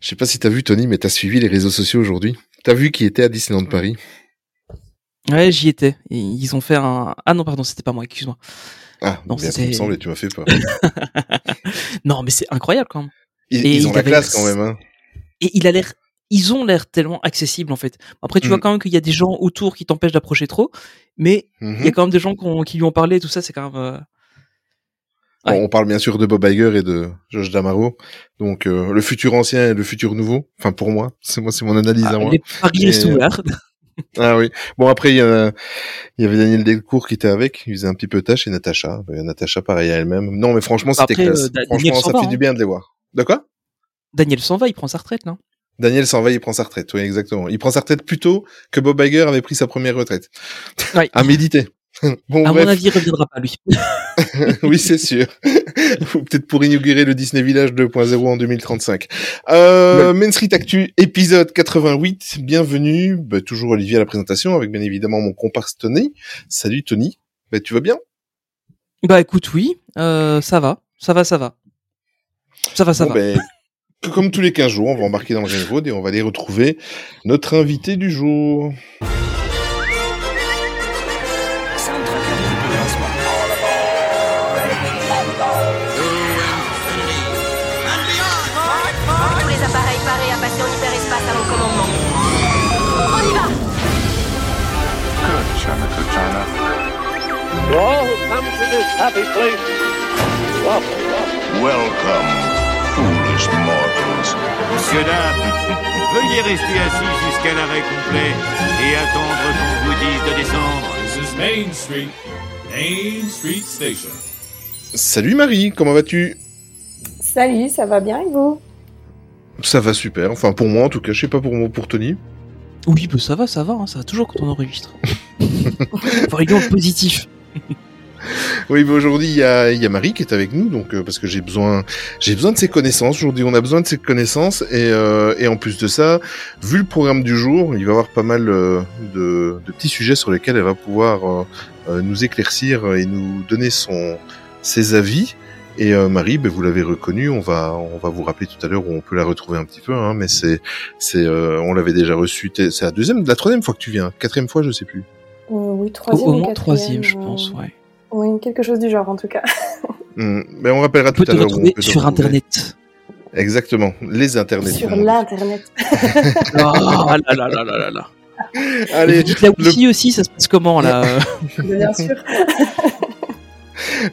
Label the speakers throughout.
Speaker 1: Je sais pas si t'as vu Tony, mais t'as suivi les réseaux sociaux aujourd'hui. T'as vu qui était à Disneyland Paris?
Speaker 2: Ouais, j'y étais. ils ont fait un. Ah non, pardon, c'était pas moi. Excuse-moi.
Speaker 1: Ah, non, bien, ça me tu m'as fait peur.
Speaker 2: non, mais c'est incroyable quand même.
Speaker 1: Ils, ont la classe quand même. Hein.
Speaker 2: Et il a l'air ils ont l'air tellement accessibles en fait. Après, tu vois mm. quand même qu'il y a des gens autour qui t'empêchent d'approcher trop, mais il y a mm-hmm. quand même des gens qui, lui ont parlé, tout ça, c'est quand même. Euh,
Speaker 1: on parle bien sûr de Bob Iger et de Josh Damaro, donc euh, le futur ancien et le futur nouveau. Enfin pour moi, c'est moi, c'est mon analyse
Speaker 2: ah,
Speaker 1: à moi.
Speaker 2: Les paris ouverts.
Speaker 1: ah oui. Bon après il y, avait Daniel Delcourt qui était avec, il faisait un petit peu tâche et Natacha. Euh, Natacha pareil à elle-même. Non mais franchement c'était classe. franchement ça fait du hein. bien de les voir. De quoi?
Speaker 2: Daniel s'en va, il prend sa retraite là.
Speaker 1: Daniel s'en va, il prend sa retraite. Oui, exactement. Il prend sa retraite plus tôt que Bob Iger avait pris sa première retraite. Oui. à méditer.
Speaker 2: bon, à mon avis, il reviendra pas lui.
Speaker 1: oui, c'est sûr. Peut-être pour inaugurer le Disney Village 2.0 en 2035. Euh, Main Street Actu, épisode 88. Bienvenue. Bah, toujours Olivier à la présentation, avec bien évidemment mon comparse Tony. Salut Tony. Bah, tu vas bien?
Speaker 2: Bah écoute, oui. Euh, ça va. Ça va, ça va. Ça va, ça va.
Speaker 1: Ben, comme tous les 15 jours, on va embarquer dans le Railroad et on va aller retrouver notre invité du jour.
Speaker 3: Come to this happy place. Welcome.
Speaker 4: Welcome.
Speaker 5: Monsieur, dame, veuillez rester assis jusqu'à l'arrêt complet et attendre qu'on vous dise de descendre.
Speaker 6: This is Main Street, Main Street Station.
Speaker 1: Salut Marie, comment vas-tu?
Speaker 7: Salut, ça va bien et vous?
Speaker 1: Ça va super, enfin pour moi en tout cas, je sais pas pour moi, pour Tony.
Speaker 2: Oui, bah ça va, ça va, hein, ça va toujours quand on enregistre. Faut le positif.
Speaker 1: oui, mais aujourd'hui il y a, y a, Marie qui est avec nous, donc euh, parce que j'ai besoin, j'ai besoin de ses connaissances. Aujourd'hui, on a besoin de ses connaissances et, euh, et en plus de ça, vu le programme du jour, il va y avoir pas mal euh, de, de, petits sujets sur lesquels elle va pouvoir nous éclaircir et nous donner son ses avis. Et Marie, ben, vous l'avez reconnue, on va on va vous rappeler tout à l'heure où on peut la retrouver un petit peu, hein, mais c'est c'est on l'avait déjà reçue. C'est la deuxième, la troisième fois que tu viens, quatrième fois, je sais plus.
Speaker 7: Oui, troisième.
Speaker 2: Au, moins troisième, je pense, ouais.
Speaker 7: Oui, quelque chose du genre en tout cas.
Speaker 1: Hmm, mais on rappellera tout à l'heure.
Speaker 2: sur Internet.
Speaker 1: Exactement, les Internets.
Speaker 7: Sur l'Internet.
Speaker 2: oh là là là là là Allez, dites la wifi aussi, ça se passe comment là
Speaker 7: Bien sûr.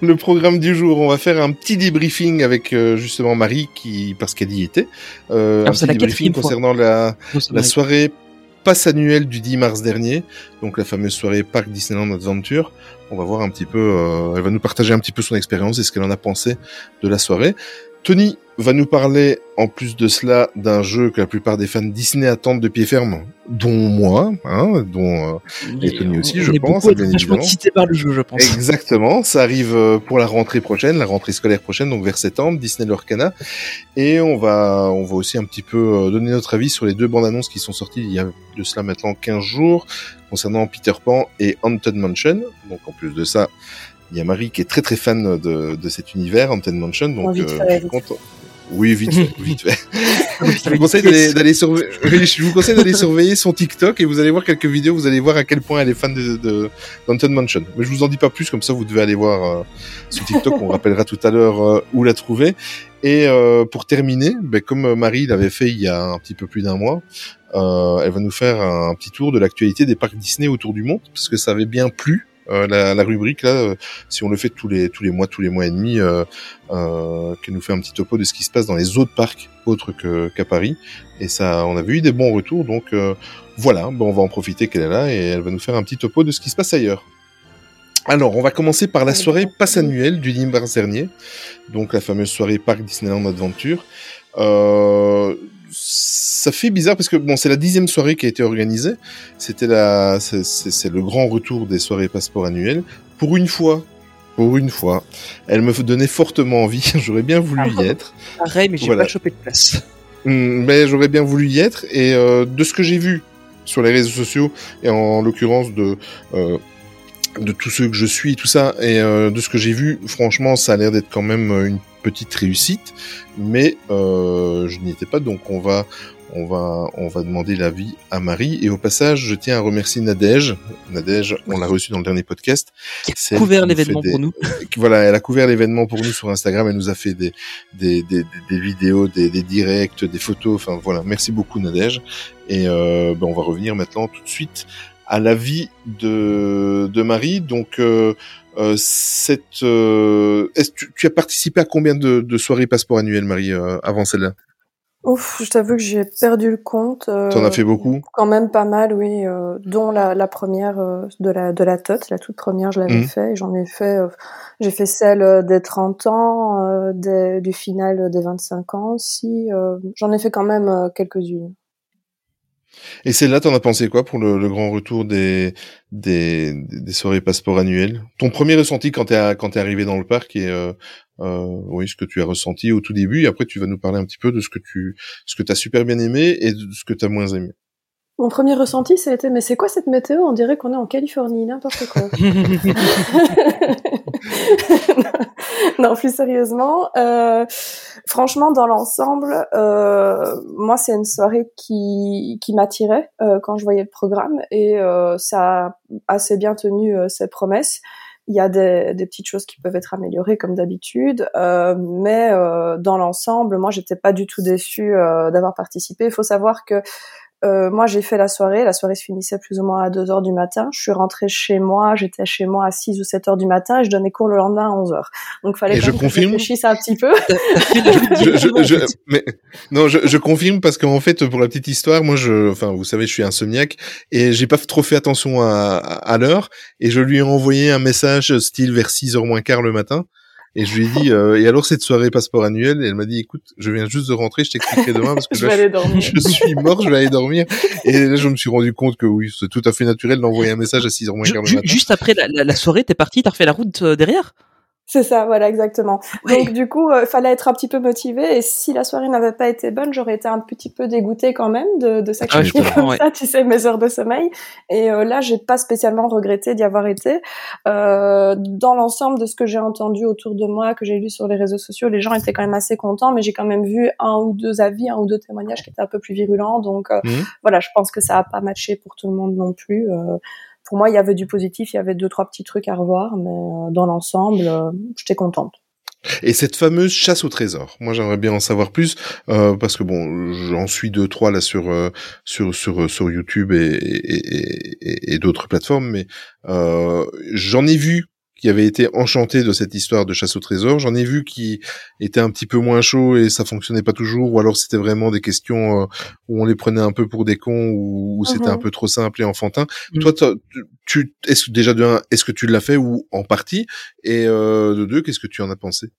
Speaker 1: le programme du jour, on va faire un petit debriefing avec euh, justement Marie qui parce qu'elle y était. Euh, ah, un petit débriefing concernant la, la soirée passe annuelle du 10 mars dernier, donc la fameuse soirée Parc Disneyland Adventure. On va voir un petit peu, euh, elle va nous partager un petit peu son expérience et ce qu'elle en a pensé de la soirée. Tony va nous parler, en plus de cela, d'un jeu que la plupart des fans Disney attendent de pied ferme, dont moi, hein, dont euh, et Tony aussi, je pense.
Speaker 2: Bien évidemment. excité par le jeu, je pense.
Speaker 1: Exactement, ça arrive euh, pour la rentrée prochaine, la rentrée scolaire prochaine, donc vers septembre, Disney Lorcana, et on va, on va aussi un petit peu euh, donner notre avis sur les deux bandes annonces qui sont sorties il y a de cela maintenant 15 jours, concernant Peter Pan et Haunted Mansion. Donc en plus de ça, il y a Marie qui est très très fan de, de cet univers, Haunted Mansion, donc euh, je suis content. Oui, vite fait, vite fait. je vous conseille d'aller surveiller, je vous conseille d'aller surveiller son TikTok et vous allez voir quelques vidéos, vous allez voir à quel point elle est fan de, de d'Haunted Mansion. Mais je vous en dis pas plus, comme ça vous devez aller voir euh, son TikTok, on rappellera tout à l'heure euh, où la trouver. Et euh, pour terminer, ben, comme Marie l'avait fait il y a un petit peu plus d'un mois, euh, elle va nous faire un petit tour de l'actualité des parcs Disney autour du monde, parce que ça avait bien plu euh, la, la, rubrique là, euh, si on le fait tous les tous les mois, tous les mois et demi, euh, euh, qu'elle nous fait un petit topo de ce qui se passe dans les autres parcs autres que qu'à Paris. Et ça, on a vu des bons retours, donc voilà, bon, on va en profiter qu'elle est là et elle va nous faire un petit topo de ce qui se passe ailleurs. Alors, on va commencer par la soirée passe annuelle du 10 mars dernier, donc la fameuse soirée Parc Disneyland Adventure. Euh, ça fait bizarre parce que bon, c'est la dixième soirée qui a été organisée. C'était la, c'est le grand retour des soirées passeport annuelles. Pour une fois, pour une fois, elle me donnait fortement envie. j'aurais bien voulu y ah. être.
Speaker 2: Pareil, mais j'ai pas chopé de place.
Speaker 1: Hmm, mais j'aurais bien voulu y être. Et euh, de ce que j'ai vu sur les réseaux sociaux et en, l'occurrence de euh, de tous ceux que je suis, tout ça, et euh, de ce que j'ai vu, franchement, ça a l'air d'être quand même une petite réussite, mais euh, je n'y étais pas, donc on va, on va, on va demander l'avis à Marie. Et au passage, je tiens à remercier Nadège. Nadège, on l'a reçu dans le dernier podcast.
Speaker 2: Qui a couvert l'événement pour nous.
Speaker 1: voilà, elle a couvert l'événement pour nous sur Instagram. Elle nous a fait des, des, des, des vidéos, des, des, directs, des photos. Enfin voilà, merci beaucoup Nadège. Et euh, ben, on va revenir maintenant tout de suite à l'avis de, de Marie. Donc, euh, euh, cette, euh, est-ce tu, tu, as participé à combien de, de soirées passeport annuelles, Marie, avant celle-là?
Speaker 7: Ouf, je t'avoue que j'ai perdu le compte. Euh,
Speaker 1: T'en as fait beaucoup?
Speaker 7: Quand même pas mal, oui. Euh, dont la, la première euh, de la de la TOT, la toute première, je l'avais
Speaker 1: Mhm.
Speaker 7: fait. J'en ai fait. j'ai fait celle des 30 ans, des- du final des 25 ans aussi. J'en ai fait quand même quelques-unes.
Speaker 1: Et celle-là, t'en as pensé quoi pour le, grand retour des, des, soirées passeport annuelles? Ton premier ressenti quand t'es quand t'es arrivé dans le parc et euh, euh, oui, ce que tu as ressenti au tout début. Et après, tu vas nous parler un petit peu de ce que tu ce que t'as super bien aimé et de ce que t'as moins aimé.
Speaker 7: Mon premier ressenti, ça a été mais c'est quoi cette météo? On dirait qu'on est en Californie, n'importe quoi. non, plus sérieusement, euh, franchement, dans l'ensemble, euh, moi, c'est une soirée qui, qui m'attirait euh, quand je voyais le programme et euh, ça a assez bien tenu euh, ses promesses. Il y a des, des petites choses qui peuvent être améliorées comme d'habitude, euh, mais euh, dans l'ensemble, moi, j'étais pas du tout déçue euh, d'avoir participé. Il faut savoir que euh, moi, j'ai fait la soirée. La soirée se finissait plus ou moins à 2 heures du matin. Je suis rentrée chez moi. J'étais chez moi à 6 ou 7 heures du matin et je donnais cours le lendemain à 11 heures. Donc, fallait
Speaker 1: Et je
Speaker 7: même
Speaker 1: confirme.
Speaker 7: que je réfléchisse un petit peu.
Speaker 1: Je, je, mais non, je, je confirme parce qu'en fait, pour la petite histoire, moi, je, enfin, vous savez, je suis insomniaque et j'ai pas trop fait attention à, à, à l'heure et je lui ai envoyé un message style vers 6h moins quart le matin. Et je lui ai dit, euh, et alors cette soirée passeport annuel Et elle m'a dit, écoute, je viens juste de rentrer, je t'expliquerai demain parce que
Speaker 7: je
Speaker 1: là,
Speaker 7: vais aller dormir.
Speaker 1: je suis mort, je vais aller dormir. Et là, je me suis rendu compte que oui, c'est tout à fait naturel d'envoyer un message à 6h moins
Speaker 2: juste après la, la, la soirée, t'es parti, t'as refait la route euh, derrière?
Speaker 7: C'est ça, voilà, exactement.
Speaker 2: Ouais.
Speaker 7: Donc, du coup, il fallait être un petit peu motivé. Et si la soirée n'avait pas été bonne, j'aurais été un petit peu dégoûtée quand même de, de sacrifier comme
Speaker 2: ouais.
Speaker 7: ça, tu sais, mes heures de sommeil. Et euh, là, j'ai pas spécialement regretté d'y avoir été. Euh, dans l'ensemble de ce que j'ai entendu autour de moi, que j'ai lu sur les réseaux sociaux, les gens étaient quand même assez contents, mais j'ai quand même vu un ou deux avis, un ou deux témoignages qui étaient un peu plus virulents. Donc, euh,
Speaker 1: Mhm.
Speaker 7: voilà, je pense que ça a pas matché pour tout le monde non plus. Pour moi, il y avait du positif, il y avait deux, trois petits trucs à revoir, mais euh, dans l'ensemble, euh, j'étais contente.
Speaker 1: Et cette fameuse chasse au trésor, moi j'aimerais bien en savoir plus euh, parce que bon, j'en suis deux trois là sur euh, sur sur sur YouTube et, et, et- et d'autres plateformes, mais euh, j'en ai vu qui avait été enchanté de cette histoire de chasse au trésor. J'en ai vu qui était un petit peu moins chaud et ça fonctionnait pas toujours, ou alors c'était vraiment des questions euh, où on les prenait un peu pour des cons ou, où c'était un peu trop simple et enfantin.
Speaker 2: Mhm.
Speaker 1: Toi, tu, est-ce déjà de un, est-ce que tu l'as fait ou en partie, et euh, de deux, qu'est-ce que tu en as pensé?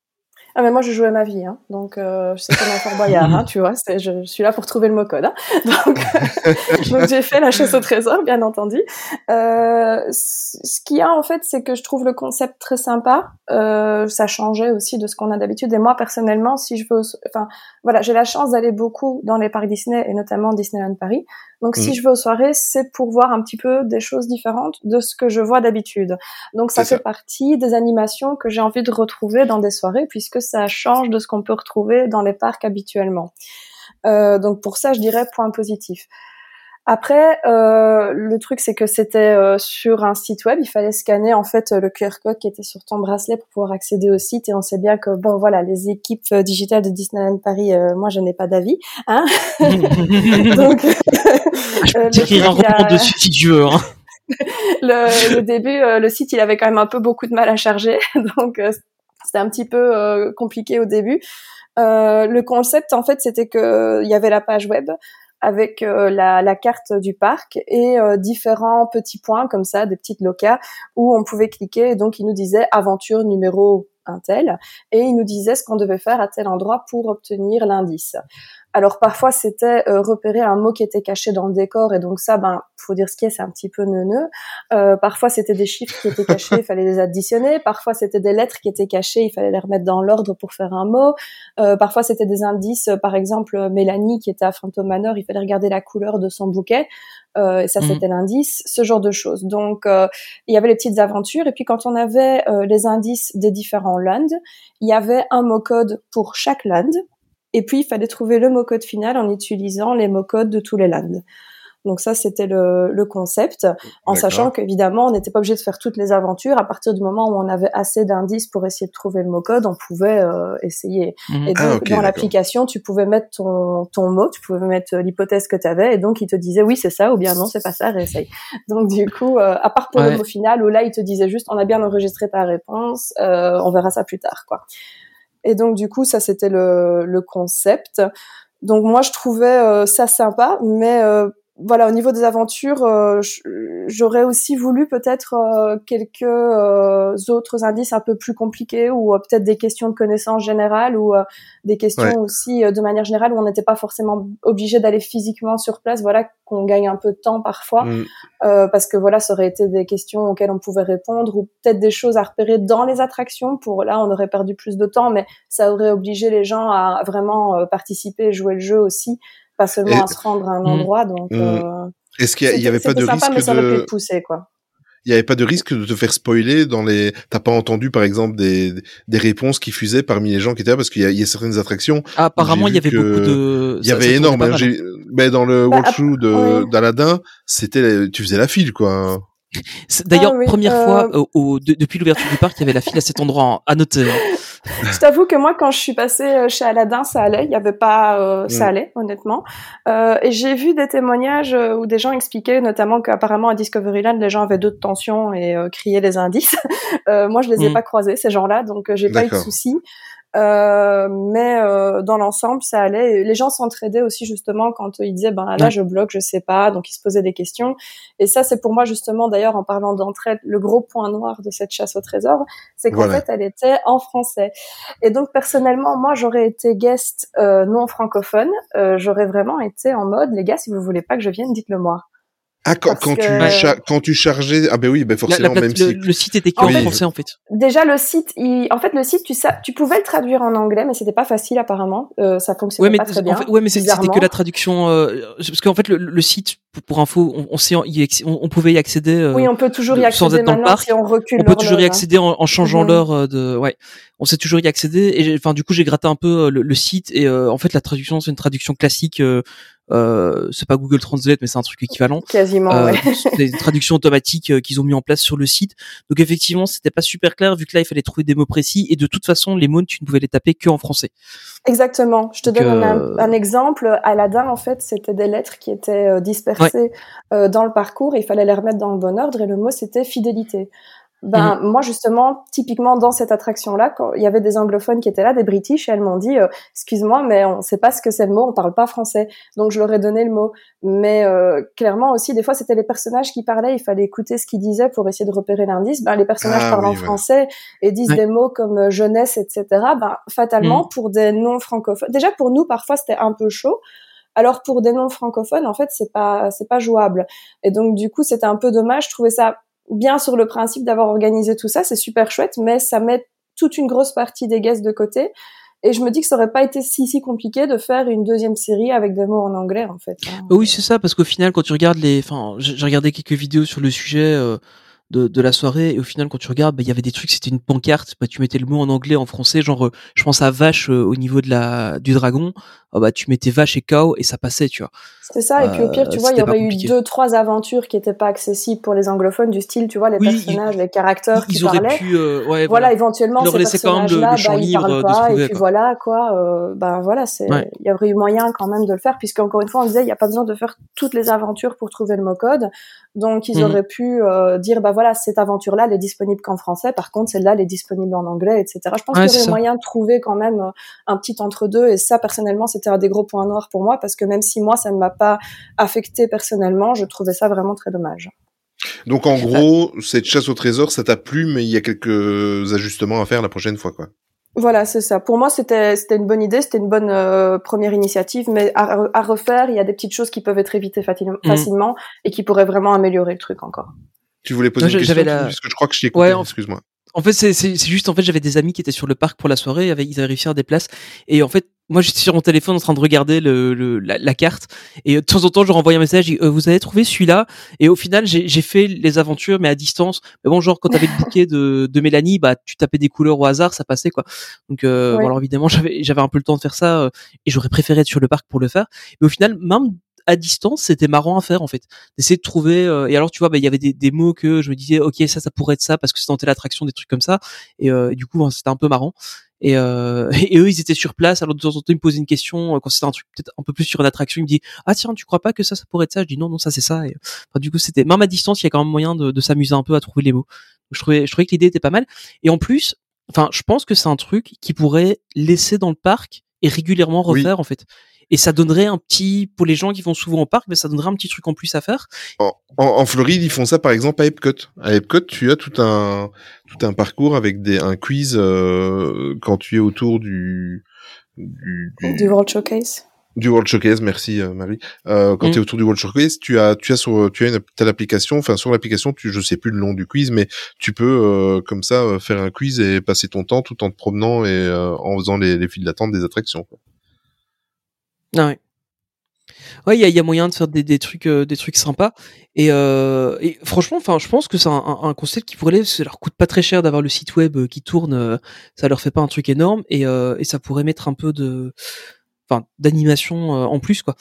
Speaker 7: Ah mais moi je jouais ma vie, hein. donc euh, c'est comme un Fort Boyard, hein, tu vois, je, je suis là pour trouver le mot code. Hein. Donc, donc j'ai fait la chasse au trésor, bien entendu. Euh, ce qu'il y a en fait, c'est que je trouve le concept très sympa. Euh, ça changeait aussi de ce qu'on a d'habitude. Et moi personnellement, si je veux, enfin voilà, j'ai la chance d'aller beaucoup dans les parcs Disney et notamment Disneyland Paris. Donc si
Speaker 1: Mhm.
Speaker 7: je vais aux soirées, c'est pour voir un petit peu des choses différentes de ce que je vois d'habitude. Donc ça fait
Speaker 1: ça.
Speaker 7: partie des animations que j'ai envie de retrouver dans des soirées puisque ça change de ce qu'on peut retrouver dans les parcs habituellement. Euh, donc pour ça, je dirais point positif. Après, euh, le truc c'est que c'était euh, sur un site web, il fallait scanner en fait le QR code qui était sur ton bracelet pour pouvoir accéder au site. Et on sait bien que bon voilà, les équipes euh, digitales de Disneyland Paris, euh, moi je n'ai pas d'avis, hein. Donc
Speaker 2: Je
Speaker 7: euh,
Speaker 2: peux
Speaker 7: le
Speaker 2: t'écrire un
Speaker 7: a-
Speaker 2: dessus si tu veux. Hein.
Speaker 7: le, le début, euh, le site, il avait quand même un peu beaucoup de mal à charger, donc euh, c'était un petit peu euh, compliqué au début. Euh, le concept, en fait, c'était que il y avait la page web avec euh, la, carte du parc et euh, différents petits points comme ça, des petites locas où on pouvait cliquer. Et donc, il nous disait aventure numéro un tel et il nous disait ce qu'on devait faire à tel endroit pour obtenir l'indice. Alors parfois c'était repérer un mot qui était caché dans le décor et donc ça, ben faut dire ce qui est, c'est un petit peu neuneux. parfois c'était des chiffres qui étaient cachés, il fallait les additionner. Parfois c'était des lettres qui étaient cachées, il fallait les remettre dans l'ordre pour faire un mot. parfois c'était des indices, par exemple Mélanie qui était à Phantom Manor, il fallait regarder la couleur de son bouquet. Euh, et ça mhm. c'était l'indice, ce genre de choses. Donc euh, il y avait les petites aventures et puis quand on avait euh, les indices des différents lands, il y avait un mot code pour chaque land et puis il fallait trouver le mot code final en utilisant les mots codes de tous les lands. Donc ça, c'était le, le, concept, en sachant qu'évidemment, on n'était pas obligé de faire toutes les aventures. À partir du moment où on avait assez d'indices pour essayer de trouver le mot code, on pouvait euh, essayer. Mhm. Et ah, donc, dans l'application, tu pouvais mettre ton, ton mot, tu pouvais mettre l'hypothèse que tu avais, et donc il te disait oui, c'est ça, ou bien non, c'est pas ça, réessaye. Donc du coup, euh, à part pour le mot final, où là, il te disait juste, on a bien enregistré ta réponse, euh, on verra ça plus tard, quoi. Et donc du coup, ça c'était le, concept. Donc moi, je trouvais ça sympa, mais voilà, au niveau des aventures, euh, j'aurais aussi voulu peut-être euh, quelques euh, autres indices un peu plus compliqués ou peut-être des questions de connaissances générales ou des questions aussi de manière générale où on n'était pas forcément obligé d'aller physiquement sur place. Voilà, qu'on gagne un peu de temps parfois mm. parce que voilà, ça aurait été des questions auxquelles on pouvait répondre ou peut-être des choses à repérer dans les attractions. Pour là, on aurait perdu plus de temps, mais ça aurait obligé les gens à vraiment participer et jouer le jeu aussi pas seulement à se rendre à un mm. endroit. Donc, mm. euh,
Speaker 1: est-ce qu'il y, avait pas de
Speaker 7: sympa,
Speaker 1: risque
Speaker 7: mais de pousser quoi
Speaker 1: il n'y avait pas de risque de te faire spoiler dans les. T'as pas entendu par exemple des des réponses qui fusaient parmi les gens qui étaient là parce qu'il y, y, a certaines attractions.
Speaker 2: Ah, apparemment, il y avait beaucoup de.
Speaker 1: Il y avait énorme. Hein, mais dans le bah, walkthrough de d'Aladin, c'était tu faisais la file quoi.
Speaker 2: D'ailleurs, ah première euh, fois au, depuis l'ouverture du parc, il y avait la file à cet endroit à noter. Hein.
Speaker 7: je t'avoue que moi, quand je suis passée euh, chez Aladdin, ça allait. Il y avait pas, euh, ça mm. allait, honnêtement. Euh, et j'ai vu des témoignages où des gens expliquaient, notamment qu'apparemment à Discoveryland, les gens avaient d'autres tensions et criaient les indices. moi, je les ai mm. pas croisés ces gens-là, donc j'ai pas eu de soucis. Euh, mais euh, dans l'ensemble, ça allait. les gens s'entraidaient aussi justement quand ils disaient ben là je bloque, je sais pas, donc ils se posaient des questions. Et ça c'est pour moi justement d'ailleurs en parlant d'entraide, le gros point noir de cette chasse au trésor, c'est qu'en fait elle était en français. Et donc personnellement, moi j'aurais été guest euh, non francophone, j'aurais vraiment été en mode les gars si vous voulez pas que je vienne, dites-le moi.
Speaker 1: Ah, quand, quand tu, quand tu chargeais, ah ben oui, ben forcément, même
Speaker 2: le, si... le site était en français, en fait.
Speaker 7: Déjà, le site, il... en fait, le site, tu, sais, tu pouvais le traduire en anglais, mais c'était pas facile, apparemment. Euh, ça fonctionnait
Speaker 2: ouais,
Speaker 7: pas très bien.
Speaker 2: ouais, mais c'était que la traduction, euh, parce qu'en fait, le, le, site, pour, info, on, on, sait, on, on, pouvait y accéder. Euh,
Speaker 7: oui, on peut toujours y accéder sans être dans le parc. Si on recule
Speaker 2: on peut toujours
Speaker 7: y
Speaker 2: accéder en, en changeant mhm. l'heure euh, de, ouais. On sait toujours y accéder. Et enfin, du coup, j'ai gratté un peu euh, le, le site et en fait, la traduction, c'est une traduction classique euh, c'est pas Google Translate, mais c'est un truc équivalent.
Speaker 7: Quasiment. Euh, ouais.
Speaker 2: des traductions automatiques euh, qu'ils ont mis en place sur le site. Donc effectivement, c'était pas super clair vu que là il fallait trouver des mots précis et de toute façon les mots tu ne pouvais les taper que en français.
Speaker 7: Exactement. Je te donne un, un, exemple. Aladdin, en fait, c'était des lettres qui étaient dispersées dans le parcours et il fallait les remettre dans le bon ordre et le mot c'était fidélité. Ben mhm. moi justement, typiquement dans cette attraction-là, quand il y avait des anglophones qui étaient là, des British, et elles m'ont dit, euh, excuse-moi, mais on sait pas ce que c'est le mot, on parle pas français, donc je leur ai donné le mot. Mais euh, clairement aussi, des fois c'était les personnages qui parlaient, il fallait écouter ce qu'ils disaient pour essayer de repérer l'indice. Ben les personnages ah parlent en français et disent des mots comme euh, jeunesse, etc. Ben fatalement mhm. pour des non francophones, déjà pour nous parfois c'était un peu chaud. Alors pour des non francophones, en fait, c'est pas c'est pas jouable. Et donc du coup, c'était un peu dommage. Je trouvais ça bien sur le principe d'avoir organisé tout ça, c'est super chouette, mais ça met toute une grosse partie des guests de côté. Et je me dis que ça aurait pas été si si compliqué de faire une deuxième série avec des mots en anglais en fait.
Speaker 2: Bah oui c'est ça parce qu'au final quand tu regardes les, enfin j'ai regardé quelques vidéos sur le sujet. Euh, de, de la soirée et au final quand tu regardes bah, il y avait des trucs c'était une pancarte bah, tu mettais le mot en anglais en français genre euh, je pense à vache euh, au niveau de la du dragon oh, bah tu mettais vache et cow et ça passait tu vois
Speaker 7: c'est ça et puis au pire tu euh, vois il y aurait eu deux trois aventures qui étaient pas accessibles pour les anglophones du style tu vois les personnages les caractères
Speaker 2: ils,
Speaker 7: qui
Speaker 2: auraient
Speaker 7: parlaient
Speaker 2: pu ouais,
Speaker 7: voilà, éventuellement
Speaker 2: ils ces personnages là
Speaker 7: bah, ils parlent pas et puis voilà quoi bah voilà c'est il y aurait eu moyen quand même de le faire puisqu'encore une fois on disait il y a pas besoin de faire toutes les aventures pour trouver le mot code donc ils mhm. auraient pu dire bah voilà cette aventure là elle est disponible qu'en français. Par contre, celle-là, elle est disponible en anglais, etc. Je pense qu'il y aurait moyen de trouver quand même euh, un petit entre-deux. Et ça, personnellement, c'était un des gros points noirs pour moi parce que même si moi, ça ne m'a pas affecté personnellement, je trouvais ça vraiment très dommage.
Speaker 1: Donc en gros, cette chasse au trésor, ça t'a plu, mais il y a quelques ajustements à faire la prochaine fois, quoi.
Speaker 7: Voilà, c'est ça. Pour moi, c'était c'était une bonne idée, c'était une bonne euh, première initiative, mais à, à, refaire, il y a des petites choses qui peuvent être évitées facilement,
Speaker 2: Mhm.
Speaker 7: facilement et qui pourraient vraiment améliorer le truc encore.
Speaker 1: Tu voulais poser
Speaker 2: Non,
Speaker 1: une question
Speaker 2: la-
Speaker 1: parce que je crois que je t'ai coupé.
Speaker 2: Ouais, en-
Speaker 1: Excuse-moi.
Speaker 2: En fait, c'est juste en fait j'avais des amis qui étaient sur le parc pour la soirée, avec ils avaient réussi à avoir des places et en fait moi j'étais sur mon téléphone en train de regarder le, le la, la carte et euh, de temps en temps je leur envoyais un message et, euh, vous avez trouvé celui-là? Et au final j'ai j'ai fait les aventures mais à distance. Mais bon genre quand t'avais le bouquet de de Mélanie bah tu tapais des couleurs au hasard ça passait quoi. Donc euh,
Speaker 7: Ouais.
Speaker 2: bon, alors évidemment j'avais j'avais un peu le temps de faire ça euh, et j'aurais préféré être sur le parc pour le faire. Mais au final même à distance c'était marrant à faire en fait. D'essayer de trouver euh, et alors tu vois bah il y avait des, des mots que je me disais ok ça ça pourrait être ça parce que c'est dans telle attraction des trucs comme ça. Et, euh, et du coup c'était un peu marrant. Et, euh, et eux ils étaient sur place. Alors de temps en temps ils me posaient une question euh, quand c'était un truc peut-être un peu plus sur une attraction ils me disaient ah tiens tu crois pas que ça ça pourrait être ça je dis non non ça c'est ça et enfin, du coup c'était même à distance il y a quand même moyen de, de s'amuser un peu à trouver les mots. Donc, je trouvais je trouvais que l'idée était pas mal. Et en plus enfin je pense que c'est un truc qui pourrait laisser dans le parc et régulièrement
Speaker 1: Oui.
Speaker 2: refaire en fait et ça donnerait un petit pour les gens qui vont souvent au parc mais ça donnerait un petit truc en plus à faire
Speaker 1: En, en, en Floride, ils font ça par exemple à Epcot. À Epcot, tu as tout un tout un parcours avec des un quiz euh, quand tu es autour du du, du,
Speaker 7: Du World Showcase.
Speaker 1: du World Showcase. Merci euh, Marie. Euh, quand
Speaker 2: Mm.
Speaker 1: tu es autour du World Showcase, tu as tu as sur tu as une telle application. Enfin sur l'application, tu je sais plus le nom du quiz, mais tu peux euh, comme ça euh, faire un quiz et passer ton temps tout en te promenant et euh, en faisant les, les files d'attente des attractions. quoi.
Speaker 2: Ah ouais. Ouais, il y a, il y a moyen de faire des, des trucs, euh, des trucs sympas. Et, euh, et franchement, enfin, je pense que c'est un, un, un concept qui pourrait, ça leur coûte pas très cher d'avoir le site web euh, qui tourne. euh, ça leur fait pas un truc énorme et, euh, et ça pourrait mettre un peu de, enfin, d'animation euh, en plus quoi,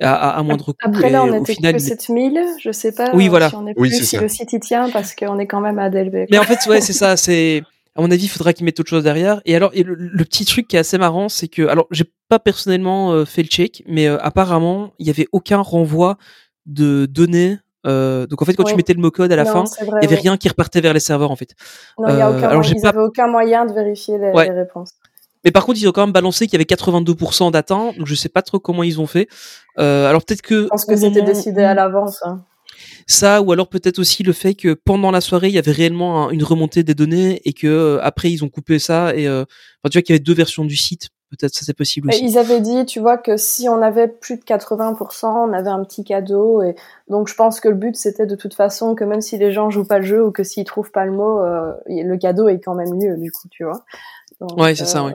Speaker 2: à, à, à moindre coût.
Speaker 7: Après là, on était
Speaker 2: final,
Speaker 7: que 7000, je sais pas
Speaker 2: Oui, voilà.
Speaker 7: si on est
Speaker 1: Oui,
Speaker 7: plus si
Speaker 1: ça.
Speaker 7: le site y tient parce qu'on est quand même à DLB.
Speaker 2: Mais en fait, ouais, c'est ça. C'est à mon avis, il faudra qu'ils mettent autre chose derrière. Et alors, et le, le petit truc qui est assez marrant, c'est que, alors, j'ai pas personnellement euh, fait le check, mais euh, apparemment, il y avait aucun renvoi de données. euh, donc en fait, quand tu mettais le mot code à la
Speaker 7: Non,
Speaker 2: fin, il y avait
Speaker 7: oui.
Speaker 2: rien qui repartait vers les serveurs en fait.
Speaker 7: Non, il y a aucun
Speaker 2: alors, j'ai pas-
Speaker 7: aucun moyen de vérifier les,
Speaker 2: Ouais.
Speaker 7: les réponses.
Speaker 2: Mais par contre, ils ont quand même balancé qu'il y avait 82% d'atteints, donc je sais pas trop comment ils ont fait. Euh, alors peut-être que
Speaker 7: Je pense que c'était
Speaker 2: moment
Speaker 7: décidé à l'avance. hein.
Speaker 2: Ça ou alors peut-être aussi le fait que pendant la soirée il y avait réellement un- une remontée des données et que euh, après ils ont coupé ça et euh, enfin, tu vois qu'il y avait deux versions du site peut-être ça c'est possible
Speaker 7: Et
Speaker 2: aussi
Speaker 7: ils avaient dit, tu vois, que si on avait plus de 80%, on avait un petit cadeau. Et donc, je pense que le but, c'était de toute façon que même si les gens jouent pas le jeu ou que s'ils trouvent pas le mot, euh, le cadeau est quand même mieux, du coup, tu vois. Donc,
Speaker 2: Ouais, c'est ça, ouais.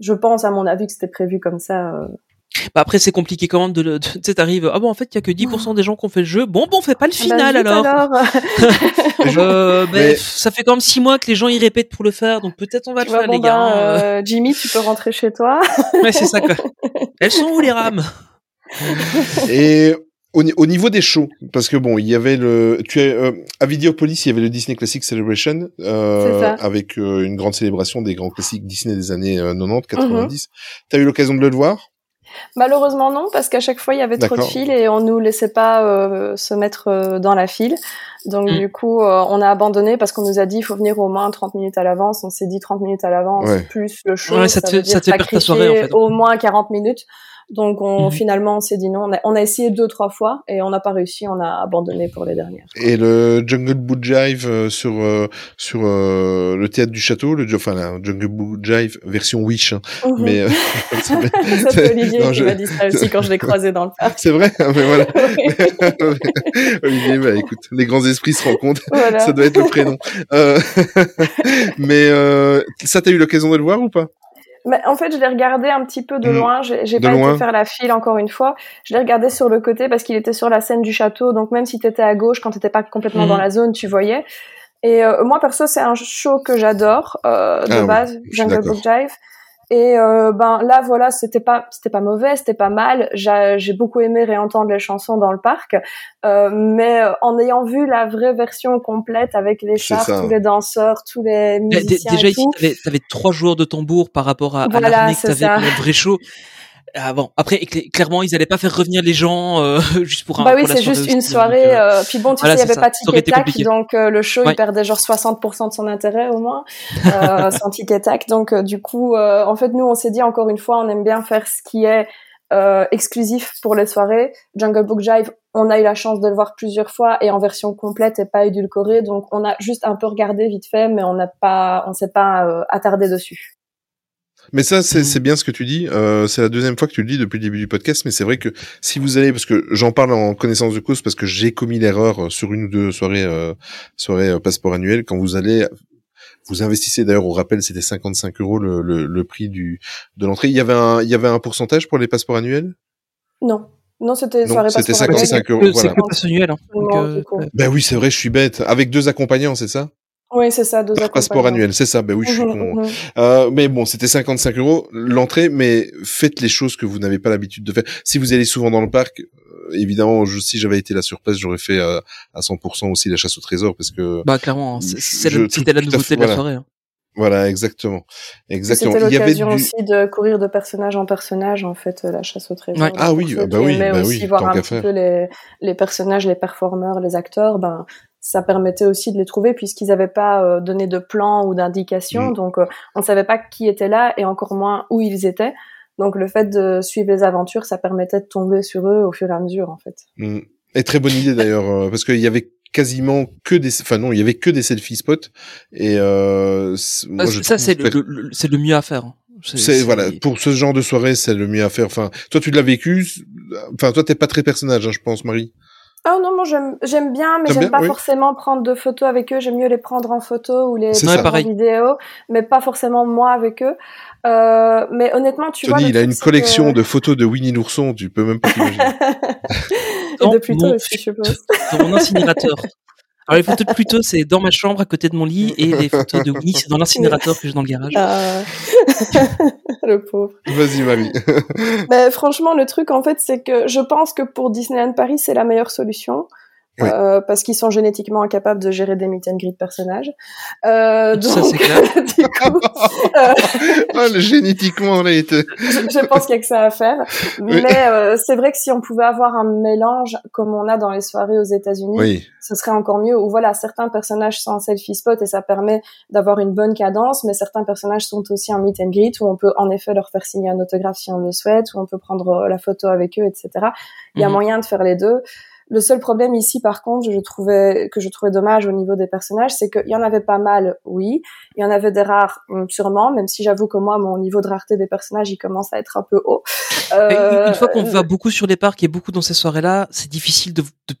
Speaker 7: Je pense, à mon avis, que c'était prévu comme ça. Euh.
Speaker 2: bah après c'est compliqué quand même de le de- tu sais t'arrives ah bon en fait il y a que 10% des gens qui ont fait le jeu bon bon on fait pas le
Speaker 7: Ah bah,
Speaker 2: final
Speaker 7: vite
Speaker 2: alors, Euh, ben,
Speaker 1: Mais-
Speaker 2: ça fait quand même six mois que les gens y répètent pour le faire donc peut-être on va
Speaker 7: Tu
Speaker 2: le
Speaker 7: vois,
Speaker 2: faire
Speaker 7: bon,
Speaker 2: les gars
Speaker 7: ben,
Speaker 2: hein.
Speaker 7: euh, Jimmy, tu peux rentrer chez toi.
Speaker 2: ouais c'est ça quoi elles sont où les rames?
Speaker 1: Et au, au niveau des shows, parce que bon, il y avait le, tu es euh, à Videopolis, il y avait le Disney Classic Celebration euh, avec euh, une grande célébration des grands classiques Disney des années euh, 90,
Speaker 7: Mhm.
Speaker 1: 90. T'as eu l'occasion de le voir?
Speaker 7: Malheureusement non, parce qu'à chaque fois il y avait trop de fils et on nous laissait pas euh, se mettre euh, dans la file. Donc
Speaker 2: Mm.
Speaker 7: du coup, euh, on a abandonné parce qu'on nous a dit il faut venir au moins 30 minutes à l'avance. On s'est dit 30 minutes à l'avance
Speaker 1: Ouais.
Speaker 7: plus le show,
Speaker 2: Ouais, ça te
Speaker 7: veut
Speaker 2: fait- ça
Speaker 7: dire
Speaker 2: te fait perdre ta soirée, en fait.
Speaker 7: au moins 40 minutes. Donc on,
Speaker 2: Mhm.
Speaker 7: finalement on s'est dit non. On a, on a essayé deux trois fois et on n'a pas réussi. On a abandonné pour les dernières.
Speaker 1: et le Jungle Boot Jive euh, sur euh, sur euh, le théâtre du château, le enfin la Jungle Boot Jive version Wish, hein.
Speaker 7: Mhm.
Speaker 1: mais euh,
Speaker 7: ça c'est Olivier
Speaker 1: Non,
Speaker 7: qui
Speaker 1: je-
Speaker 7: m'a dit ça aussi quand je l'ai croisé dans le parc.
Speaker 1: c'est vrai, mais voilà. Olivier, bah écoute, les grands esprits se rencontrent.
Speaker 7: voilà.
Speaker 1: Ça doit être le prénom. Euh, mais euh, ça, t'as eu l'occasion de le voir ou pas?
Speaker 7: Mais en fait, je l'ai regardé un petit peu de
Speaker 1: Mm.
Speaker 7: loin. J'ai pas
Speaker 1: loin.
Speaker 7: été faire la file encore une fois. Je l'ai regardé sur le côté parce qu'il était sur la scène du château. Donc même si t'étais à gauche, quand t'étais pas complètement
Speaker 2: Mhm.
Speaker 7: dans la zone, tu voyais. Et euh, moi perso, c'est un show que j'adore euh, de
Speaker 1: Ah
Speaker 7: base, Jungle. Book Jive. Et euh, ben là voilà, c'était pas c'était pas mauvais, c'était pas mal. J'ai j'ai beaucoup aimé réentendre les chansons dans le parc, Euh, mais euh, en ayant vu la vraie version complète avec les chars, tous les danseurs, tous les musiciens
Speaker 2: déjà
Speaker 7: et
Speaker 2: ici
Speaker 7: tout.
Speaker 2: t'avais avais trois joueurs de tambour par rapport à, à
Speaker 7: Voilà,
Speaker 2: l'armée que t'avais le vrai show ah bon après cl- clairement ils allaient pas faire revenir les gens euh, juste pour un
Speaker 7: Bah oui, c'est juste une soirée.
Speaker 2: donc, euh,
Speaker 7: euh, puis bon, tu
Speaker 2: voilà,
Speaker 7: sais, il y avait pas ticket tac, donc euh, le show
Speaker 2: Ouais.
Speaker 7: il perdait genre 60% de son intérêt au moins euh, sans ticket tac. Donc euh, du coup, euh, en fait, nous on s'est dit encore une fois, on aime bien faire ce qui est euh, exclusif pour les soirées. Jungle Book Jive, on a eu la chance de le voir plusieurs fois et en version complète et pas édulcorée. Donc on a juste un peu regardé vite fait, mais on n'a pas, on s'est pas euh, attardé dessus.
Speaker 1: Mais ça, c'est
Speaker 2: Mm.
Speaker 1: c'est bien ce que tu dis. Euh, c'est la deuxième fois que tu le dis depuis le début du podcast, mais c'est vrai que si vous allez, parce que j'en parle en connaissance de cause, parce que j'ai commis l'erreur euh, sur une ou deux soirées, euh, soirées euh, passeport annuel, quand vous allez, vous investissez d'ailleurs au rappel, c'était 55 euros le, le, le prix du de l'entrée. Il y avait un, il y avait un pourcentage pour les passeports annuels?
Speaker 7: Non. Non, c'était soirée
Speaker 1: c'était
Speaker 7: passeport annuel.
Speaker 1: 55 euros, voilà.
Speaker 2: C'est annuel. Hein. Donc, euh.
Speaker 1: Ben oui, c'est vrai, je suis bête. Avec deux accompagnants, c'est ça?
Speaker 7: Oui, c'est ça, deux
Speaker 1: Passeport annuel, c'est ça. Ben oui, je suis
Speaker 7: Mhm,
Speaker 1: con.
Speaker 7: mhm.
Speaker 1: Euh, mais bon, c'était 55 euros l'entrée, mais faites les choses que vous n'avez pas l'habitude de faire. Si vous allez souvent dans le parc, euh, évidemment, je, si j'avais été là sur place, j'aurais fait euh, à 100% aussi la chasse au trésor parce que
Speaker 2: Bah clairement, hein, la- c'était la nouveauté
Speaker 1: fait,
Speaker 2: de la
Speaker 1: voilà.
Speaker 2: soirée. hein.
Speaker 1: voilà, exactement, exactement.
Speaker 7: C'était
Speaker 1: Il y avait
Speaker 7: l'occasion
Speaker 1: du
Speaker 7: aussi de courir de personnage en personnage, en fait, euh, la chasse au trésor.
Speaker 2: Ouais.
Speaker 1: Ah oui, ah bah
Speaker 7: qui
Speaker 1: oui, bah
Speaker 7: aussi
Speaker 1: oui,
Speaker 7: voir un
Speaker 1: qu'à
Speaker 7: petit
Speaker 1: faire.
Speaker 7: peu les, les personnages, les performeurs, les acteurs, ben, ça permettait aussi de les trouver puisqu'ils n'avaient pas euh, donné de plan ou d'indication.
Speaker 1: Mm.
Speaker 7: Donc, euh, on ne savait pas qui était là et encore moins où ils étaient. Donc, le fait de suivre les aventures, ça permettait de tomber sur eux au fur et à mesure, en fait.
Speaker 1: Mm. Et très bonne idée d'ailleurs, euh, parce qu'il y avait quasiment que des, enfin non, il y avait que des selfie spots et euh, moi,
Speaker 2: Ah,
Speaker 1: je
Speaker 2: ça c'est le, le- le- c'est le mieux à faire. hein.
Speaker 1: C'est voilà pour ce genre de soirée, c'est le mieux à faire. Enfin, toi, tu l'as vécu. Enfin, toi, t'es pas très personnage, hein, je pense, Marie.
Speaker 7: Ah non, moi j'aime j'aime bien, mais j'aime pas
Speaker 1: oui.
Speaker 7: forcément prendre de photos avec eux. J'aime mieux les prendre en photo ou les prendre
Speaker 1: ça.
Speaker 7: en vidéo, mais pas forcément moi avec eux. Euh, mais honnêtement, tu vois,
Speaker 1: Tony,
Speaker 7: le
Speaker 1: il a une collection
Speaker 7: que-
Speaker 1: de photos de Winnie l'ourson. Tu peux même pas t'imaginer.
Speaker 7: Et de Pluto aussi, je suppose.
Speaker 2: dans mon incinérateur. Alors les photos de Pluto, c'est dans ma chambre à côté de mon lit et les photos de Winnie, c'est dans l'incinérateur que j'ai dans le garage.
Speaker 7: Ah. le pauvre.
Speaker 1: Vas-y, Marie.
Speaker 7: Mais franchement, le truc, en fait, c'est que je pense que pour Disneyland Paris, c'est la meilleure solution.
Speaker 1: Oui.
Speaker 7: Euh, parce qu'ils sont génétiquement incapables de gérer des meet and greet personnages. Euh,
Speaker 2: Ça,
Speaker 7: donc,
Speaker 2: c'est clair.
Speaker 7: coup, euh,
Speaker 1: ah, le génétiquement, là, il était.
Speaker 7: je, je pense qu'il y a que ça à faire.
Speaker 1: Oui.
Speaker 7: Mais euh, c'est vrai que si on pouvait avoir un mélange comme on a dans les soirées aux États-Unis,
Speaker 1: Oui.
Speaker 7: ce serait encore mieux. Où voilà, certains personnages sont en selfie spot et ça permet d'avoir une bonne cadence, mais certains personnages sont aussi en meet and greet où on peut en effet leur faire signer un autographe si on le souhaite, où on peut prendre la photo avec eux, etc. Il y a
Speaker 2: Mhm.
Speaker 7: moyen de faire les deux. Le seul problème ici, par contre, je trouvais que je trouvais dommage au niveau des personnages, c'est qu'il y en avait pas mal, oui. Il y en avait des rares, hum, sûrement, même si j'avoue que moi, mon niveau de rareté des personnages, il commence à être un peu haut.
Speaker 2: Une-
Speaker 7: Euh,
Speaker 2: Une fois qu'on va beaucoup sur les parcs et beaucoup dans ces soirées-là, c'est difficile de, de-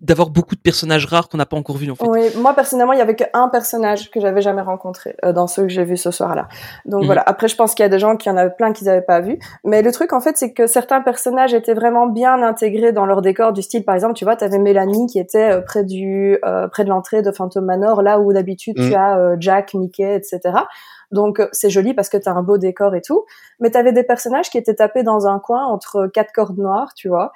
Speaker 2: d'avoir beaucoup de personnages rares qu'on n'a pas encore vus en fait.
Speaker 7: Oui, moi personnellement, il y avait qu'un personnage que j'avais jamais rencontré euh, dans ceux que j'ai vus ce soir-là. Donc
Speaker 2: Mhm.
Speaker 7: voilà. Après, je pense qu'il y a des gens qui en avaient plein qu'ils n'avaient pas vu. Mais le truc, en fait, c'est que certains personnages étaient vraiment bien intégrés dans leur décor du style. Par exemple, tu vois, tu avais Mélanie qui était euh, près du euh, près de l'entrée de Phantom Manor, là où d'habitude
Speaker 1: Mhm.
Speaker 7: tu as euh, Jack, Mickey, etc. Donc euh, c'est joli parce que tu as un beau décor et tout. Mais tu avais des personnages qui étaient tapés dans un coin entre quatre cordes noires, tu vois.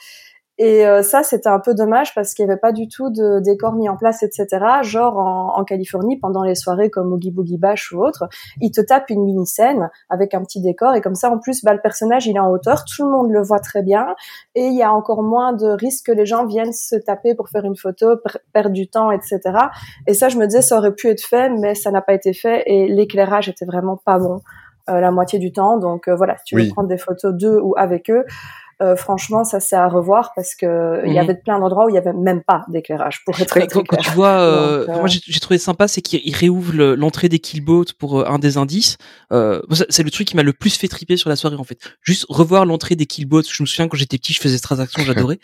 Speaker 7: Et euh, ça, c'était un peu dommage parce qu'il n'y avait pas du tout de décor mis en place, etc. Genre en, en Californie, pendant les soirées comme Oogie Boogie Bash ou autre, ils te tapent une mini-scène avec un petit décor et comme ça, en plus, bah, le personnage, il est en hauteur, tout le monde le voit très bien et il y a encore moins de risques que les gens viennent se taper pour faire une photo, per- perdre du temps, etc. Et ça, je me disais, ça aurait pu être fait, mais ça n'a pas été fait et l'éclairage était vraiment pas bon euh, la moitié du temps. Donc euh, voilà, si tu veux
Speaker 1: Oui.
Speaker 7: prendre des photos d'eux ou avec eux, euh, franchement, ça c'est à revoir parce que il y
Speaker 2: Mhm.
Speaker 7: avait plein d'endroits où il y avait même pas d'éclairage pour être très
Speaker 2: quand, tu vois, euh,
Speaker 7: Donc, euh,
Speaker 2: moi j'ai trouvé sympa, c'est qu'il il réouvre le- l'entrée des killboats pour euh, un des indices. Euh, moi, c'est le truc qui m'a le plus fait triper sur la soirée en fait. Juste revoir l'entrée des killboats. Je me souviens quand j'étais petit, je faisais cette transaction, j'adorais.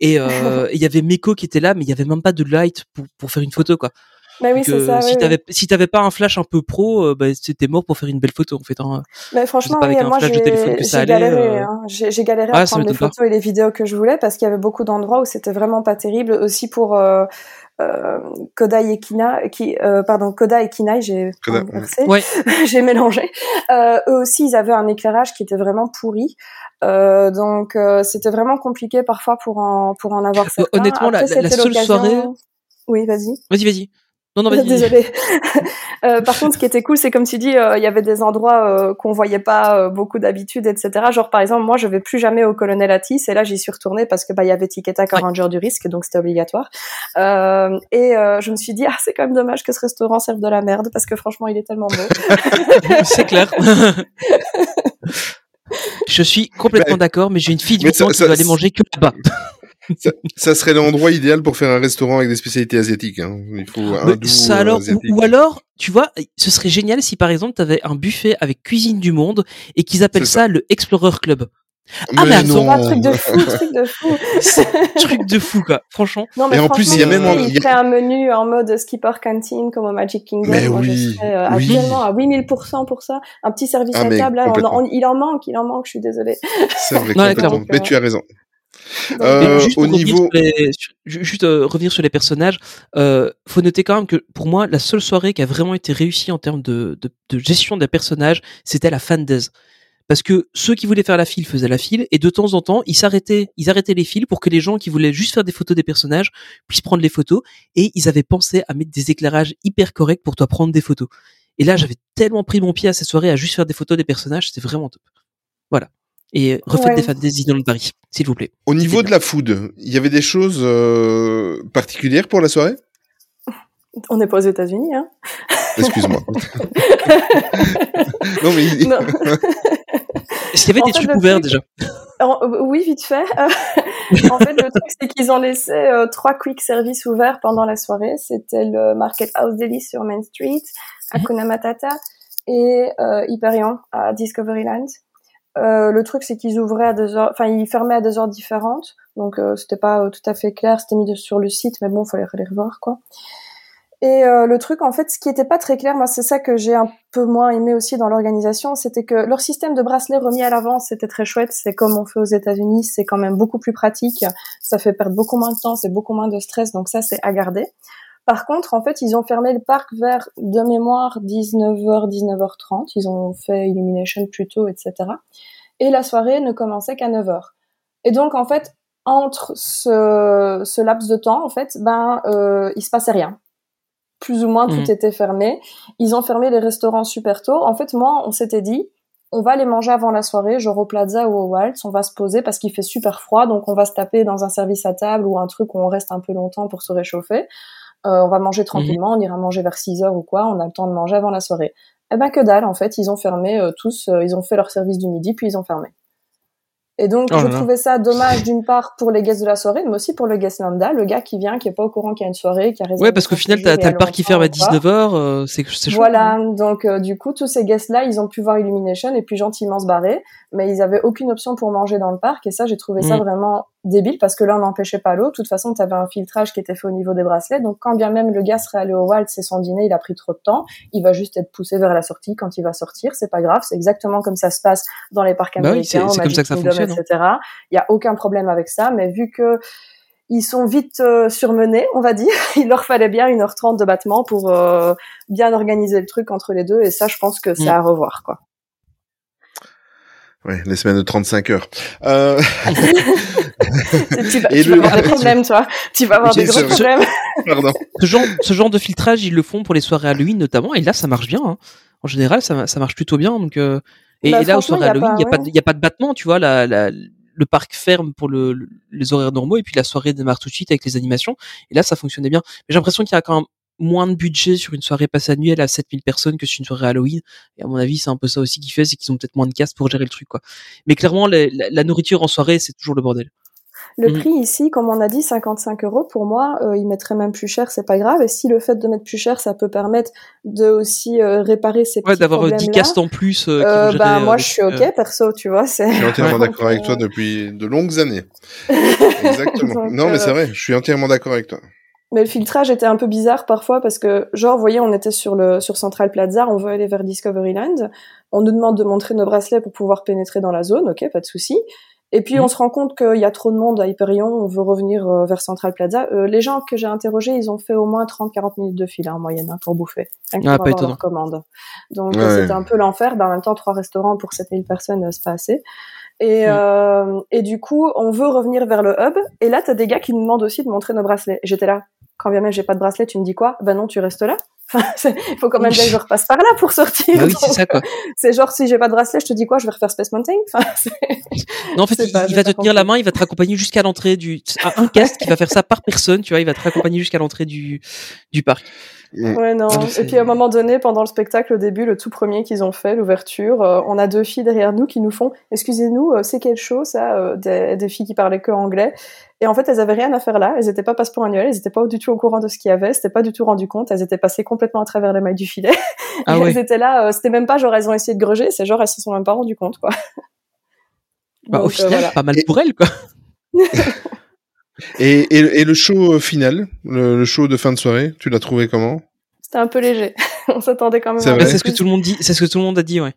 Speaker 2: Et euh, et il y avait Meko qui était là, mais il y avait même pas de light pour pour faire une photo quoi.
Speaker 7: Oui, c'est
Speaker 2: euh,
Speaker 7: ça.
Speaker 2: si
Speaker 7: oui.
Speaker 2: t'avais si t'avais pas un flash un peu pro, euh, bah, c'était mort pour faire une belle photo en fait. Hein.
Speaker 7: Mais franchement,
Speaker 2: pas avec
Speaker 7: oui,
Speaker 2: un
Speaker 7: moi
Speaker 2: flash de téléphone
Speaker 7: j'ai
Speaker 2: que ça
Speaker 7: j'ai
Speaker 2: allait,
Speaker 7: galéré.
Speaker 2: euh.
Speaker 7: hein. J'ai j'ai galéré
Speaker 2: Ouais,
Speaker 7: à prendre les
Speaker 2: pas.
Speaker 7: photos et les vidéos que je voulais parce qu'il y avait beaucoup d'endroits où c'était vraiment pas terrible. Aussi pour euh, euh, Kodai et Kina, qui, euh, pardon, Koda et Kinai, j'ai.
Speaker 2: Ouais.
Speaker 7: j'ai mélangé. Euh, eux aussi, ils avaient un éclairage qui était vraiment pourri. Euh, donc euh, c'était vraiment compliqué parfois pour en pour en avoir certains.
Speaker 2: honnêtement, la-
Speaker 7: Après,
Speaker 2: la- seule soirée-
Speaker 7: Oui, vas-y.
Speaker 2: Vas-y, vas-y. Non, non, vas-y.
Speaker 7: Désolée. Euh, par contre, ce qui était cool, c'est comme tu dis, euh, il y avait des endroits euh, qu'on voyait pas euh, beaucoup d'habitude, etc. Genre, par exemple, moi, je vais plus jamais au Colonel Atis, et là, j'y suis retournée parce que bah, il y avait Tic et Tac à
Speaker 2: Ouais.
Speaker 7: Ranger du risque, donc c'était obligatoire. Euh, et euh, je me suis dit, ah, c'est quand même dommage que ce restaurant serve de la merde parce que franchement, il est tellement beau.
Speaker 2: c'est clair. Je suis complètement d'accord, mais j'ai une fille de
Speaker 1: Mais
Speaker 2: 8 ans
Speaker 1: ça-
Speaker 2: qui
Speaker 1: ça-
Speaker 2: va aller manger que là-bas.
Speaker 1: Ça, ça serait l'endroit idéal pour faire un restaurant avec des spécialités asiatiques. Hein. Il faut un
Speaker 2: Mais
Speaker 1: doux
Speaker 2: ça
Speaker 1: euh,
Speaker 2: alors, ou,
Speaker 1: asiatique.
Speaker 2: ou alors, tu vois, ce serait génial si par exemple tu avais un buffet avec cuisine du monde et qu'ils appellent ça. le Explorer Club. Ah, mais
Speaker 1: mais
Speaker 2: attends,
Speaker 1: non.
Speaker 7: Un truc de fou, truc de fou.
Speaker 2: Truc de fou quoi, franchement.
Speaker 7: Non, mais
Speaker 1: Et en plus,
Speaker 7: franchement,
Speaker 1: il y a même en-
Speaker 7: il
Speaker 1: il y a-
Speaker 7: ferait un menu en mode skipper canteen comme au Magic Kingdom.
Speaker 1: Mais
Speaker 7: Moi, je
Speaker 1: oui,
Speaker 7: serais euh,
Speaker 1: oui.
Speaker 7: actuellement à 8000% pour ça. Un petit service
Speaker 1: Ah,
Speaker 7: à
Speaker 1: mais
Speaker 7: table, là, on-
Speaker 1: complètement.
Speaker 7: on- il en manque, il en manque, je suis désolée.
Speaker 1: C'est vrai,
Speaker 2: clairement.
Speaker 1: Mais tu as raison. Euh,
Speaker 2: juste
Speaker 1: au niveau,
Speaker 2: les- juste euh, revenir sur les personnages, euh, faut noter quand même que pour moi la seule soirée qui a vraiment été réussie en termes de, de, de gestion des personnages, c'était la fan days. Parce que ceux qui voulaient faire la file faisaient la file et de temps en temps ils s'arrêtaient, ils arrêtaient les files pour que les gens qui voulaient juste faire des photos des personnages puissent prendre les photos et ils avaient pensé à mettre des éclairages hyper corrects pour toi prendre des photos. Et là j'avais tellement pris mon pied à cette soirée à juste faire des photos des personnages, c'était vraiment top. Voilà. Et refaites
Speaker 7: Ouais.
Speaker 2: des fan days Disneyland Paris, s'il vous plaît.
Speaker 1: au niveau de la food, il y avait des choses euh, particulières pour la soirée?
Speaker 7: On n'est pas aux États-Unis, hein.
Speaker 1: Excuse-moi. non mais il-
Speaker 7: Non.
Speaker 2: Est-ce qu'il y avait
Speaker 7: En
Speaker 2: des
Speaker 7: fait,
Speaker 2: trucs
Speaker 7: le
Speaker 2: ouverts
Speaker 7: truc-
Speaker 2: déjà?
Speaker 7: Euh, oui, vite fait. Euh, en fait, le truc, c'est qu'ils ont laissé euh, trois quick services ouverts pendant la soirée. C'était le Market House Deli sur Main Street, Hakuna Matata et euh, Hyperion à Discoveryland. Euh, le truc, c'est qu'ils ouvraient à deux heures, enfin, ils fermaient à deux heures différentes. Donc, euh, c'était pas euh, tout à fait clair. C'était mis sur le site, mais bon, fallait les revoir, quoi. Et euh, le truc, en fait, ce qui était pas très clair, moi, c'est ça que j'ai un peu moins aimé aussi dans l'organisation, c'était que leur système de bracelet remis à l'avance, c'était très chouette. C'est comme on fait aux États-Unis, c'est quand même beaucoup plus pratique. Ça fait perdre beaucoup moins de temps, c'est beaucoup moins de stress, donc ça, c'est à garder. Par contre, en fait, ils ont fermé le parc vers, de mémoire, 19h, 19h30. Ils ont fait Illumination plus tôt, etc. Et la soirée ne commençait qu'à 9h. Et donc, en fait, entre ce, ce laps de temps, en fait, ben, euh, il se passait rien. Plus ou moins, tout
Speaker 2: Mhm.
Speaker 7: était fermé. Ils ont fermé les restaurants super tôt. En fait, moi, on s'était dit, on va les manger avant la soirée, genre au Plaza ou au Waltz, on va se poser parce qu'il fait super froid, donc on va se taper dans un service à table ou un truc où on reste un peu longtemps pour se réchauffer. Euh, on va manger tranquillement, on ira manger vers 6 heures ou quoi, on a le temps de manger avant la soirée. Eh ben que dalle, en fait, ils ont fermé euh, tous, euh, ils ont fait leur service du midi, puis ils ont fermé. Et donc,
Speaker 2: Oh
Speaker 7: je trouvais ça dommage d'une part pour les guests de la soirée, mais aussi pour le guest lambda, le gars qui vient, qui est pas au courant qu'il y a une soirée, qui a réservé
Speaker 2: Ouais, parce qu'au final, t'as le parc qui ferme à
Speaker 7: ou pas.
Speaker 2: 19h, euh, c'est c'est chaud.
Speaker 7: Voilà, donc euh, du coup, tous ces guests-là, ils ont pu voir Illumination et puis gentiment se barrer, mais ils avaient aucune option pour manger dans le parc, et ça, j'ai trouvé ça
Speaker 2: Mm.
Speaker 7: vraiment débile, parce que l'un n'empêchait pas l'autre. De toute façon, tu avais un filtrage qui était fait au niveau des bracelets, donc quand bien même le gars serait allé au Waltz et son dîner, il a pris trop de temps, il va juste être poussé vers la sortie quand il va sortir, c'est pas grave, c'est exactement comme ça se passe dans les parcs
Speaker 2: Bah oui, c'est-
Speaker 7: américains,
Speaker 2: c'est
Speaker 7: au
Speaker 2: comme
Speaker 7: Magic
Speaker 2: ça que ça
Speaker 7: Kingdom,
Speaker 2: fonctionne, hein.
Speaker 7: etc. Il y a aucun problème avec ça, mais vu que ils sont vite euh, surmenés, on va dire. Il leur fallait bien 1h30 de battement pour euh, bien organiser le truc entre les deux. Et ça, je pense que c'est
Speaker 2: Mm.
Speaker 7: à revoir, quoi.
Speaker 1: Ouais, les semaines de 35 heures. Euh,
Speaker 7: tu vas,
Speaker 1: Et
Speaker 7: tu
Speaker 1: le-
Speaker 7: vas avoir des problèmes, toi. Tu vas avoir des gros problèmes.
Speaker 1: pardon.
Speaker 2: Ce genre, ce genre de filtrage, ils le font pour les soirées Halloween notamment, et là, ça marche bien. hein. En général, ça, ça marche plutôt bien. Donc, euh, et,
Speaker 7: Bah,
Speaker 2: et là, aux soirées Halloween, il n'y a, pas
Speaker 7: ouais.
Speaker 2: de- y a pas de battement, tu vois. La, la- le parc ferme pour le, le- les horaires normaux, et puis la soirée démarre tout de suite avec les animations. Et là, ça fonctionnait bien. Mais j'ai l'impression qu'il y a quand même moins de budget sur une soirée passe annuelle à 7000 personnes que sur une soirée Halloween. Et à mon avis, c'est un peu ça aussi qui fait, c'est qu'ils ont peut-être moins de casse pour gérer le truc, quoi. Mais clairement, la, la- la nourriture en soirée, c'est toujours le bordel.
Speaker 7: Le
Speaker 2: Mm.
Speaker 7: prix ici, comme on a dit, 55 euros. Pour moi, euh, ils mettraient même plus cher, c'est pas grave. Et si le fait de mettre plus cher, ça peut permettre de aussi euh, réparer ces
Speaker 2: Ouais, d'avoir euh, 10
Speaker 7: problèmes-là.
Speaker 2: castes en plus. euh,
Speaker 7: Euh,
Speaker 2: gérer, euh,
Speaker 7: moi, je suis
Speaker 2: euh,
Speaker 7: ok, perso, tu vois. C'est...
Speaker 1: Je suis entièrement d'accord avec toi depuis de longues années. Exactement.
Speaker 7: Donc,
Speaker 1: non, mais
Speaker 7: euh,
Speaker 1: c'est vrai, je suis entièrement d'accord avec toi.
Speaker 7: Mais le filtrage était un peu bizarre parfois parce que, genre, vous voyez, on était sur le sur Central Plaza, on veut aller vers Discoveryland, on nous demande de montrer nos bracelets pour pouvoir pénétrer dans la zone, ok, pas de souci. Et puis
Speaker 2: Mhm.
Speaker 7: on se rend compte qu'il y a trop de monde à Hyperion, on veut revenir euh, vers Central Plaza. Euh, les gens que j'ai interrogés, ils ont fait au moins 30-40 minutes de file hein, en moyenne hein, pour bouffer,
Speaker 2: Ah,
Speaker 7: pour
Speaker 2: pas
Speaker 7: avoir
Speaker 2: étonnant.
Speaker 7: leur commande. Donc
Speaker 1: Ouais.
Speaker 7: euh, c'était un peu l'enfer. Ben, en même temps, trois restaurants pour 7000 personnes, euh, c'est pas assez. Et,
Speaker 2: Mhm.
Speaker 7: euh, et du coup, on veut revenir vers le hub. Et là, t'as des gars qui nous demandent aussi de montrer nos bracelets. J'étais là, quand bien même j'ai pas de bracelet, tu me dis quoi? Ben non, tu restes là. Enfin, il faut quand même que je repasse par là pour sortir.
Speaker 2: Bah oui, c'est ça, quoi.
Speaker 7: C'est genre, si j'ai pas de bracelet, je te dis quoi, je vais refaire Space Mountain. Enfin,
Speaker 2: Non, en fait, il,
Speaker 7: pas,
Speaker 2: il
Speaker 7: j'ai
Speaker 2: va te tenir la main, il va te raccompagner jusqu'à l'entrée du, un, un cast qui va faire ça par personne, tu vois, il va te raccompagner jusqu'à l'entrée du, du parc.
Speaker 7: Ouais, non. Et puis à un moment donné, pendant le spectacle, au début, le tout premier qu'ils ont fait, l'ouverture, euh, on a deux filles derrière nous qui nous font Excusez-nous, euh, c'est quel show ça euh, des, des filles qui parlaient que anglais. Et en fait, elles avaient rien à faire là. Elles étaient pas passeport annuel, elles étaient pas du tout au courant de ce qu'il y avait, c'était pas du tout rendu compte. Elles étaient passées complètement à travers les mailles du filet.
Speaker 2: Ah
Speaker 7: Et. Elles étaient là, euh, c'était même pas genre elles ont essayé de gruger, c'est genre elles se sont même pas rendues compte quoi.
Speaker 2: Bah, au
Speaker 7: Donc,
Speaker 2: final,
Speaker 7: voilà.
Speaker 2: pas mal pour elle, quoi.
Speaker 1: Et, et, et le show euh, final, le, le show de fin de soirée, tu l'as trouvé comment?
Speaker 7: C'était un peu léger. on s'attendait quand même
Speaker 1: C'est
Speaker 2: ce que tout le monde dit, c'est ce que tout le monde a dit, ouais.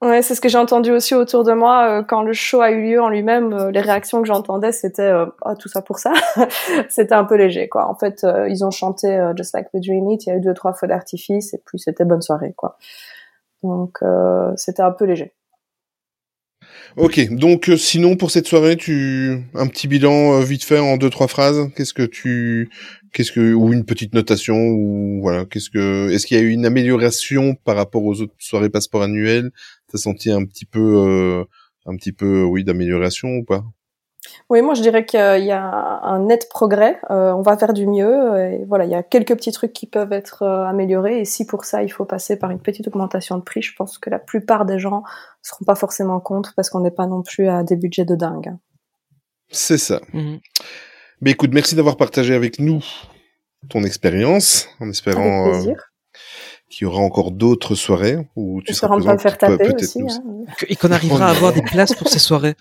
Speaker 7: Ouais, c'est ce que j'ai entendu aussi autour de moi euh, quand le show a eu lieu en lui-même. euh, les réactions que j'entendais, c'était euh, Ah, tout ça pour ça. c'était un peu léger, quoi. En fait, euh, ils ont chanté euh, Just Like We Dream It. Il y a eu deux trois feux d'artifice et puis c'était bonne soirée, quoi. Donc euh, c'était un peu léger.
Speaker 1: Ok, donc euh, sinon pour cette soirée, tu un petit bilan euh, vite fait en deux trois phrases. Qu'est-ce que tu, qu'est-ce que ou une petite notation ou voilà, qu'est-ce que, est-ce qu'il y a eu une amélioration par rapport aux autres soirées passeport annuelles? T'as senti un petit peu, euh, un petit peu, oui, d'amélioration ou pas?
Speaker 7: Oui, moi je dirais qu'il y a un net progrès. Euh, on va faire du mieux. Et voilà, il y a quelques petits trucs qui peuvent être euh, améliorés. Et si pour ça il faut passer par une petite augmentation de prix, je pense que la plupart des gens seront pas forcément contre parce qu'on n'est pas non plus à des budgets de dingue.
Speaker 1: C'est ça.
Speaker 2: Mhm.
Speaker 1: Mais écoute, merci d'avoir partagé avec nous ton expérience, en espérant euh, qu'il y aura encore d'autres soirées où tu seras
Speaker 7: ne pas me faire taper aussi.
Speaker 1: nous-
Speaker 7: hein.
Speaker 2: Et qu'on arrivera à avoir des places pour ces soirées.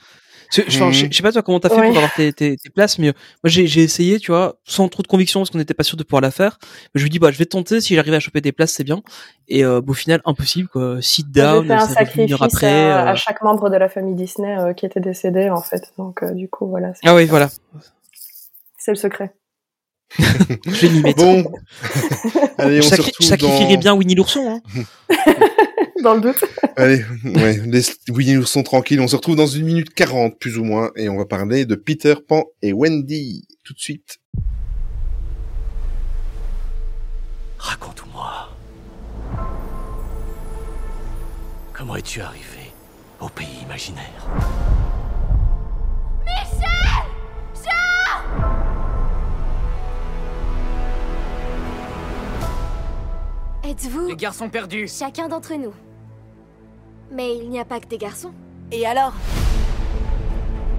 Speaker 2: Je, je sais pas toi comment t'as fait pour avoir tes, tes, tes places, mais euh, moi j'ai j'ai essayé, tu vois, sans trop de conviction parce qu'on n'était pas sûr de pouvoir la faire. Mais je me dis bah je vais tenter, si j'arrive à choper des places c'est bien. Et euh, bah, au final impossible quoi. Sit down,
Speaker 7: fait un
Speaker 2: ça
Speaker 7: sacrifice
Speaker 2: après.
Speaker 7: à,
Speaker 2: euh.
Speaker 7: à chaque membre de la famille Disney euh, qui était décédé en fait. Donc euh, du coup voilà,
Speaker 2: Ah oui voilà,
Speaker 7: c'est le secret.
Speaker 2: je vais m'y mettre.
Speaker 1: Bon, allez, on se
Speaker 2: sacri- sacrifierais
Speaker 1: dans...
Speaker 2: bien Winnie l'ourson. Hein.
Speaker 7: Dans le doute.
Speaker 1: Allez, ouais, laisse Winnie l'ourson tranquille. On se retrouve dans une minute 40 plus ou moins et on va parler de Peter Pan et Wendy tout de suite.
Speaker 4: Raconte-moi. Comment es-tu arrivé au pays imaginaire?
Speaker 8: Êtes-vous
Speaker 9: Les garçons perdus.
Speaker 8: chacun d'entre nous? Mais il n'y a pas que des garçons.
Speaker 9: Et alors?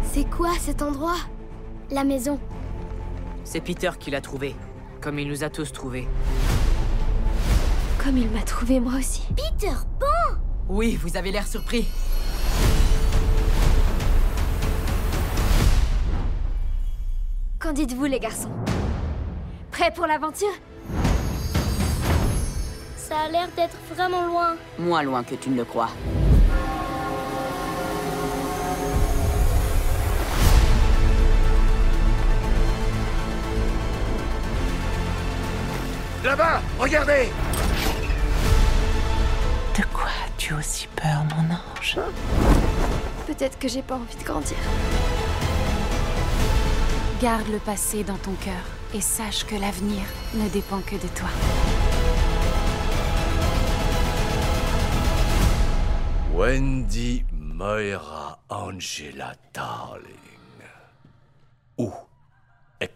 Speaker 8: C'est quoi cet endroit? La maison.
Speaker 9: C'est Peter qui l'a trouvé. Comme il nous a tous trouvés.
Speaker 8: Comme il m'a trouvé moi aussi. Peter Pan
Speaker 9: Oui, vous avez l'air surpris.
Speaker 8: Qu'en dites-vous les garçons? Prêts pour l'aventure? Ça a l'air d'être vraiment loin.
Speaker 9: Moins loin que tu ne le crois.
Speaker 4: Regardez
Speaker 9: De quoi as-tu aussi peur, mon ange
Speaker 8: Peut-être que j'ai pas envie de grandir.
Speaker 10: Garde le passé dans ton cœur et sache que l'avenir ne dépend que de toi.
Speaker 4: Wendy Moira Angela Darling.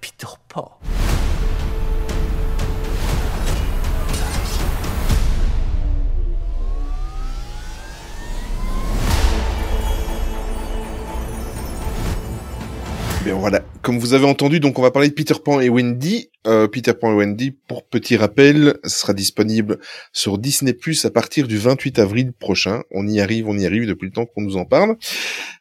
Speaker 4: Peter Pan?
Speaker 1: Voilà, comme vous avez entendu, donc on va parler de Peter Pan et Wendy. Euh, Peter Pan et Wendy, pour petit rappel, sera disponible sur Disney Plus à partir du 28 avril prochain. On y arrive, on y arrive depuis le temps qu'on nous en parle.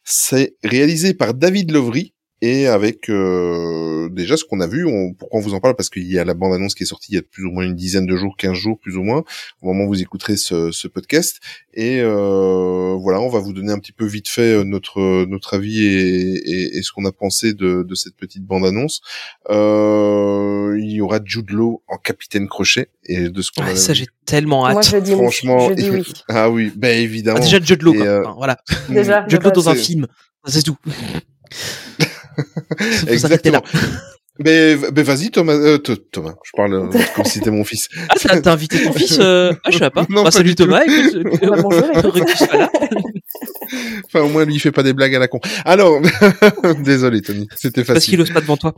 Speaker 1: C'est réalisé par David Lovery et avec euh, déjà ce qu'on a vu. On, pourquoi on vous en parle? Parce qu'il y a la bande-annonce qui est sortie il y a plus ou moins une dizaine de jours, 15 jours plus ou moins, au moment où vous écouterez ce, ce podcast. Et euh, voilà, on va vous donner un petit peu vite fait euh, notre notre avis et, et, et ce qu'on a pensé de, de cette petite bande-annonce. Euh, il y aura Jude Law en capitaine crochet et de ce qu'on
Speaker 2: Ah,
Speaker 1: a
Speaker 2: ça j'ai tellement hâte.
Speaker 7: Moi je dis oui.
Speaker 1: Franchement,
Speaker 7: Je dis oui.
Speaker 1: ah oui, ben évidemment.
Speaker 2: Ah, déjà Jude Law,
Speaker 1: euh,
Speaker 2: Enfin, voilà.
Speaker 7: Déjà,
Speaker 2: Jude
Speaker 7: de
Speaker 2: Law dans un film, c'est tout.
Speaker 1: Exactement.
Speaker 2: là.
Speaker 1: Mais, mais vas-y, Thomas, euh, Th- Thomas, je parle euh, comme si c'était mon fils.
Speaker 2: Ah, t'as t'as invité ton fils euh... Ah, je savais pas.
Speaker 1: Non,
Speaker 2: bah,
Speaker 1: pas
Speaker 2: salut. Thomas. Écoute, euh,
Speaker 7: bonjour, écoute.
Speaker 2: là.
Speaker 1: Enfin, au moins, lui, il fait pas des blagues à la con. Alors, désolé, Tony, c'était
Speaker 2: Parce qu'il
Speaker 1: facile.
Speaker 2: ose pas devant toi.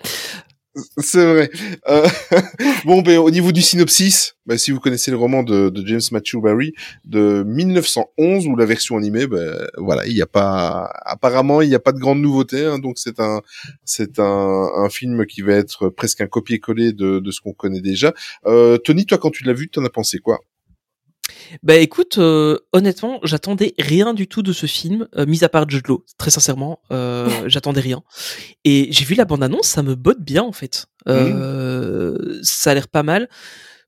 Speaker 1: C'est vrai. Euh, bon, ben, au niveau du synopsis, ben, si vous connaissez le roman de, de James Matthew Barry de 1911 ou la version animée, ben, voilà, il n'y a pas, apparemment, il n'y a pas de grande nouveauté, hein, donc c'est un, c'est un, un film qui va être presque un copier-coller de, de ce qu'on connaît déjà. Euh, Tony, toi, quand tu l'as vu, t'en as pensé quoi?
Speaker 2: Bah écoute, euh, honnêtement, j'attendais rien du tout de ce film, euh, mis à part Jude Law. Très sincèrement, euh, j'attendais rien. Et j'ai vu la bande-annonce, ça me botte bien en fait. Ça a l'air pas mal.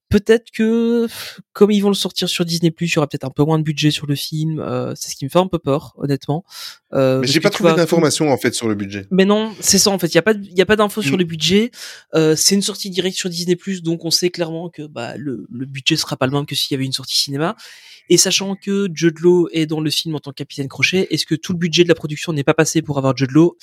Speaker 2: Peut-être que, comme ils vont le sortir sur Disney+, il y aura peut-être un peu moins de budget sur le film. euh, c'est ce qui me fait un peu peur, honnêtement. Euh,
Speaker 1: Mais j'ai pas trouvé d'informations, en fait, sur le budget.
Speaker 2: mais non, c'est ça en fait. Il y a pas, il y a pas d'infos sur
Speaker 1: Mm.
Speaker 2: le budget. Euh, c'est une sortie directe sur Disney+, donc on sait clairement que bah le, le budget sera pas le même que s'il y avait une sortie cinéma. Et sachant que Jude Law est dans le film en tant que capitaine Crochet, est-ce que tout le budget de la production n'est pas passé pour avoir Jude Law?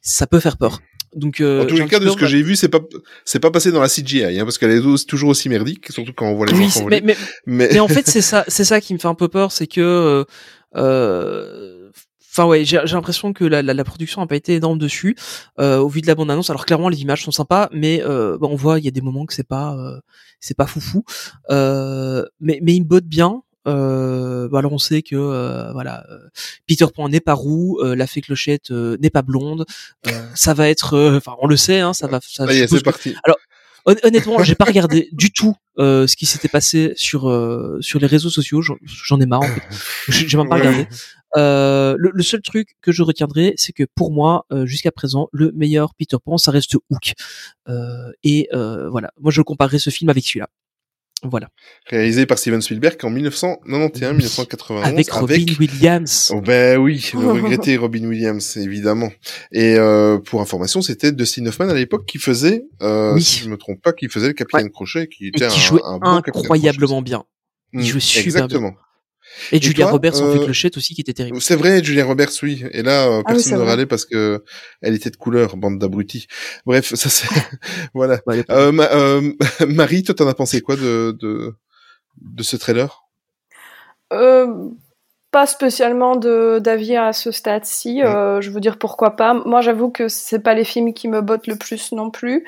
Speaker 2: Ça peut faire peur. Donc, euh,
Speaker 1: En tous les cas, de ce que j'ai vu, c'est pas, c'est pas passé dans la CGI, hein, parce qu'elle est toujours aussi merdique, surtout quand on voit les
Speaker 2: Oui,
Speaker 1: enfants
Speaker 2: mais, mais,
Speaker 1: Mais,
Speaker 2: mais en fait, c'est ça, c'est ça qui me fait un peu peur, c'est que, euh, euh, enfin ouais, j'ai j'ai l'impression que la, la, la production n'a pas été énorme dessus, euh, au vu de la bande annonce. Alors clairement, les images sont sympas, mais euh, bah, on voit, il y a des moments que c'est pas, euh, c'est pas foufou. Euh, mais mais il me botte bien. Euh, bah alors on sait que euh, voilà, euh, Peter Pan n'est pas roux, euh, la fée Clochette euh, n'est pas blonde. Euh, ça va être, euh, enfin on le sait, hein, ça va. Ça,
Speaker 1: y est, c'est
Speaker 2: que-
Speaker 1: parti.
Speaker 2: Hon- Honnêtement, j'ai pas regardé du tout euh, ce qui s'était passé sur euh, sur les réseaux sociaux. J'en- J'en ai marre. En fait. J'ai j'ai même pas regardé. Euh, le, le seul truc que je retiendrai, c'est que pour moi, euh, jusqu'à présent, le meilleur Peter Pan, ça reste Hook. Euh, et euh, voilà, moi je comparerai ce film avec celui-là. Voilà,
Speaker 1: Réalisé par Steven Spielberg en 1991, 1991.
Speaker 2: avec Robin Williams.
Speaker 1: Oh ben oui, le regretté Robin Williams, évidemment. Et euh, pour information, c'était Dustin Hoffman à l'époque qui faisait, euh,
Speaker 2: Oui.
Speaker 1: si je me trompe pas, qui faisait le Capitaine Crochet, qui
Speaker 2: Et
Speaker 1: était
Speaker 2: qui
Speaker 1: un,
Speaker 2: jouait
Speaker 1: un bon Capitaine
Speaker 2: incroyablement bien. Il
Speaker 1: Mm,
Speaker 2: jouait super bien.
Speaker 1: Exactement.
Speaker 2: Et, Julia
Speaker 1: toi,
Speaker 2: Roberts en
Speaker 1: euh,
Speaker 2: fait Clochette aussi, qui était terrible.
Speaker 1: C'est vrai, Julia Roberts, oui. Et là, euh,
Speaker 7: Ah oui,
Speaker 1: personne ne râlait parce que elle était de couleur, bande d'abrutis. Bref, ça c'est voilà.
Speaker 2: Ouais, est-
Speaker 1: Euh, Ma- euh, Marie, toi, t'en as pensé quoi de de de ce trailer?
Speaker 7: Euh, pas spécialement de d'avis à ce stade-ci. Euh, je veux dire pourquoi pas. Moi, j'avoue que c'est pas les films qui me bottent le plus non plus.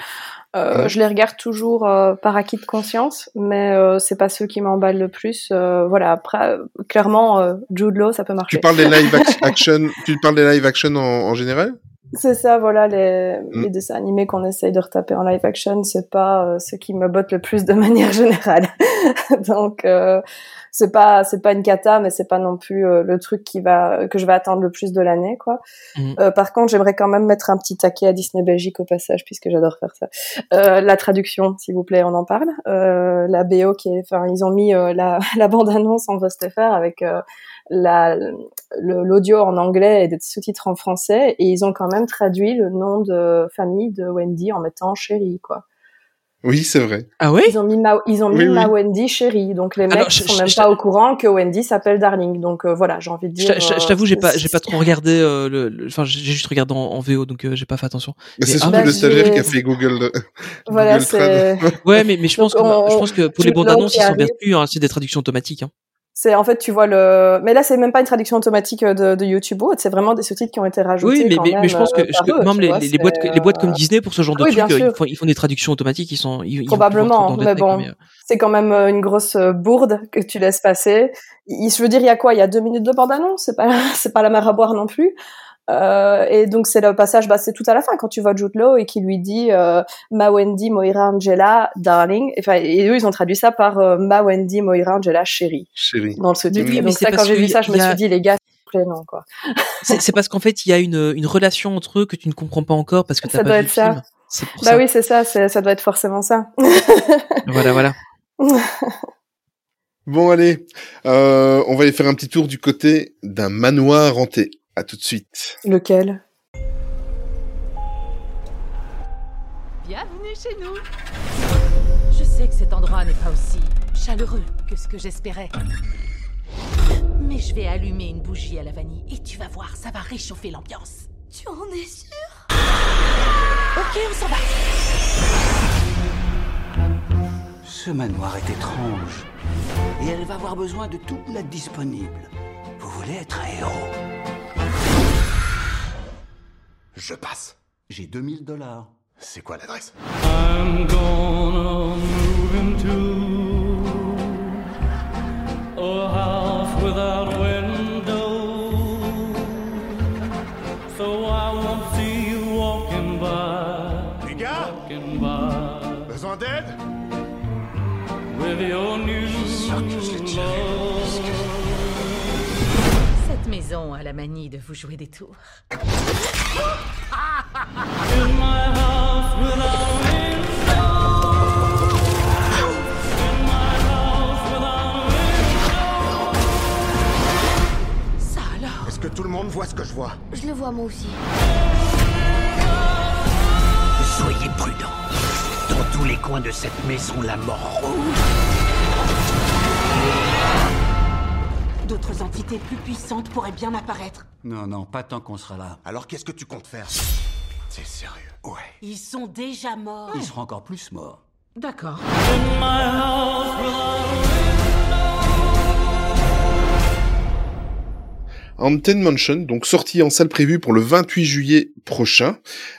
Speaker 7: Euh,
Speaker 1: Ouais.
Speaker 7: Je les regarde toujours euh, par acquis de conscience, mais euh, c'est pas ceux qui m'emballent le plus. Euh, voilà. Après, clairement, euh, Jude Law, ça peut marcher.
Speaker 1: Tu parles des live ac- action, tu parles des live action en, en général?
Speaker 7: C'est ça, voilà, les,
Speaker 1: Mm.
Speaker 7: les dessins animés qu'on essaye de retaper en live action, c'est pas euh, ce qui me botte le plus de manière générale. Donc, euh, c'est pas, c'est pas une cata, mais c'est pas non plus euh, le truc qui va, que je vais attendre le plus de l'année, quoi.
Speaker 2: Mm.
Speaker 7: Euh, par contre, j'aimerais quand même mettre un petit taquet à Disney Belgique au passage, puisque j'adore faire ça. Euh, la traduction, s'il vous plaît, on en parle. Euh, la BO qui est, enfin, ils ont mis euh, la, la bande-annonce en VSTFR avec euh, la, le- l'audio en anglais et des sous-titres en français et ils ont quand même traduit le nom de famille de Wendy en mettant chérie quoi.
Speaker 1: Oui, c'est vrai.
Speaker 2: Ah ouais?
Speaker 7: Ils ont mis ma, ils ont mis
Speaker 1: Oui, oui.
Speaker 7: ma Wendy chérie donc les
Speaker 2: Alors,
Speaker 7: mecs
Speaker 2: je-
Speaker 7: sont
Speaker 2: je-
Speaker 7: même
Speaker 2: je-
Speaker 7: pas au courant que Wendy s'appelle Darling donc euh, voilà j'ai envie de dire.
Speaker 2: je t'a- je
Speaker 7: euh,
Speaker 2: t'avoue, j'ai pas,
Speaker 7: c'est-
Speaker 2: j'ai pas trop regardé euh, le, enfin, j'ai juste regardé en, en VO, donc euh, j'ai pas fait attention.
Speaker 1: Mais
Speaker 2: Mais
Speaker 1: c'est surtout
Speaker 7: bah,
Speaker 1: le stagiaire qui a fait Google. de-
Speaker 7: Voilà
Speaker 1: Google Trad.
Speaker 7: c'est
Speaker 2: Ouais, mais, mais je pense
Speaker 7: Donc,
Speaker 2: que, bah,
Speaker 7: on-
Speaker 2: je pense que pour les bandes annonces, ils sont plus, hein, c'est des traductions automatiques, hein.
Speaker 7: C'est en fait tu vois le mais là c'est même pas une traduction automatique euh, de, de YouTube c'est vraiment des sous-titres qui ont été rajoutés.
Speaker 2: Oui, mais,
Speaker 7: quand
Speaker 2: mais,
Speaker 7: même,
Speaker 2: mais je pense que,
Speaker 7: euh,
Speaker 2: je-
Speaker 7: eux,
Speaker 2: même les,
Speaker 7: vois,
Speaker 2: les, boîtes, les boîtes comme
Speaker 7: euh,
Speaker 2: Disney, pour ce genre de
Speaker 7: oui,
Speaker 2: trucs, ils font, ils font des traductions automatiques, ils sont, ils,
Speaker 7: Probablement, mais bon.
Speaker 2: mais,
Speaker 7: c'est quand même une grosse bourde que tu laisses passer. Il, je veux dire, il y a quoi? Il y a deux minutes de bande-annonce, c'est pas, c'est pas la mer à boire non plus. Euh, et donc c'est le passage, bah, c'est tout à la fin quand tu vois Jude Law et qui lui dit euh, Ma Wendy, Moira, Angela, darling. Enfin, et eux ils ont traduit ça par euh, Ma Wendy, Moira, Angela, chérie
Speaker 1: Chérie.
Speaker 7: dans le sous-titre.
Speaker 2: Oui,
Speaker 7: donc ça, quand j'ai vu ça, je me suis dit les gars, non quoi.
Speaker 2: c'est parce qu'en fait, il y a une, une relation entre eux que tu ne comprends pas encore parce que
Speaker 7: Ça
Speaker 2: t'as
Speaker 7: doit
Speaker 2: pas vu
Speaker 7: être
Speaker 2: le
Speaker 7: ça.
Speaker 2: film. C'est pour
Speaker 7: Bah
Speaker 2: ça.
Speaker 7: oui, c'est ça, ça doit être forcément ça.
Speaker 2: Voilà, voilà.
Speaker 1: Bon, allez, euh, on va aller faire un petit tour du côté d'un manoir hanté. Tout de suite.
Speaker 7: Lequel?
Speaker 10: Bienvenue chez nous. Je sais que cet endroit n'est pas aussi chaleureux que ce que j'espérais. Mais je vais allumer une bougie à la vanille et tu vas voir, ça va réchauffer l'ambiance.
Speaker 8: Tu en es sûr?
Speaker 10: Ok, on s'en va.
Speaker 11: Ce manoir est étrange. Et elle va avoir besoin de toute l'aide disponible. Vous voulez être un héros?
Speaker 12: Je passe.
Speaker 11: J'ai 2000 dollars.
Speaker 12: C'est quoi l'adresse?
Speaker 13: I'm gonna move into a house without windows. So I won't see you walking by.
Speaker 12: Les gars
Speaker 13: Walking by
Speaker 12: Besoin d'aide?
Speaker 13: With your new.
Speaker 10: Cette maison a la manie de vous jouer des tours. Ça alors?
Speaker 12: Est-ce que tout le monde voit ce que je vois?
Speaker 8: Je le vois moi aussi.
Speaker 11: Soyez prudents. Dans tous les coins de cette maison, la mort rouge.
Speaker 10: D'autres entités plus puissantes pourraient bien apparaître.
Speaker 11: Non, non, pas tant qu'on sera là.
Speaker 12: Alors qu'est-ce que tu comptes faire? T'es sérieux
Speaker 11: Ouais.
Speaker 10: Ils sont déjà morts.
Speaker 11: Il sera encore plus mort.
Speaker 10: D'accord.
Speaker 1: Haunted Mansion, donc sorti en salle prévue pour le 28 juillet prochain.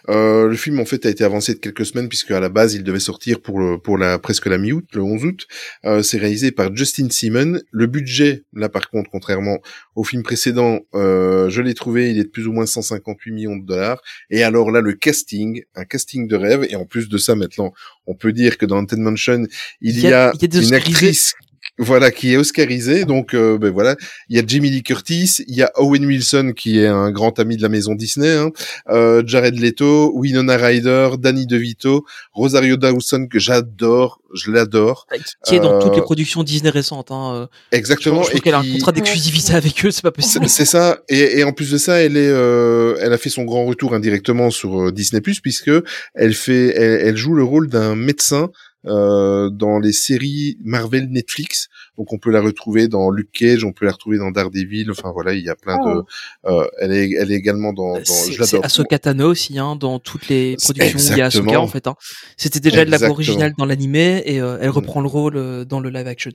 Speaker 1: Euh, le film en fait a été avancé de quelques semaines puisque à la base il devait sortir pour le, pour la presque la mi-août, le 11 août. Euh, c'est réalisé par Justin Simon. Le budget, là par contre, contrairement au film précédent, euh, je l'ai trouvé, il est de plus ou moins 158 millions de dollars. Et alors là, le casting, un casting de rêve. Et en plus de ça, maintenant, on peut dire que dans Haunted Mansion, il y a,
Speaker 2: il y a des
Speaker 1: une
Speaker 2: Oscarisés.
Speaker 1: actrice voilà, qui est Oscarisée. Donc, euh, ben voilà, il y a Jamie Lee Curtis, il y a Owen Wilson qui est un grand ami de la maison Disney, hein, euh, Jared Leto, Winona Ryder, Danny DeVito, Rosario Dawson que j'adore, je l'adore.
Speaker 2: Qui est dans
Speaker 1: Euh,
Speaker 2: toutes les productions Disney récentes. Hein. euh.
Speaker 1: Exactement.
Speaker 2: Je
Speaker 1: et
Speaker 2: qu'elle a un contrat d'exclusivité avec eux, c'est pas possible.
Speaker 1: c'est ça. Et, et en plus de ça, elle est, euh, elle a fait son grand retour indirectement sur euh, Disney puisque elle fait, elle, elle joue le rôle d'un médecin euh, dans les séries Marvel Netflix. Donc on peut la retrouver dans Luke Cage, on peut la retrouver dans Daredevil. Enfin voilà, il y a plein de. euh, elle est, elle est également dans. dans
Speaker 2: C'est
Speaker 1: je
Speaker 2: c'est
Speaker 1: l'adore.
Speaker 2: Ahsoka Tano aussi, hein, dans toutes les productions où il y a Ahsoka en fait. Hein. C'était déjà de la voix originale dans l'animé et euh, elle reprend le rôle euh, dans le live action.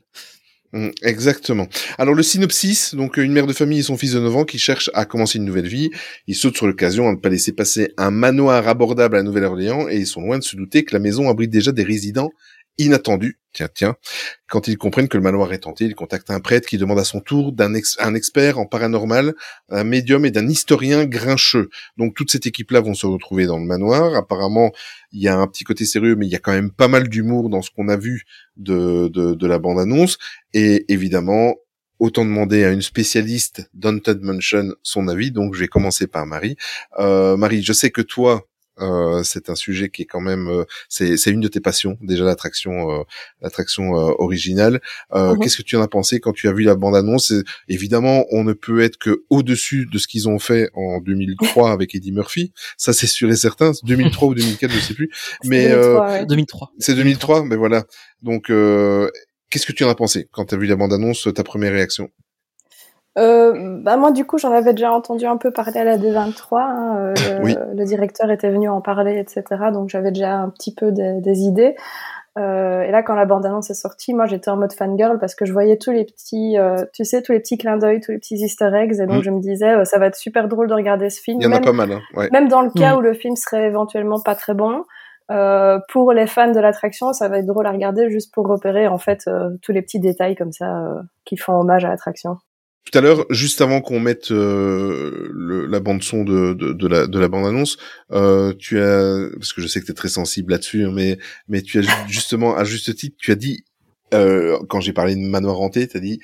Speaker 1: Mm, Exactement. Alors le synopsis, donc une mère de famille et son fils de 9 ans qui cherchent à commencer une nouvelle vie. Ils sautent sur l'occasion à ne pas laisser passer un manoir abordable à Nouvelle-Orléans et ils sont loin de se douter que la maison abrite déjà des résidents inattendus. Tiens, tiens. Quand ils comprennent que le manoir est tenté, ils contactent un prêtre qui demande à son tour d'un ex- un expert en paranormal, un médium et d'un historien grincheux. Donc toute cette équipe-là vont se retrouver dans le manoir. Apparemment, il y a un petit côté sérieux, mais il y a quand même pas mal d'humour dans ce qu'on a vu de, de, de la bande-annonce. Et évidemment, autant demander à une spécialiste d'Haunted Mansion son avis. Donc, je vais commencer par Marie. Euh, Marie, je sais que toi, euh, c'est un sujet qui est quand même, euh, c'est c'est une de tes passions déjà l'attraction, euh, l'attraction euh, originale. Euh,
Speaker 7: Mhm.
Speaker 1: Qu'est-ce que tu en as pensé quand tu as vu la bande-annonce? Et Évidemment, on ne peut être que au-dessus de ce qu'ils ont fait en 2003 avec Eddie Murphy. Ça, c'est sûr et certain. 2003 ou 2004, je sais plus. Mais
Speaker 7: 2003,
Speaker 1: euh,
Speaker 7: ouais.
Speaker 2: 2003.
Speaker 1: c'est 2003, mais voilà. Donc, euh, qu'est-ce que tu en as pensé quand tu as vu la bande-annonce, ta première réaction?
Speaker 7: Euh, bah moi du coup j'en avais déjà entendu un peu parler à la D23, hein, euh, le,
Speaker 1: Oui.
Speaker 7: le directeur était venu en parler, etc. Donc j'avais déjà un petit peu des, des idées. Euh, et là quand la bande-annonce est sortie, moi j'étais en mode fangirl parce que je voyais tous les petits, euh, tu sais, tous les petits clins d'œil, tous les petits easter eggs, et donc
Speaker 1: Mm.
Speaker 7: je me disais euh, ça va être super drôle de regarder ce film.
Speaker 1: Il y en a
Speaker 7: même-
Speaker 1: pas mal, hein. Ouais.
Speaker 7: Même dans le cas
Speaker 2: Mm.
Speaker 7: où le film serait éventuellement pas très bon, euh, pour les fans de l'attraction, ça va être drôle à regarder juste pour repérer en fait euh, tous les petits détails comme ça euh, qui font hommage à l'attraction.
Speaker 1: Tout à l'heure, juste avant qu'on mette euh, le- la bande son de, de, la, de la bande annonce, euh, tu as parce que je sais que tu es très sensible là-dessus, hein, mais mais tu as ju- justement à juste titre, tu as dit euh, quand j'ai parlé de manoir hanté, tu as dit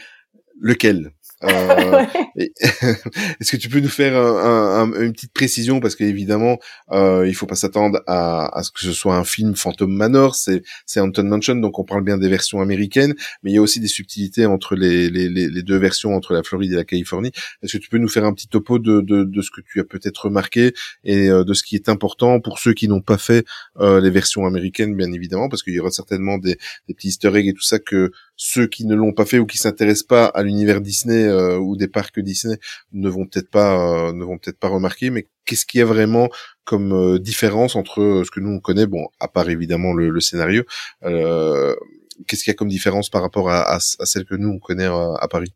Speaker 1: lequel? Euh, Est-ce que tu peux nous faire un- un- une petite précision? Parce qu'évidemment euh, il faut pas s'attendre à, à ce que ce soit un film Phantom Manor, c'est Haunted Mansion donc on parle bien des versions américaines, mais il y a aussi des subtilités entre les, les, deux versions entre la Floride et la Californie. Est-ce que tu peux nous faire un petit topo de, de, de ce que tu as peut-être remarqué et euh, de ce qui est important pour ceux qui n'ont pas fait euh, les versions américaines bien évidemment parce qu'il y aura certainement des, des petits Easter eggs et tout ça que ceux qui ne l'ont pas fait ou qui s'intéressent pas à l'univers Disney euh, ou des parcs Disney ne vont peut-être pas euh, ne vont peut-être pas remarquer mais qu'est-ce qu'il y a vraiment comme euh, différence entre euh, ce que nous on connaît bon à part évidemment le, le scénario euh, qu'est-ce qu'il y a comme différence par rapport à, à, à celle que nous on connaît à, à Paris?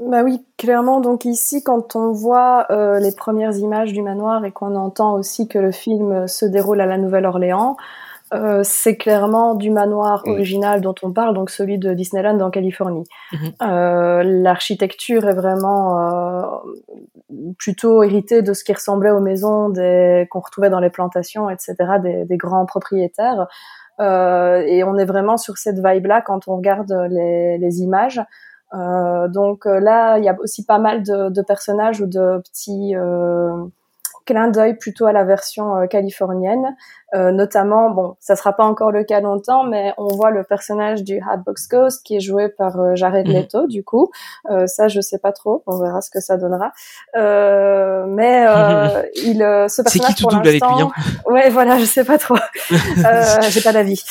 Speaker 7: Bah oui, clairement. Donc ici, quand on voit euh, les premières images du manoir et qu'on entend aussi que le film se déroule à la Nouvelle-Orléans, euh, c'est clairement du manoir original dont on parle, donc celui de Disneyland en Californie.
Speaker 2: Mhm.
Speaker 7: Euh, L'architecture est vraiment euh, plutôt héritée de ce qui ressemblait aux maisons des- qu'on retrouvait dans les plantations, etc., des, des grands propriétaires. Euh, et on est vraiment sur cette vibe-là quand on regarde les, les images. Euh, donc là, il y a aussi pas mal de, de personnages ou de petits clins d'œil plutôt à la version euh, californienne. Euh, notamment, bon, ça sera pas encore le cas longtemps, mais on voit le personnage du Hatbox Ghost qui est joué par euh, Jared
Speaker 2: Mhm.
Speaker 7: Leto, du coup. Euh, ça, je sais pas trop. On verra ce que ça donnera. Euh, mais euh, il, euh, ce
Speaker 2: C'est qui
Speaker 7: personnage
Speaker 2: tout
Speaker 7: pour
Speaker 2: double avec lui,
Speaker 7: ouais, voilà, je sais pas trop. euh, J'ai pas d'avis.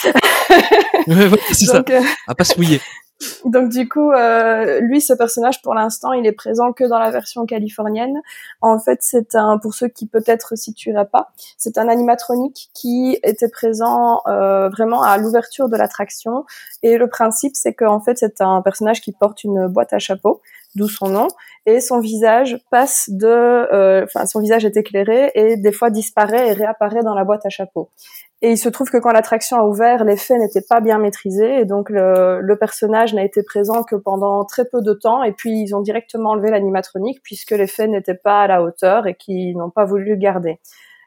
Speaker 2: Ouais, voilà, c'est ça.
Speaker 7: Euh,
Speaker 2: À pas se mouiller.
Speaker 7: Donc du coup, euh, lui, ce personnage, pour l'instant, il est présent que dans la version californienne. En fait, c'est un, pour ceux qui peut-être situeraient pas, c'est un animatronique qui était présent euh, vraiment à l'ouverture de l'attraction. Et le principe, c'est qu'en fait, c'est un personnage qui porte une boîte à chapeau, d'où son nom, et son visage passe de, euh, enfin, son visage est éclairé et des fois disparaît et réapparaît dans la boîte à chapeau. Et il se trouve que quand l'attraction a ouvert, l'effet n'était pas bien maîtrisé et donc le, le personnage n'a été présent que pendant très peu de temps et puis ils ont directement enlevé l'animatronique puisque l'effet n'était pas à la hauteur et qu'ils n'ont pas voulu le garder.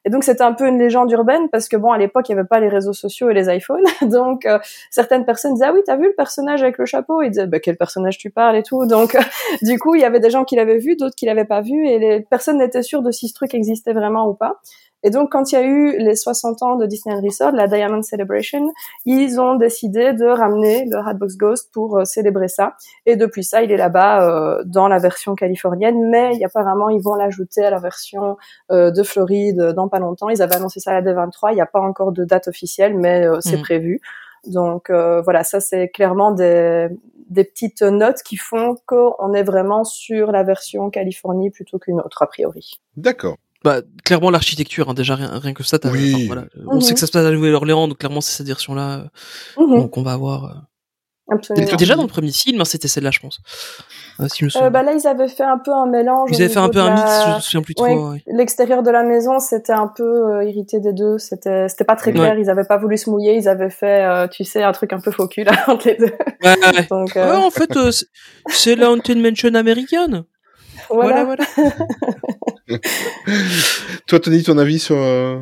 Speaker 7: Et donc c'était un peu une légende urbaine parce que bon à l'époque il n'y avait pas les réseaux sociaux et les iPhones. Donc euh, certaines personnes disaient ah oui t'as vu le personnage avec le chapeau? Ils disaient bah, quel personnage tu parles et tout. Donc du coup il y avait des gens qui l'avaient vu d'autres qui l'avaient pas vu et les personnes n'étaient sûres de si ce truc existait vraiment ou pas et donc, quand il y a eu les 60 ans de Disneyland Resort, la Diamond Celebration, ils ont décidé de ramener le Hatbox Ghost pour euh, célébrer ça. Et depuis ça, il est là-bas euh, dans la version californienne, mais apparemment, ils vont l'ajouter à la version euh, de Floride dans pas longtemps. Ils avaient annoncé ça à la D23. Il n'y a pas encore de date officielle, mais euh, c'est
Speaker 2: Mhm.
Speaker 7: prévu. Donc euh, voilà, ça c'est clairement des, des petites notes qui font qu'on est vraiment sur la version Californie plutôt qu'une autre a priori.
Speaker 1: D'accord.
Speaker 2: Bah, clairement l'architecture, hein, déjà rien, rien que ça. t'as-
Speaker 1: Oui.
Speaker 2: enfin, voilà. On
Speaker 7: Mhm.
Speaker 2: sait que ça se passe à la Nouvelle-Orléans, donc clairement c'est cette version-là euh,
Speaker 7: Mhm.
Speaker 2: qu'on- qu'on va avoir. euh.
Speaker 7: Absolument.
Speaker 2: Déjà dans le premier film, hein, c'était celle-là, je pense. Euh, si je me souviens.
Speaker 7: Euh, bah là, ils avaient fait un peu un mélange.
Speaker 2: Ils avaient fait un peu un
Speaker 7: la-
Speaker 2: mix, je me souviens plus trop.
Speaker 7: Ouais. L'extérieur de la maison, c'était un peu euh, irrité des deux. C'était, c'était pas très
Speaker 2: Ouais.
Speaker 7: clair. Ils avaient pas voulu se mouiller. Ils avaient fait, euh, tu sais, un truc un peu faux cul là entre les deux.
Speaker 2: Ouais, ouais.
Speaker 7: Donc,
Speaker 2: Ouais,
Speaker 7: euh,
Speaker 2: en fait, euh, c'est- c'est la Haunted Mansion américaine.
Speaker 7: voilà.
Speaker 2: voilà, voilà.
Speaker 1: Toi, Tony, ton avis sur euh,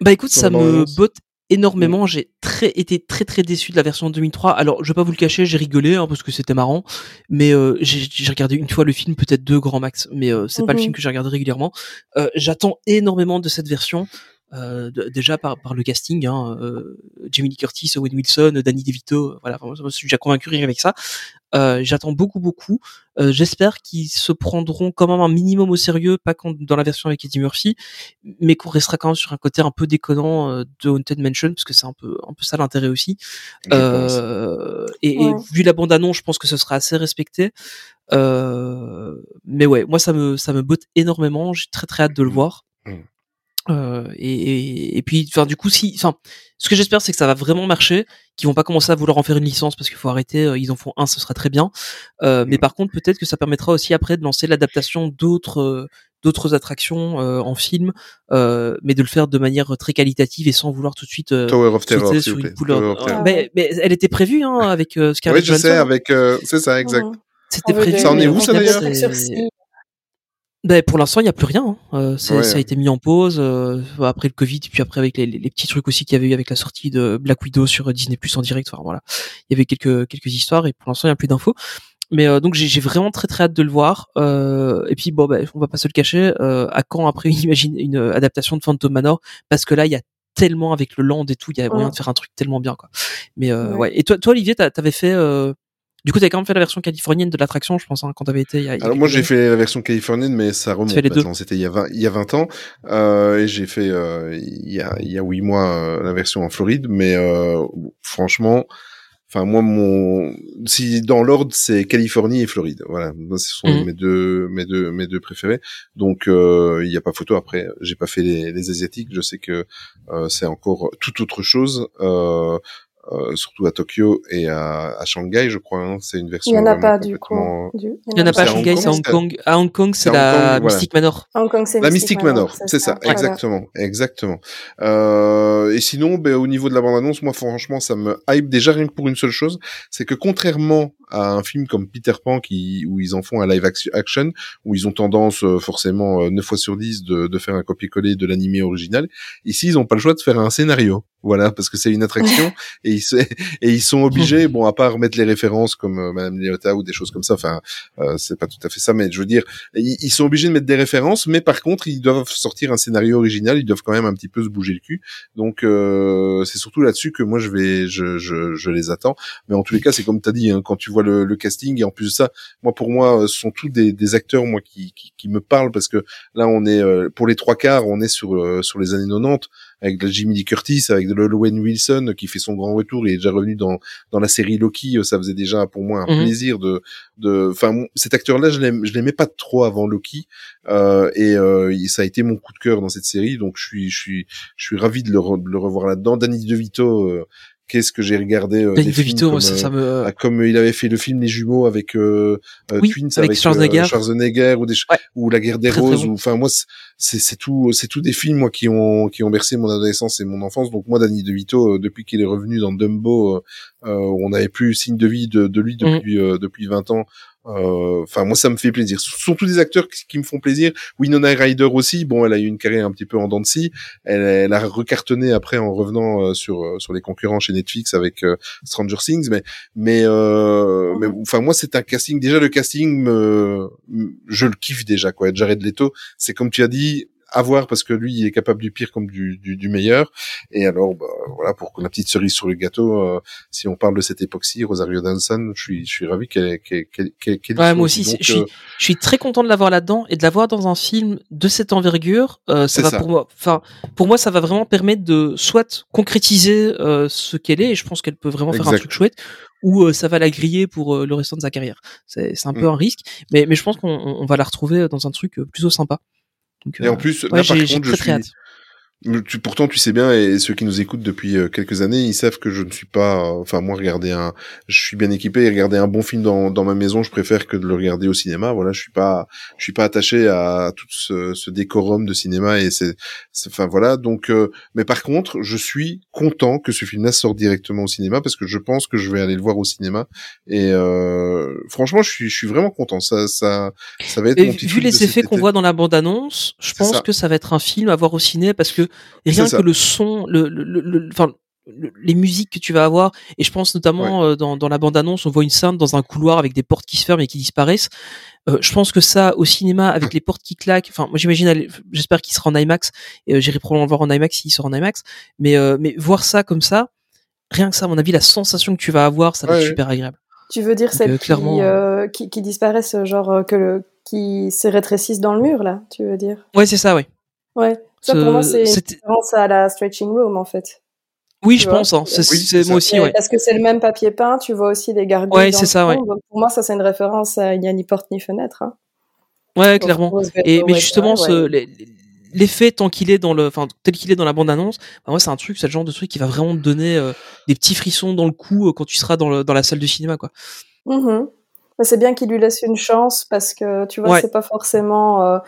Speaker 2: Bah écoute,
Speaker 1: Sur
Speaker 2: ça me botte énormément. J'ai très été très très déçu de la version 2003. Alors, je vais pas vous le cacher, j'ai rigolé hein, parce que c'était marrant, mais euh, j'ai j'ai regardé une fois le film, peut-être deux grand max, mais euh, c'est pas le
Speaker 7: Mhm.
Speaker 2: film que j'ai regardé régulièrement. Euh, J'attends énormément de cette version. Euh, déjà par, par le casting, hein, euh, Jamie Lee Curtis, Owen Wilson, Danny DeVito, euh, voilà, je me suis déjà convaincu rien avec ça. Euh, J'attends beaucoup beaucoup. Euh, J'espère qu'ils se prendront quand même un minimum au sérieux, pas quand, dans la version avec Eddie Murphy, mais qu'on restera quand même sur un côté un peu déconnant euh, de Haunted Mansion, parce que c'est un peu un peu ça l'intérêt aussi. Euh, et, vu la bande annonce, je pense que ce sera assez respecté. Euh, mais ouais, moi ça me ça me botte énormément. J'ai très très hâte de le voir.
Speaker 1: Mm.
Speaker 2: Euh, et, et, et puis, enfin, du coup, si, enfin, ce que j'espère, c'est que ça va vraiment marcher, qu'ils vont pas commencer à vouloir en faire une licence parce qu'il faut arrêter. euh, Ils en font un, ce sera très bien. Euh, Mais
Speaker 1: Mm.
Speaker 2: par contre, peut-être que ça permettra aussi après de lancer l'adaptation d'autres euh, d'autres attractions euh, en film, euh, mais de le faire de manière très qualitative et sans vouloir tout de suite euh,
Speaker 1: Tower of Terror,
Speaker 2: sur
Speaker 1: vous
Speaker 2: une
Speaker 1: plaît.
Speaker 2: couleur.
Speaker 1: Terror.
Speaker 2: mais, mais elle était prévue hein, avec euh, Scarlett
Speaker 1: Oui, je sais, avec euh, c'est ça, exact.
Speaker 7: Mhm.
Speaker 2: C'était prévu.
Speaker 1: Ça en est
Speaker 2: mais
Speaker 1: où, ça, d'ailleurs.
Speaker 2: Ben, pour l'instant, il n'y a plus rien. hein. Euh,
Speaker 1: Ouais.
Speaker 2: Ça a été mis en pause euh, après le Covid, puis après avec les, les- les petits trucs aussi qu'il y avait eu avec la sortie de Black Widow sur Disney Plus en direct. Enfin, voilà, il y avait quelques quelques histoires et pour l'instant, il n'y a plus d'infos. Mais euh, donc j'ai j'ai vraiment très très hâte de le voir. Euh, et puis bon, ben, on va pas se le cacher. Euh, à quand après imagine une adaptation de Phantom Manor? Parce que là, il y a tellement avec le land et tout, il y a moyen
Speaker 7: Ouais.
Speaker 2: de faire un truc tellement bien quoi. Mais euh,
Speaker 7: Ouais.
Speaker 2: ouais. Et toi, toi Olivier, t'avais fait. Du coup, t'avais quand même fait la version californienne de l'attraction, je pense, hein, quand t'avais été. Il y a,
Speaker 1: Alors moi j'ai fait la version californienne mais ça remonte
Speaker 2: fais les deux.
Speaker 1: maintenant, c'était il y a 20 il y a 20 ans euh, et j'ai fait euh, il y a il y a 8 mois euh, la version en Floride mais euh, franchement enfin moi mon si dans l'ordre c'est Californie et Floride. Voilà, ce sont
Speaker 2: Mhm.
Speaker 1: mes deux mes deux mes deux préférés. Donc euh, il y a pas photo après, j'ai pas fait les, les asiatiques, je sais que euh, c'est encore tout autre chose. Euh, euh, surtout à Tokyo et à, à Shanghai, je crois. Hein, c'est une version.
Speaker 7: Il y en a pas du coup. Du-
Speaker 2: Il y en a pas à Shanghai, c'est à Hong
Speaker 1: Kong.
Speaker 2: À Hong Kong, c'est la
Speaker 1: Kong, voilà.
Speaker 2: Mystic Manor.
Speaker 7: Hong Kong, c'est
Speaker 1: La
Speaker 7: Mystic
Speaker 1: Manor, c'est ça,
Speaker 7: Voilà.
Speaker 1: exactement, exactement. Euh, et sinon, ben, au niveau de la bande-annonce, moi, franchement, ça me hype déjà rien que pour une seule chose, c'est que contrairement à un film comme Peter Pan, qui, où ils en font un live action- où ils ont tendance, euh, forcément, euh, 9 fois sur 10 de, de faire un copier-coller de l'animé original, ici, ils ont pas le choix de faire un scénario. Voilà, parce que c'est une attraction, et ils, se- et ils sont obligés, bon, à part mettre les références comme euh, Madame Léota ou des choses comme ça, enfin, euh, c'est pas tout à fait ça, mais je veux dire, ils, ils sont obligés de mettre des références, mais par contre, ils doivent sortir un scénario original, ils doivent quand même un petit peu se bouger le cul. Donc, euh, c'est surtout là-dessus que moi, je vais, je, je, je les attends. Mais en tous les cas, c'est comme tu as dit, hein, quand tu vois le, le casting, et en plus de ça, moi, pour moi, euh, ce sont tous des, des acteurs, moi, qui, qui, qui me parlent, parce que là, on est, euh, pour les trois quarts, on est sur, sur les années 90, avec de Jimmy Lee Curtis, avec de Owen Wilson, qui fait son grand retour, il est déjà revenu dans, dans la série Loki, euh, ça faisait déjà pour moi un
Speaker 2: Mhm.
Speaker 1: plaisir de, de, enfin, cet acteur-là, je l'aime, je l'aimais pas trop avant Loki, euh, et euh, ça a été mon coup de cœur dans cette série, donc je suis, je suis, je suis ravi de le, re- de le revoir là-dedans. Danny DeVito, euh, qu'est-ce que j'ai regardé euh,
Speaker 2: Danny
Speaker 1: des films
Speaker 2: DeVito,
Speaker 1: comme,
Speaker 2: ça, ça
Speaker 1: euh,
Speaker 2: me.
Speaker 1: ah, comme il avait fait le film Les Jumeaux avec euh, euh,
Speaker 2: Oui,
Speaker 1: Twins
Speaker 2: avec
Speaker 1: avec,
Speaker 2: Schwarzenegger.
Speaker 1: euh, Schwarzenegger ou des ou La Guerre des
Speaker 2: Très, très
Speaker 1: Roses
Speaker 2: bon.
Speaker 1: ou enfin moi c'est- tout c'est tout des films moi qui ont qui ont bercé mon adolescence et mon enfance donc moi Danny DeVito euh, depuis qu'il est revenu dans Dumbo euh, euh, on n'avait plus signe de vie de, de lui depuis euh, depuis 20 ans Euh, enfin moi ça me fait plaisir. Tous des acteurs qui, me font plaisir. Winona Ryder aussi. Bon elle a eu une carrière un petit peu en dents de elle, elle a recartonné après en revenant euh, sur euh, sur les concurrents chez Netflix avec euh, Stranger Things. Mais mais euh, mais enfin moi c'est un casting. Déjà le casting me, je le kiffe déjà quoi. Jared Leto c'est comme tu as dit à voir parce que lui il est capable du pire comme du, du, du meilleur et alors bah, voilà pour la petite cerise sur le gâteau euh, si on parle de cette époque-ci Rosario Dawson je suis je suis ravi qu'elle qu'elle qu'elle qu'elle
Speaker 2: Ouais, moi aussi,
Speaker 1: Donc,
Speaker 2: je suis,
Speaker 1: euh,
Speaker 2: je suis très content de l'avoir là-dedans et de l'avoir dans un film de cette envergure. euh, ça va
Speaker 1: ça.
Speaker 2: pour moi, enfin, pour moi, ça va vraiment permettre de soit concrétiser euh, ce qu'elle est et je pense qu'elle peut vraiment faire un
Speaker 1: Exact.
Speaker 2: truc chouette, ou euh, ça va la griller pour euh, le restant de sa carrière. C'est, c'est un peu
Speaker 1: Mm.
Speaker 2: un risque, mais, mais je pense qu'on on va la retrouver dans un truc euh, plutôt sympa. Donc,
Speaker 1: Et
Speaker 2: euh,
Speaker 1: en plus,
Speaker 2: ouais,
Speaker 1: là, par contre, je suis. Tu, pourtant, tu sais bien, et ceux qui nous écoutent depuis euh, quelques années, ils savent que je ne suis pas, euh, enfin moi, regarder un, je suis bien équipé, et regarder un bon film dans, dans ma maison, je préfère que de le regarder au cinéma. Voilà, je suis pas, je suis pas attaché à tout ce, ce décorum de cinéma et c'est, enfin voilà. Donc, euh, mais par contre, je suis content que ce film-là sorte directement au cinéma parce que je pense que je vais aller le voir au cinéma. Et euh, franchement, je suis, je suis vraiment content. Ça, ça, ça va être
Speaker 2: Et
Speaker 1: mon petit
Speaker 2: vu les effets qu'on voit dans la bande-annonce, je pense
Speaker 1: ça.
Speaker 2: que ça va être un film à voir au ciné parce que rien que le son, le, le, le- le- enfin, le- les musiques que tu vas avoir, et je pense notamment euh, dans, dans la bande-annonce, on voit une scène dans un couloir avec des portes qui se ferment et qui disparaissent. Euh, je pense que ça, au cinéma, avec les portes qui claquent, enfin, moi j'imagine, j'espère qu'il sera en IMAX, et euh, j'irai probablement le voir en IMAX s'il sera en IMAX, mais, euh, mais voir ça comme ça, rien que ça, à mon avis, la sensation que tu vas avoir, ça va
Speaker 1: Ouais,
Speaker 2: être super agréable.
Speaker 7: Tu veux dire celles
Speaker 2: euh, clairement,
Speaker 7: qui, euh, qui, qui disparaissent, genre euh, que le, qui se rétrécissent dans le mur, là, tu veux dire?
Speaker 2: Ouais, c'est ça, ouais.
Speaker 7: Ouais. Ça,
Speaker 2: Ce-
Speaker 7: pour moi, c'est une référence à la stretching room, en fait.
Speaker 2: Oui,
Speaker 7: Tu
Speaker 2: je
Speaker 7: vois
Speaker 2: pense, hein. c'est,
Speaker 1: Oui,
Speaker 2: moi aussi, ouais.
Speaker 7: Parce que c'est le même papier peint, tu vois aussi les gargouilles
Speaker 2: Ouais,
Speaker 7: dans
Speaker 2: c'est
Speaker 7: le
Speaker 2: ça,
Speaker 7: fond.
Speaker 2: ouais.
Speaker 7: Donc, pour moi, ça, c'est une référence à Il n'y a ni porte ni fenêtre. Hein.
Speaker 2: Ouais, clairement. Et mais justement, ce, les- l'effet tant qu'il est dans le, enfin tel qu'il est dans la bande annonce, bah, moi c'est un truc, c'est le genre de truc qui va vraiment te donner euh, des petits frissons dans le cou euh, quand tu seras dans, le, dans la salle de cinéma, quoi.
Speaker 7: Mais c'est bien qu'il lui laisse une chance parce que tu vois,
Speaker 2: Ouais.
Speaker 7: c'est pas forcément euh,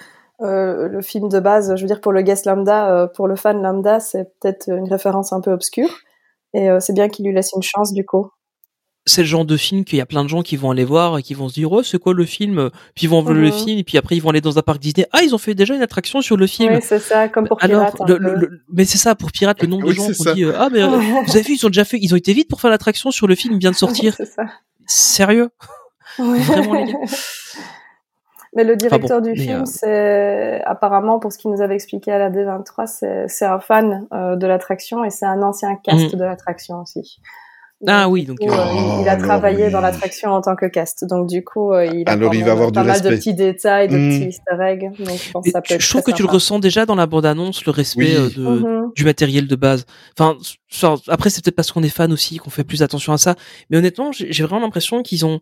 Speaker 7: euh, le film de base. Je veux dire, pour le guest lambda, euh, pour le fan lambda, c'est peut-être une référence un peu obscure. Et euh, c'est bien qu'il lui laisse une chance du coup.
Speaker 2: C'est le genre de film qu'il y a plein de gens qui vont aller voir et qui vont se dire oh c'est quoi le film, puis ils vont voir le
Speaker 7: Mhm.
Speaker 2: film et puis après ils vont aller dans un parc Disney ah ils ont fait déjà une attraction sur le film.
Speaker 7: Oui, c'est ça, comme pour
Speaker 2: Alors,
Speaker 7: Pirate. un
Speaker 2: le-
Speaker 7: peu.
Speaker 2: le- le- mais c'est ça pour Pirate, le nombre de
Speaker 1: Oui,
Speaker 2: gens qui dit ah mais vous avez vu ils ont déjà fait, ils ont été vite pour faire l'attraction sur le film vient de sortir.
Speaker 7: c'est ça.
Speaker 2: Sérieux? Vraiment les gars.
Speaker 7: Mais le
Speaker 2: Enfin
Speaker 7: directeur
Speaker 2: bon,
Speaker 7: du film,
Speaker 2: euh,
Speaker 7: c'est apparemment, pour ce qu'il nous avait expliqué à la D23, c'est c'est un fan euh, de l'attraction et c'est un ancien cast
Speaker 2: Mhm.
Speaker 7: de l'attraction aussi.
Speaker 2: Ah
Speaker 7: Donc,
Speaker 2: oui donc
Speaker 7: coup,
Speaker 2: euh,
Speaker 7: euh, il, a travaillé
Speaker 1: oui.
Speaker 7: dans l'attraction en tant que cast. Donc du coup, euh, il a
Speaker 1: Alors, il va avoir du
Speaker 7: pas mal de
Speaker 1: respect.
Speaker 7: petits détails, de
Speaker 1: Mhm.
Speaker 7: petits easter eggs. Donc je pense que ça peut être
Speaker 2: je trouve que tu le ressens déjà dans la bande-annonce, le respect
Speaker 1: Oui.
Speaker 2: euh, de,
Speaker 7: Mhm.
Speaker 2: du matériel de base. Enfin, ça- après c'est peut-être parce qu'on est fan aussi qu'on fait plus attention à ça. Mais honnêtement, j'ai j'ai vraiment l'impression qu'ils ont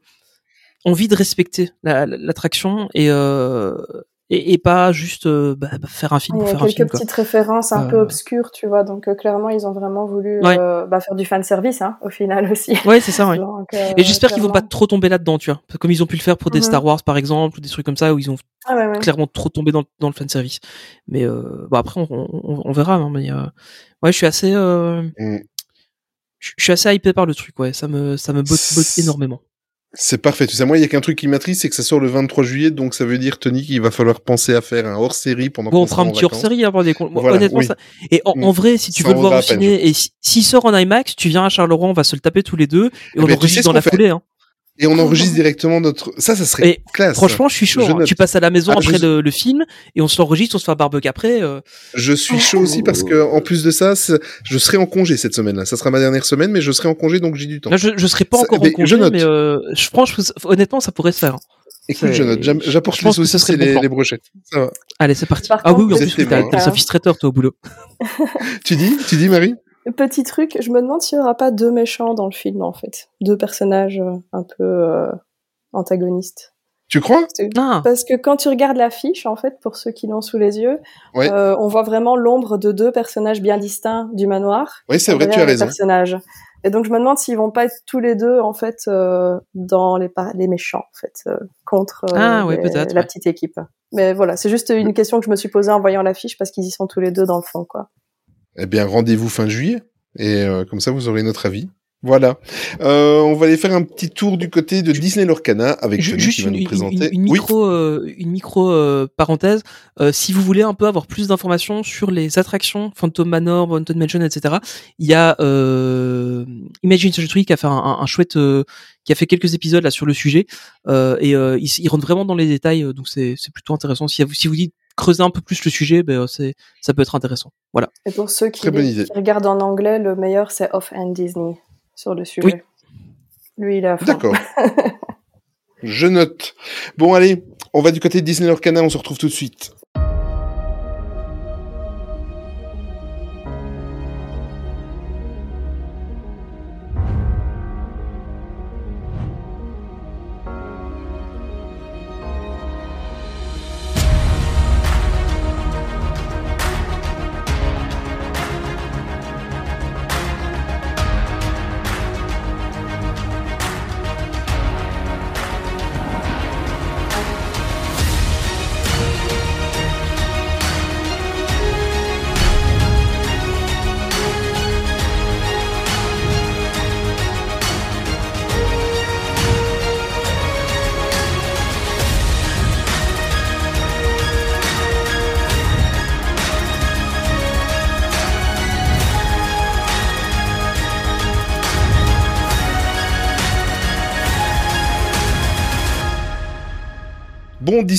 Speaker 2: envie de respecter la- la- l'attraction et, euh, et, et pas juste euh, bah, bah, faire un film
Speaker 7: Il y
Speaker 2: pour
Speaker 7: a
Speaker 2: faire un
Speaker 7: quelques
Speaker 2: film. Quoi.
Speaker 7: petites références un peu
Speaker 2: Euh.
Speaker 7: obscures, tu vois. Donc euh, clairement, ils ont vraiment voulu
Speaker 2: Ouais.
Speaker 7: euh, bah, faire du fan service, hein, au final aussi.
Speaker 2: Ouais, c'est ça. Ouais.
Speaker 7: Donc, euh,
Speaker 2: et j'espère qu'ils vont pas trop tomber là-dedans, tu vois, comme ils ont pu le faire pour des
Speaker 7: Mhm.
Speaker 2: Star Wars par exemple ou des trucs comme ça où ils ont
Speaker 7: Ah ouais, ouais.
Speaker 2: clairement trop tombé dans, dans le fan service. Mais euh, bon après on, on, on verra. hein, mais euh, ouais, je suis assez, euh,
Speaker 1: Mm.
Speaker 2: je je suis assez hypé par le truc. Ouais, ça me ça me botte, botte énormément.
Speaker 1: C'est parfait. Tu sais, moi, il y a qu'un truc qui m'attriste, c'est que ça sort le 23 juillet, donc ça veut dire, Tony, qu'il va falloir penser à faire un hors-série pendant
Speaker 2: Bon, on fera un petit hors
Speaker 1: vacances.
Speaker 2: série, hein, des
Speaker 1: Voilà,
Speaker 2: honnêtement
Speaker 1: oui.
Speaker 2: ça. Et en, en
Speaker 1: Mm.
Speaker 2: vrai, si tu
Speaker 1: Ça
Speaker 2: veux le voir au ciné et si- s'il sort en IMAX, tu viens à Charleroi, on va se le taper tous les deux et
Speaker 1: Eh
Speaker 2: on
Speaker 1: ben, tu sais
Speaker 2: enregistre
Speaker 1: ce
Speaker 2: dans
Speaker 1: qu'on
Speaker 2: la
Speaker 1: fait
Speaker 2: foulée. Hein.
Speaker 1: Et on enregistre directement notre... Ça, ça serait
Speaker 2: Et
Speaker 1: classe.
Speaker 2: franchement, je suis chaud.
Speaker 1: Je
Speaker 2: hein. Tu passes à la maison
Speaker 1: Ah, je-
Speaker 2: après le, le film et on se l'enregistre, on se fait un barbecue après. euh,
Speaker 1: Je suis chaud aussi parce que, en plus de ça, je serai en congé cette semaine-là. Ça sera ma dernière semaine, mais je serai en congé, donc j'ai du temps.
Speaker 2: Là, je, je serai pas
Speaker 1: Ça-
Speaker 2: encore
Speaker 1: mais
Speaker 2: en congé,
Speaker 1: je note.
Speaker 2: mais euh, je pense que honnêtement, ça pourrait se faire. hein.
Speaker 1: Écoute, je note. J'apporte les
Speaker 2: que ce bon
Speaker 1: les, les brochettes. Ça va.
Speaker 2: Allez, c'est parti.
Speaker 7: Par
Speaker 2: ah oui, oui, en plus, t'as
Speaker 7: témoin.
Speaker 2: service traiteur, toi, au boulot.
Speaker 1: Tu dis, tu dis, Marie?
Speaker 7: Petit truc, je me demande s'il y aura pas deux méchants dans le film en fait, deux personnages euh, un peu euh, antagonistes.
Speaker 1: Tu crois?
Speaker 2: Ah.
Speaker 7: Parce que quand tu regardes l'affiche, en fait, pour ceux qui l'ont sous les yeux,
Speaker 1: Ouais.
Speaker 7: euh, on voit vraiment l'ombre de deux personnages bien distincts du manoir.
Speaker 1: Oui, c'est vrai, tu as raison.
Speaker 7: personnages. Et donc je me demande s'ils vont pas être tous les deux en fait euh, dans les, les méchants en fait euh, contre euh,
Speaker 2: Ah, ouais,
Speaker 7: les-
Speaker 2: peut-être,
Speaker 7: la
Speaker 2: ouais.
Speaker 7: petite équipe. Mais voilà, c'est juste une question que je me suis posée en voyant l'affiche parce qu'ils y sont tous les deux dans le fond quoi.
Speaker 1: Eh bien, rendez-vous fin juillet. Et euh, comme ça, vous aurez notre avis. Voilà. Euh, on va aller faire un petit tour du côté de Disney Lorcana avec Tony
Speaker 2: Juste
Speaker 1: qui va
Speaker 2: une,
Speaker 1: nous présenter.
Speaker 2: une- une micro, euh, une micro euh, parenthèse. Euh, si vous voulez un peu avoir plus d'informations sur les attractions Phantom Manor, Haunted Mansion, etc., il y a euh, Imagine Tree qui a fait un, un- un chouette, euh, qui a fait quelques épisodes là sur le sujet euh, et euh, il, s- il rentre vraiment dans les détails, donc c'est c'est plutôt intéressant. Si vous si vous dites creuser un peu plus le sujet, ben c'est ça peut être intéressant. Voilà.
Speaker 7: Et pour ceux qui,
Speaker 1: Très bonne idée.
Speaker 7: qui regardent en anglais, le meilleur c'est Off-Hand Disney sur le sujet.
Speaker 2: Oui.
Speaker 7: Lui il a.
Speaker 1: D'accord. Je note. Bon, allez, on va du côté de Disney Lorcana, on se retrouve tout de suite.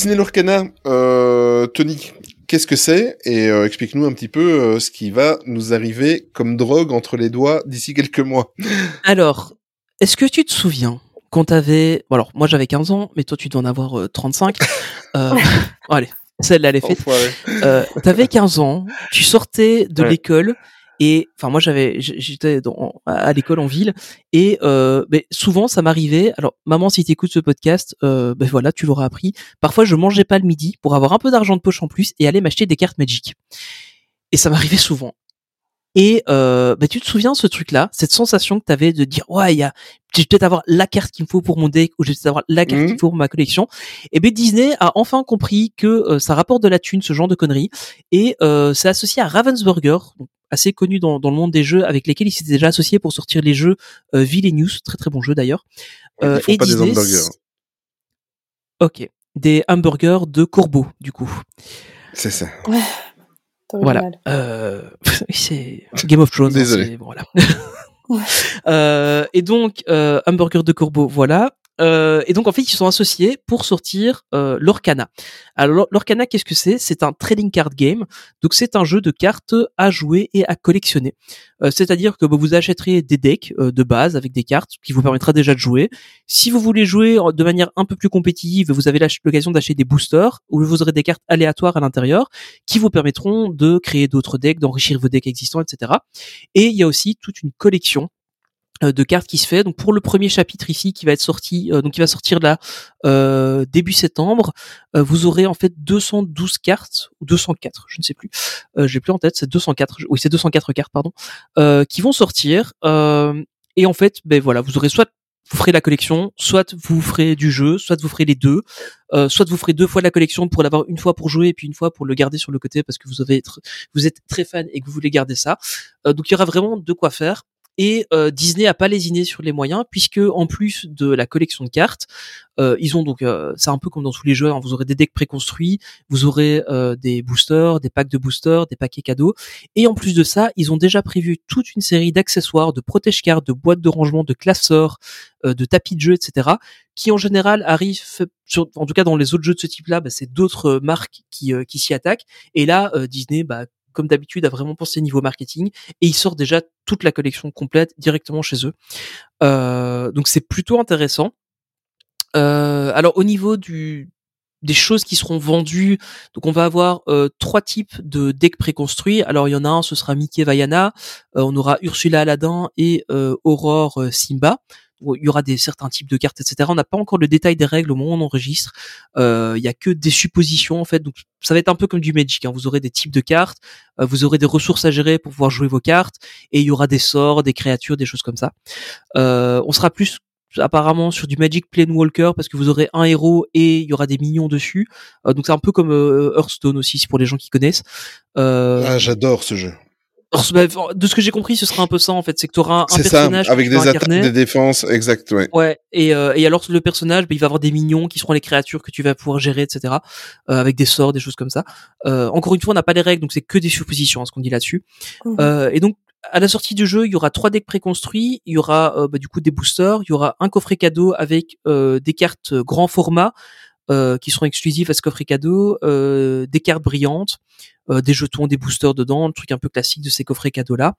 Speaker 1: Disney Lorcana, euh, Tony, qu'est-ce que c'est Et euh, explique-nous un petit peu euh, ce qui va nous arriver comme drogue entre les doigts d'ici quelques mois.
Speaker 2: Alors, est-ce que tu te souviens quand t'avais, bon alors moi j'avais 15 ans, mais toi tu dois en avoir euh, 35. euh, allez, celle-là elle est faite. Euh, t'avais 15 ans, tu sortais de
Speaker 1: Ouais.
Speaker 2: l'école et enfin moi j'avais j'étais à l'école en ville et euh, mais souvent ça m'arrivait. Alors maman si t'écoutes ce podcast, euh, ben voilà tu l'auras appris. Parfois je mangeais pas le midi pour avoir un peu d'argent de poche en plus et aller m'acheter des cartes Magic. Et ça m'arrivait souvent. Et euh, bah, tu te souviens ce truc-là, cette sensation que tu avais de dire ouais, il y a, je vais peut-être avoir la carte qu'il me faut pour mon deck ou je vais peut-être avoir la carte
Speaker 1: Mhm.
Speaker 2: qu'il me faut pour ma collection. Et ben Disney a enfin compris que euh, ça rapporte de la thune, ce genre de conneries, et euh, c'est associé à Ravensburger, assez connu dans, dans le monde des jeux, avec lesquels il s'était déjà associé pour sortir les jeux euh, Villainous, très très bon jeu d'ailleurs. Euh,
Speaker 1: Ils font
Speaker 2: et
Speaker 1: pas des hamburgers.
Speaker 2: Ok, des hamburgers de corbeau du coup.
Speaker 1: C'est ça.
Speaker 2: Voilà. Euh, c'est Game of Thrones. hein,
Speaker 1: Désolé.
Speaker 2: voilà. Euh, et donc, euh, hamburger de corbeau, voilà. Euh, et donc, en fait, ils sont associés pour sortir euh, l'Orcana. Alors, l'Orcana, qu'est-ce que c'est? C'est un trading card game. Donc, c'est un jeu de cartes à jouer et à collectionner. Euh, C'est-à-dire que bah, vous achèterez des decks euh, de base avec des cartes qui vous permettra déjà de jouer. Si vous voulez jouer de manière un peu plus compétitive, vous avez l'occasion d'acheter des boosters où vous aurez des cartes aléatoires à l'intérieur qui vous permettront de créer d'autres decks, d'enrichir vos decks existants, etc. Et il y a aussi toute une collection de cartes qui se fait. Donc pour le premier chapitre ici qui va être sorti, euh, donc qui va sortir là euh, début septembre, euh, vous aurez en fait 212 cartes ou 204, je ne sais plus. Euh, J'ai plus en tête, c'est 204. Oui, c'est 204 cartes, pardon, euh, qui vont sortir. euh, et en fait, ben voilà, vous aurez soit vous ferez la collection, soit vous ferez du jeu, soit vous ferez les deux, euh, soit vous ferez deux fois la collection pour l'avoir une fois pour jouer et puis une fois pour le garder sur le côté parce que vous avez vous êtes très fan et que vous voulez garder ça. Euh, donc il y aura vraiment de quoi faire. Et euh, Disney a pas lésiné sur les moyens puisque en plus de la collection de cartes, euh, ils ont donc euh, c'est un peu comme dans tous les jeux, hein, vous aurez des decks préconstruits, vous aurez euh, des boosters, des packs de boosters, des paquets cadeaux, et en plus de ça, ils ont déjà prévu toute une série d'accessoires, de protège cartes, de boîtes de rangement, de classeurs, euh, de tapis de jeu, etc., qui en général arrivent, sur, en tout cas dans les autres jeux de ce type-là, bah, c'est d'autres euh, marques qui, qui s'y attaquent, et là Disney, bah, comme d'habitude, a vraiment pensé niveau marketing et ils sortent déjà toute la collection complète directement chez eux. Euh, donc c'est plutôt intéressant. Euh, alors au niveau du des choses qui seront vendues, donc on va avoir euh, trois types de decks préconstruits. Alors il y en a un, ce sera Mickey Vaiana, euh, on aura Ursula Aladdin et euh, Aurore Simba. Il y aura des certains types de cartes, etc. On n'a pas encore le détail des règles au moment où on enregistre. Il y a que des suppositions en fait, donc ça va être un peu comme du Magic. Hein. Vous aurez des types de cartes, vous aurez des ressources à gérer pour pouvoir jouer vos cartes, et il y aura des sorts, des créatures, des choses comme ça. On sera plus apparemment sur du Magic Planewalker parce que vous aurez un héros et il y aura des minions dessus. Euh, donc c'est un peu comme euh, Hearthstone aussi, c'est pour les gens qui connaissent. Euh,
Speaker 1: Ah, j'adore ce jeu.
Speaker 2: Bah, de ce que j'ai compris, ce sera un peu ça en fait, c'est que tu auras un,
Speaker 1: ça,
Speaker 2: personnage que
Speaker 1: avec des attaques, des défenses, exact, ouais.
Speaker 2: Ouais, et, euh, et alors le personnage, bah, il va avoir des minions qui seront les créatures que tu vas pouvoir gérer, etc. euh, avec des sorts, des choses comme ça. Euh, encore une fois, on n'a pas les règles, donc c'est que des suppositions, hein, ce qu'on dit là-dessus. Et donc à la sortie du jeu, il y aura trois decks préconstruits, il y aura euh, bah, du coup des boosters, il y aura un coffret cadeau avec euh, des cartes grand format euh, qui seront exclusives à ce coffret cadeau, des cartes brillantes, des jetons, des boosters dedans, le truc un peu classique de ces coffrets cadeaux là.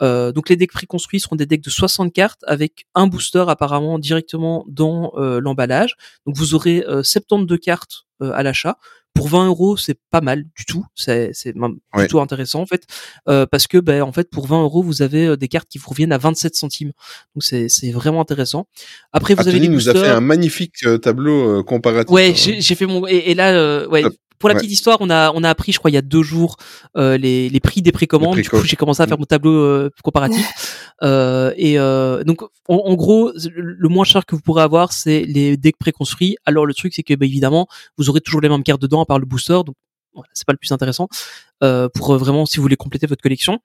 Speaker 2: Donc les decks préconstruits seront des decks de 60 cartes avec un booster apparemment directement dans l'emballage. Donc vous aurez euh, 72 cartes à l'achat. Pour 20 euros, c'est pas mal du tout. C'est c'est même
Speaker 1: Ouais.
Speaker 2: plutôt intéressant en fait, euh, parce que ben en fait pour 20 euros vous avez euh, des cartes qui vous reviennent à 27 centimes. Donc c'est c'est vraiment intéressant. Après vous avez
Speaker 1: Anthony
Speaker 2: des
Speaker 1: nous a
Speaker 2: boosters.
Speaker 1: fait un magnifique euh, tableau euh, comparatif.
Speaker 2: Ouais,
Speaker 1: hein.
Speaker 2: j'ai j'ai fait mon et, et là euh, ouais. Pour la
Speaker 1: Ouais.
Speaker 2: petite histoire, on a on a appris, je crois, il y a deux jours euh, les, les prix des précommandes. Du coup, j'ai commencé à faire
Speaker 1: Mm.
Speaker 2: mon tableau euh, comparatif. euh, et euh, donc, en, en gros, le le moins cher que vous pourrez avoir, c'est les decks préconstruits. Alors, le truc, c'est que, bah, évidemment, vous aurez toujours les mêmes cartes dedans, à part le booster. Donc, voilà, c'est pas le plus intéressant euh, pour euh, vraiment si vous voulez compléter votre collection.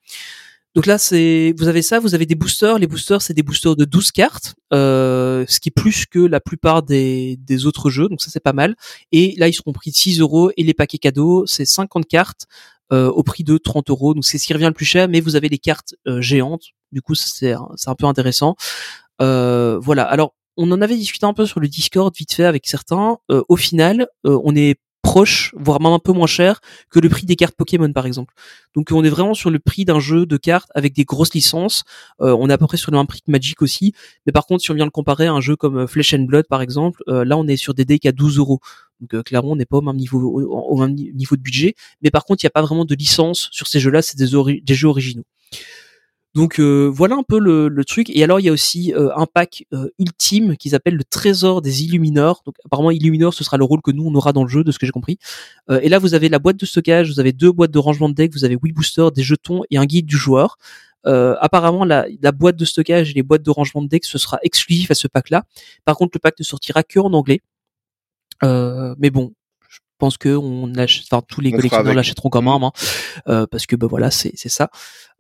Speaker 2: Donc là, c'est vous avez ça, vous avez des boosters. Les boosters, c'est des boosters de 12 cartes, euh, ce qui est plus que la plupart des, des autres jeux. Donc ça, c'est pas mal. Et là, ils seront pris de 6 euros et les paquets cadeaux, c'est 50 cartes euh, au prix de 30 euros. Donc c'est ce qui revient le plus cher, mais vous avez les cartes euh, géantes. Du coup, c'est c'est un peu intéressant. Voilà. Alors, on en avait discuté un peu sur le Discord vite fait avec certains. Au final, on est proche, voire même un peu moins cher que le prix des cartes Pokémon par exemple. Donc on est vraiment sur le prix d'un jeu de cartes avec des grosses licences. Euh, on est à peu près sur le même prix que Magic aussi. Mais par contre, si on vient le comparer à un jeu comme euh, Flesh and Blood par exemple, euh, là on est sur des decks à 12 euros. Donc euh, clairement, on n'est pas au même niveau au, même ni- niveau de budget. Mais par contre, il n'y a pas vraiment de licence sur ces jeux-là. C'est des jeux originaux. Donc euh, voilà un peu le, truc. Et alors il y a aussi euh, un pack euh, ultime qu'ils appellent le trésor des Illuminors. Donc apparemment Illuminor ce sera le rôle que nous on aura dans le jeu de ce que j'ai compris. Et là vous avez la boîte de stockage, vous avez deux boîtes de rangement de deck, vous avez 8 boosters, des jetons et un guide du joueur. Apparemment la, boîte de stockage et les boîtes de rangement de deck ce sera exclusif à ce pack là. Par contre le pack ne sortira que en anglais. Mais bon, pense que on achète, enfin tous les
Speaker 1: On
Speaker 2: collectionneurs l'achèteront quand même, hein, euh, parce que bah voilà c'est c'est ça.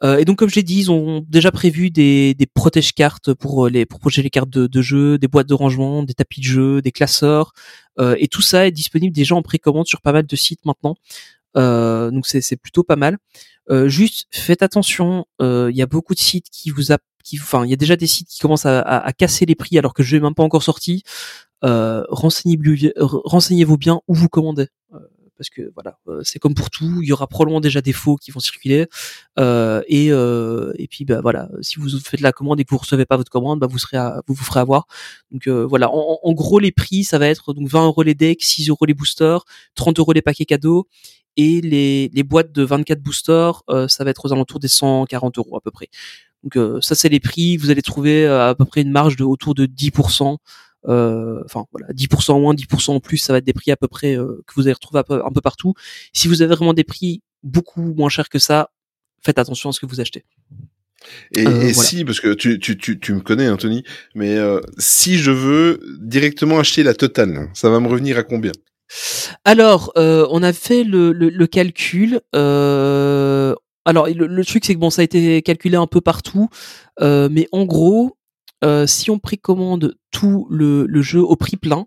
Speaker 2: Euh, et donc comme je l'ai dit, ils ont déjà prévu des des protège cartes pour euh, les pour protéger les cartes de, de jeu, des boîtes de rangement, des tapis de jeu, des classeurs, euh, et tout ça est disponible déjà en précommande sur pas mal de sites maintenant. Euh, donc c'est c'est plutôt pas mal. Euh, juste faites attention, euh, il y a beaucoup de sites qui vous a, qui, enfin il y a déjà des sites qui commencent à, à, à casser les prix alors que jeu est même pas encore sorti. Euh, renseignez-vous renseignez-vous bien où vous commandez. Euh, parce que voilà, euh, c'est comme pour tout, il y aura probablement déjà des faux qui vont circuler. Euh, et, et puis bah voilà, si vous faites la commande et que vous recevez pas votre commande, bah vous serez à, vous vous ferez avoir. Donc voilà, en, en- gros les prix ça va être donc 20 euros les decks, 6 euros les boosters, 30 euros les paquets cadeaux et les, les boîtes de 24 boosters, ça va être aux alentours des 140 euros à peu près. Donc euh, ça c'est les prix. Vous allez trouver euh, à peu près une marge de autour de 10%. euh, Enfin voilà, 10% en moins, 10% en plus, ça va être des prix à peu près euh, que vous allez retrouver un peu, un peu partout. Si vous avez vraiment des prix beaucoup moins chers que ça, faites attention à ce que vous achetez.
Speaker 1: Et,
Speaker 2: Euh,
Speaker 1: et
Speaker 2: voilà.
Speaker 1: si, parce que tu, tu, tu, tu me connais, Anthony, mais euh, si je veux directement acheter la totale, ça va me revenir à combien?
Speaker 2: Alors, euh, on a fait le, le, le calcul. Alors, le, le truc, c'est que bon, ça a été calculé un peu partout, euh, mais en gros, euh, si on précommande tout le, jeu au prix plein,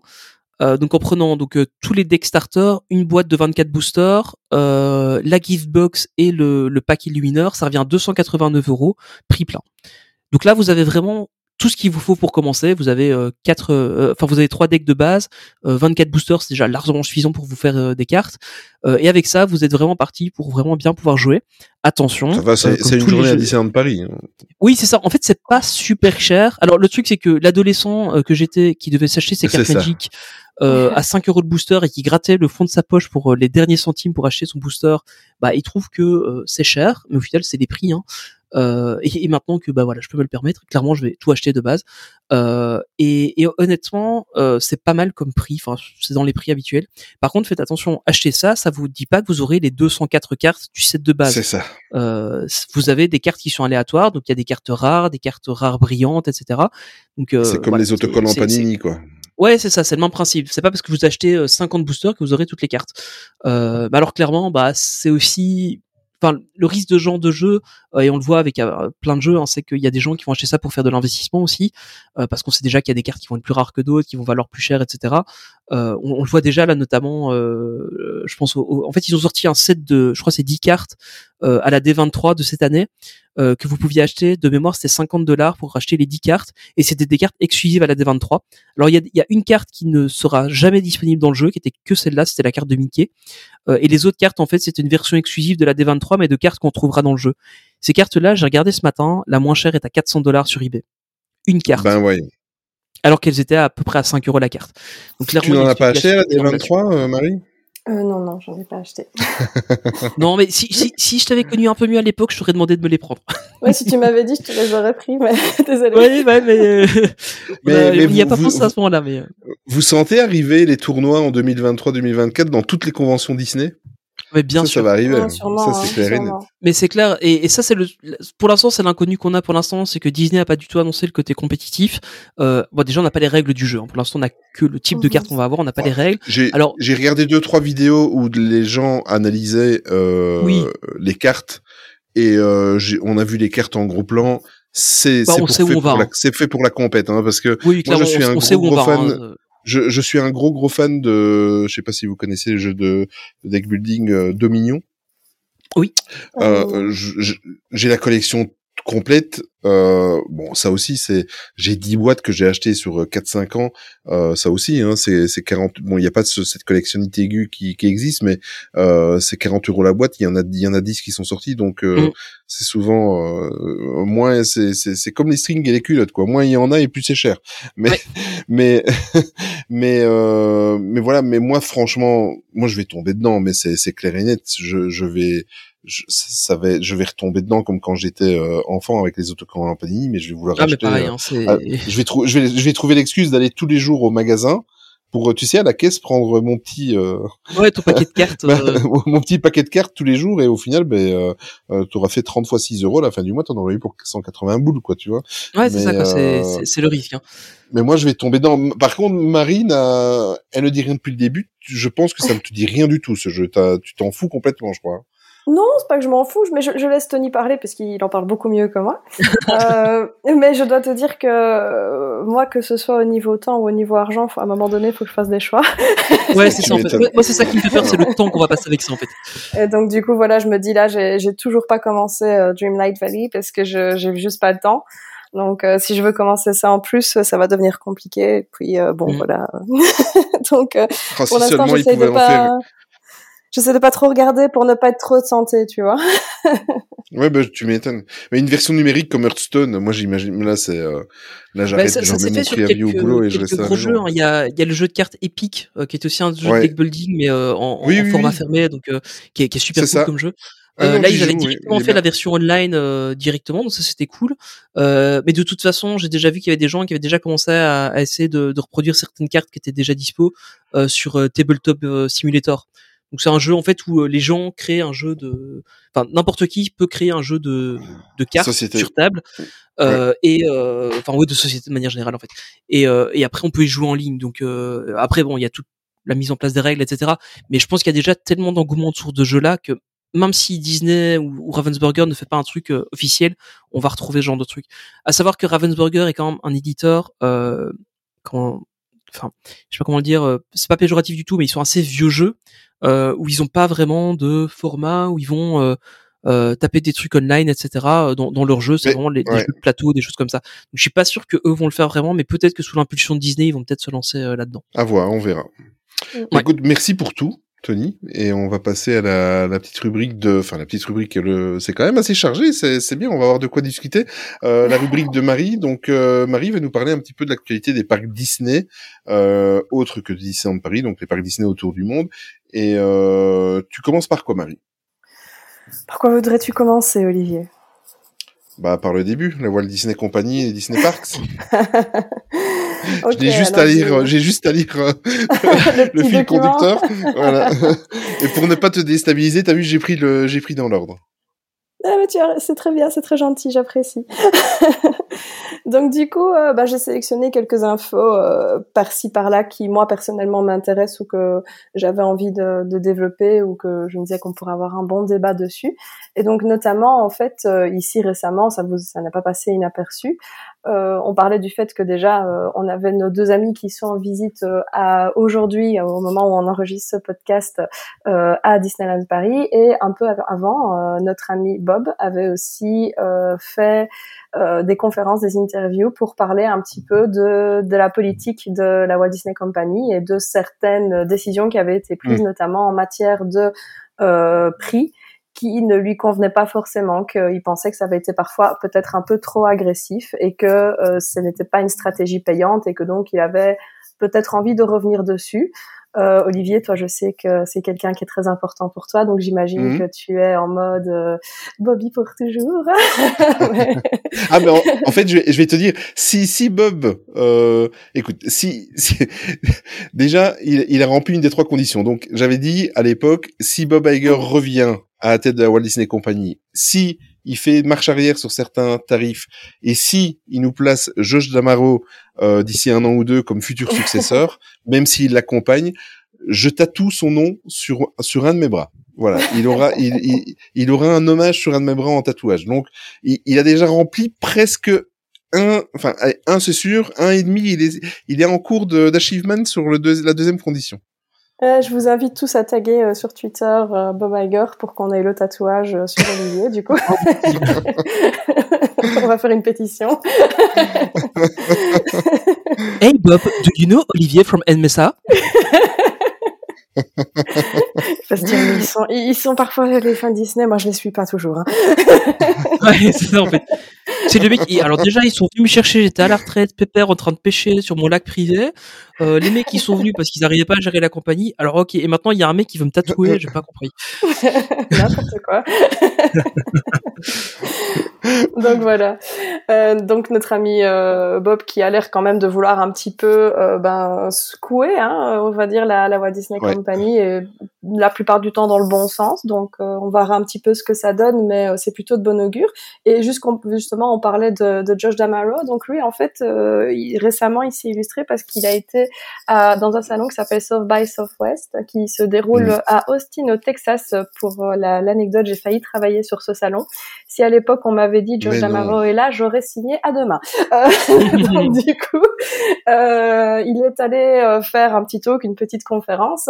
Speaker 2: euh, donc en prenant donc tous les deck starters, une boîte de 24 boosters, la gift box et le, le pack Illumineur, ça revient à 289 euros, prix plein. Donc là, vous avez vraiment tout ce qu'il vous faut pour commencer. Vous avez euh, quatre, euh, enfin vous avez trois decks de base, euh, 24 boosters, c'est déjà largement suffisant pour vous faire euh, des cartes. Euh, et avec ça, vous êtes vraiment parti pour vraiment bien pouvoir jouer. Attention.
Speaker 1: Ça va, c'est une journée à Disneyland Paris. hein.
Speaker 2: oui, c'est ça. En fait, c'est pas super cher. Alors, le truc, c'est que l'adolescent que j'étais, qui devait s'acheter ses cartes. Magic euh, à 5 euros de booster et qui grattait le fond de sa poche pour les derniers centimes pour acheter son booster, bah, il trouve que c'est cher, mais au final, c'est des prix. Hein. Euh, et, et maintenant que bah voilà, je peux me le permettre, clairement, je vais tout acheter de base. Euh, et, et honnêtement, euh, c'est pas mal comme prix. Enfin, c'est dans les prix habituels. Par contre, faites attention, achetez ça, ça vous dit pas que vous aurez les 204 cartes du set de base.
Speaker 1: C'est ça.
Speaker 2: Euh, vous avez des cartes qui sont aléatoires, donc il y a des cartes rares, des cartes rares brillantes, etc. Donc euh,
Speaker 1: c'est comme
Speaker 2: voilà,
Speaker 1: les autocollants Panini, quoi.
Speaker 2: Ouais, c'est ça, c'est le même principe. C'est pas parce que vous achetez euh, 50 boosters que vous aurez toutes les cartes. Euh, bah alors clairement, bah c'est aussi, enfin le risque de genre de jeu euh, et on le voit avec euh, plein de jeux, hein, c'est qu'il y a des gens qui vont acheter ça pour faire de l'investissement aussi, euh, parce qu'on sait déjà qu'il y a des cartes qui vont être plus rares que d'autres, qui vont valoir plus cher, etc. Euh, on, on le voit déjà là notamment, euh, je pense, au- en fait ils ont sorti un set de, je crois c'est 10 cartes euh, à la D23 de cette année euh, que vous pouviez acheter. De mémoire c'était 50 dollars pour acheter les 10 cartes et c'était des cartes exclusives à la D23 alors il y a, y a une carte qui ne sera jamais disponible dans le jeu qui était que celle-là c'était la carte de Mickey. Euh, et les autres cartes en fait c'était une version exclusive de la D23 mais de cartes qu'on trouvera dans le jeu. Ces cartes là j'ai regardé ce matin la moins chère est à 400 dollars sur eBay. Une carte.
Speaker 1: Ben ouais.
Speaker 2: Alors qu'elles étaient à peu près à 5 euros la carte donc
Speaker 1: Tu n'en as pas acheté la
Speaker 2: explication là-dessus.
Speaker 1: D23, euh, Marie?
Speaker 7: Euh, non, non, j'en ai pas acheté.
Speaker 2: non mais si, si, si je t'avais connu un peu mieux à l'époque je t'aurais demandé de me les prendre
Speaker 7: Ouais, si tu m'avais dit, je te les aurais pris, mais désolé.
Speaker 2: Oui, ouais, mais, euh,
Speaker 1: Mais- mais
Speaker 2: il n'y a pas
Speaker 1: vous-
Speaker 2: pensé à ce moment-là, mais
Speaker 1: Vous sentez arriver les tournois en 2023-2024 dans toutes les conventions Disney?
Speaker 2: Mais bien
Speaker 1: ça,
Speaker 2: sûr.
Speaker 1: ça va arriver.
Speaker 7: Ouais, sûrement,
Speaker 1: ça, c'est
Speaker 7: hein,
Speaker 1: clair et net.
Speaker 7: sûrement.
Speaker 2: Mais c'est clair, et, et ça c'est le, pour l'instant c'est l'inconnu qu'on a pour l'instant, c'est que Disney a pas du tout annoncé le côté compétitif. Euh, bon déjà on n'a pas les règles du jeu. hein. Pour l'instant on n'a que le type de
Speaker 7: Mhm.
Speaker 2: carte qu'on va avoir, on n'a pas les règles.
Speaker 1: J'ai
Speaker 2: Alors
Speaker 1: j'ai regardé deux trois vidéos où les gens analysaient euh,
Speaker 2: Oui.
Speaker 1: les cartes et euh, j'ai- on a vu les cartes en gros plan. C'est
Speaker 2: Bah,
Speaker 1: c'est pour fait
Speaker 2: va,
Speaker 1: pour la-
Speaker 2: hein.
Speaker 1: c'est fait pour la compète hein, parce que
Speaker 2: oui,
Speaker 1: moi
Speaker 2: clairement,
Speaker 1: je suis
Speaker 2: on,
Speaker 1: un
Speaker 2: on sait
Speaker 1: gros
Speaker 2: où on
Speaker 1: gros
Speaker 2: va.
Speaker 1: fan.
Speaker 2: hein.
Speaker 1: Je, je suis un gros gros fan de je sais pas si vous connaissez le jeu de, de deck building euh, Dominion.
Speaker 2: Oui.
Speaker 1: Euh, je- je- j'ai la collection complète. Euh, bon, ça aussi, c'est j'ai 10 boîtes que j'ai achetées sur 4-5 ans. Euh, ça aussi, hein, c'est c'est 40. Bon, il n'y a pas ce- cette collectionnité aiguë qui, qui existe, mais euh, c'est 40 euros la boîte. Il y en a il y en a 10 qui sont sortis, donc euh,
Speaker 2: Mm.
Speaker 1: c'est souvent euh, moins. C'est c'est comme les strings et les culottes, quoi. Moins il y en a et plus c'est cher. Mais
Speaker 2: Ouais.
Speaker 1: mais mais euh, mais voilà. Mais moi, franchement, moi je vais tomber dedans. Mais c'est c'est clair et net. Je je vais je, ça va, je vais retomber dedans comme quand j'étais euh, enfant avec les autocollants Panini, mais je vais vouloir
Speaker 2: Ah mais pareil,
Speaker 1: euh,
Speaker 2: hein, c'est.
Speaker 1: ah, je vais trouver, je vais, je vais trouver l'excuse d'aller tous les jours au magasin pour, euh, tu sais, à la caisse prendre mon petit, euh,
Speaker 2: Ouais, ton paquet de cartes. euh,
Speaker 1: mon petit paquet de cartes tous les jours et au final, ben, euh, euh, t'auras fait 30 fois 6 euros à la fin du mois, t'en auras eu pour 180 boules, quoi, tu vois.
Speaker 2: Ouais, c'est ça, quoi. C'est,
Speaker 1: euh,
Speaker 2: le risque. Hein.
Speaker 1: Mais moi, je vais tomber dans. Par contre, Marine, euh, elle ne dit rien depuis le début. Je pense que ça ne te dit rien du tout, ce jeu. Tu t'en fous complètement, je crois.
Speaker 7: Non, c'est pas que je m'en fous, mais je, je laisse Tony parler parce qu'il en parle beaucoup mieux que moi. euh, mais je dois te dire que euh, moi, que ce soit au niveau temps ou au niveau argent, faut- à un moment donné, il faut que je fasse des choix.
Speaker 2: Ouais, c'est ça en fait. Moi, c'est ça qui me fait peur, c'est le temps qu'on va passer avec ça en fait.
Speaker 7: Et donc du coup, voilà, je me dis là, j'ai j'ai toujours pas commencé euh, Dreamlight Valley parce que je j'ai juste pas le temps. Donc euh, si je veux commencer ça en plus, ça va devenir compliqué. Et puis euh, bon,
Speaker 2: Mm.
Speaker 7: voilà. donc euh,
Speaker 1: Ah, si
Speaker 7: pour l'instant, j'essaie de
Speaker 1: pouvait en faire.
Speaker 7: pas. J'essaie de pas trop regarder pour ne pas être trop de santé, tu vois.
Speaker 1: Ouais, bah, tu m'étonnes. Mais une version numérique comme Hearthstone, moi, j'imagine, là, c'est, euh, là,
Speaker 2: Bah,
Speaker 1: j'arrête,
Speaker 2: ça,
Speaker 1: je
Speaker 2: ça
Speaker 1: remets
Speaker 2: s'est
Speaker 1: mon
Speaker 2: fait sur
Speaker 1: préavis au
Speaker 2: quelques,
Speaker 1: boulot et je reste
Speaker 2: gros jeux. hein. Il y, a, il y a le jeu de cartes Epic, euh, qui est aussi un jeu
Speaker 1: Ouais.
Speaker 2: de deck building, mais euh, en, en-
Speaker 1: Oui,
Speaker 2: en
Speaker 1: oui,
Speaker 2: format
Speaker 1: oui.
Speaker 2: fermé, donc euh, qui, est, qui est super cool
Speaker 1: ça.
Speaker 2: comme jeu. Euh,
Speaker 1: donc,
Speaker 2: là, ils avaient
Speaker 1: oui.
Speaker 2: directement fait
Speaker 1: bien.
Speaker 2: la version online euh, directement, donc ça c'était cool. Euh, mais de toute façon, j'ai déjà vu qu'il y avait des gens qui avaient déjà commencé à, à essayer de, de reproduire certaines cartes qui étaient déjà dispo euh, sur euh, Tabletop euh, Simulator. Donc c'est un jeu en fait où euh, les gens créent un jeu de, enfin n'importe qui peut créer un jeu de, de cartes
Speaker 1: Société.
Speaker 2: sur table euh, et euh, enfin ouais de société de manière générale en fait. Et, euh, et après on peut y jouer en ligne. Donc euh, après bon il y a toute la mise en place des règles etc. Mais je pense qu'il y a déjà tellement d'engouement autour de jeux là que même si Disney ou, ou Ravensburger ne fait pas un truc euh, officiel, on va retrouver ce genre de truc. À savoir que Ravensburger est quand même un éditeur, euh, quand, enfin, je sais pas comment le dire, euh, c'est pas péjoratif du tout, mais ils sont assez vieux jeux euh, où ils ont pas vraiment de format où ils vont euh, euh, taper des trucs online, etc. Dans, dans leur jeu, c'est vraiment les, des jeux de plateau, des choses comme ça. Donc, je suis pas sûr que eux vont le faire vraiment, mais peut-être que sous l'impulsion de Disney, ils vont peut-être se lancer euh, là-dedans.
Speaker 1: À voir, on verra.
Speaker 2: Ouais.
Speaker 1: Écoute, merci pour tout, Tony. Et on va passer à la, la petite rubrique de, enfin la petite rubrique, le, c'est quand même assez chargé, c'est, bien, on va avoir de quoi discuter. Euh, la rubrique de Marie. Donc euh, Marie va nous parler un petit peu de l'actualité des parcs Disney, euh, autres que Disneyland Paris, donc les parcs Disney autour du monde. Et tu commences par quoi, Marie?
Speaker 7: Par quoi voudrais-tu commencer, Olivier?
Speaker 1: Bah par le début, la Walt Disney Company et Disney Parks.
Speaker 7: Ok,
Speaker 1: j'ai juste à lire, j'ai juste à lire euh,
Speaker 7: Le
Speaker 1: le fil conducteur. voilà. Et pour ne pas te déstabiliser, t'as vu, j'ai pris le, j'ai pris dans l'ordre.
Speaker 7: Ah, c'est très bien, c'est très gentil, j'apprécie. Donc du coup, euh, bah, j'ai sélectionné quelques infos euh, par-ci par-là qui moi personnellement m'intéressent ou que j'avais envie de, de développer ou que je me disais qu'on pourrait avoir un bon débat dessus. Et donc notamment en fait euh, ici récemment, ça vous ça n'a pas passé inaperçu. euh, on parlait du fait que déjà euh, on avait nos deux amis qui sont en visite euh, à aujourd'hui euh, au moment où on enregistre ce podcast euh, à Disneyland Paris et un peu av- avant euh, notre ami Bob avait aussi euh, fait euh, des conférences, des interviews pour parler un petit peu de, de la politique de la Walt Disney Company et de certaines décisions qui avaient été prises,
Speaker 1: Mm.
Speaker 7: notamment en matière de euh, prix qui ne lui convenaient pas forcément, qu'il pensait que ça avait été parfois peut-être un peu trop agressif et que euh, ce n'était pas une stratégie payante et que donc il avait peut-être envie de revenir dessus. Euh, Olivier, toi, je sais que c'est quelqu'un qui est très important pour toi, donc j'imagine
Speaker 1: Mhm.
Speaker 7: que tu es en mode euh, Bobby pour toujours. Mais-
Speaker 1: Ah mais en, en fait, je vais, je vais te dire, si si Bob, euh, écoute, si, si- déjà il, il a rempli une des trois conditions. Donc j'avais dit à l'époque, si Bob Iger revient à la tête de la Walt Disney Company, si il fait marche arrière sur certains tarifs et si il nous place Josh Damaro euh, d'ici un an ou deux comme futur successeur, même s'il l'accompagne, je tatoue son nom sur sur un de mes bras. Voilà, il aura il, il, il aura un hommage sur un de mes bras en tatouage. Donc il, il a déjà rempli presque un, enfin un c'est sûr, un et demi. Il est il est en cours d'achievement sur le deux- la deuxième condition.
Speaker 7: Euh, je vous invite tous à taguer euh, sur Twitter euh, Bob Iger pour qu'on ait le tatouage euh, sur Olivier, du coup. On va faire une pétition.
Speaker 2: Hey Bob, do you know Olivier from NMSA?
Speaker 7: Parce qu'ils sont, ils sont parfois les fans Disney, moi je les suis pas toujours. hein.
Speaker 2: Ouais, c'est ça en fait. C'est le mec. il- Alors déjà, ils sont venus me chercher. J'étais à la retraite, pépère, en train de pêcher sur mon lac privé. Euh, les mecs, ils sont venus parce qu'ils n'arrivaient pas à gérer la compagnie. Alors ok. Et maintenant, il y a un mec qui veut me tatouer. J'ai pas compris.
Speaker 7: N'importe quoi. donc voilà. Euh, donc notre ami euh, Bob qui a l'air quand même de vouloir un petit peu euh, ben secouer, hein, on va dire la, la Walt Disney
Speaker 1: Ouais.
Speaker 7: Company et la plupart du temps dans le bon sens. Donc euh, on verra un petit peu ce que ça donne, mais euh, c'est plutôt de bon augure. Et justement on parlait de, de Josh Damaro. Donc lui en fait euh, il- récemment il s'est illustré parce qu'il a été dans un salon qui s'appelle South by Southwest qui se déroule à Austin au Texas. Pour euh, la- l'anecdote, j'ai failli travailler sur ce salon. Si à l'époque on m'avait dit Josh
Speaker 1: Mais non.
Speaker 7: Damaro est là, j'aurais signé à demain. Euh, donc, du coup, euh, il est allé euh, faire un petit talk, une petite conférence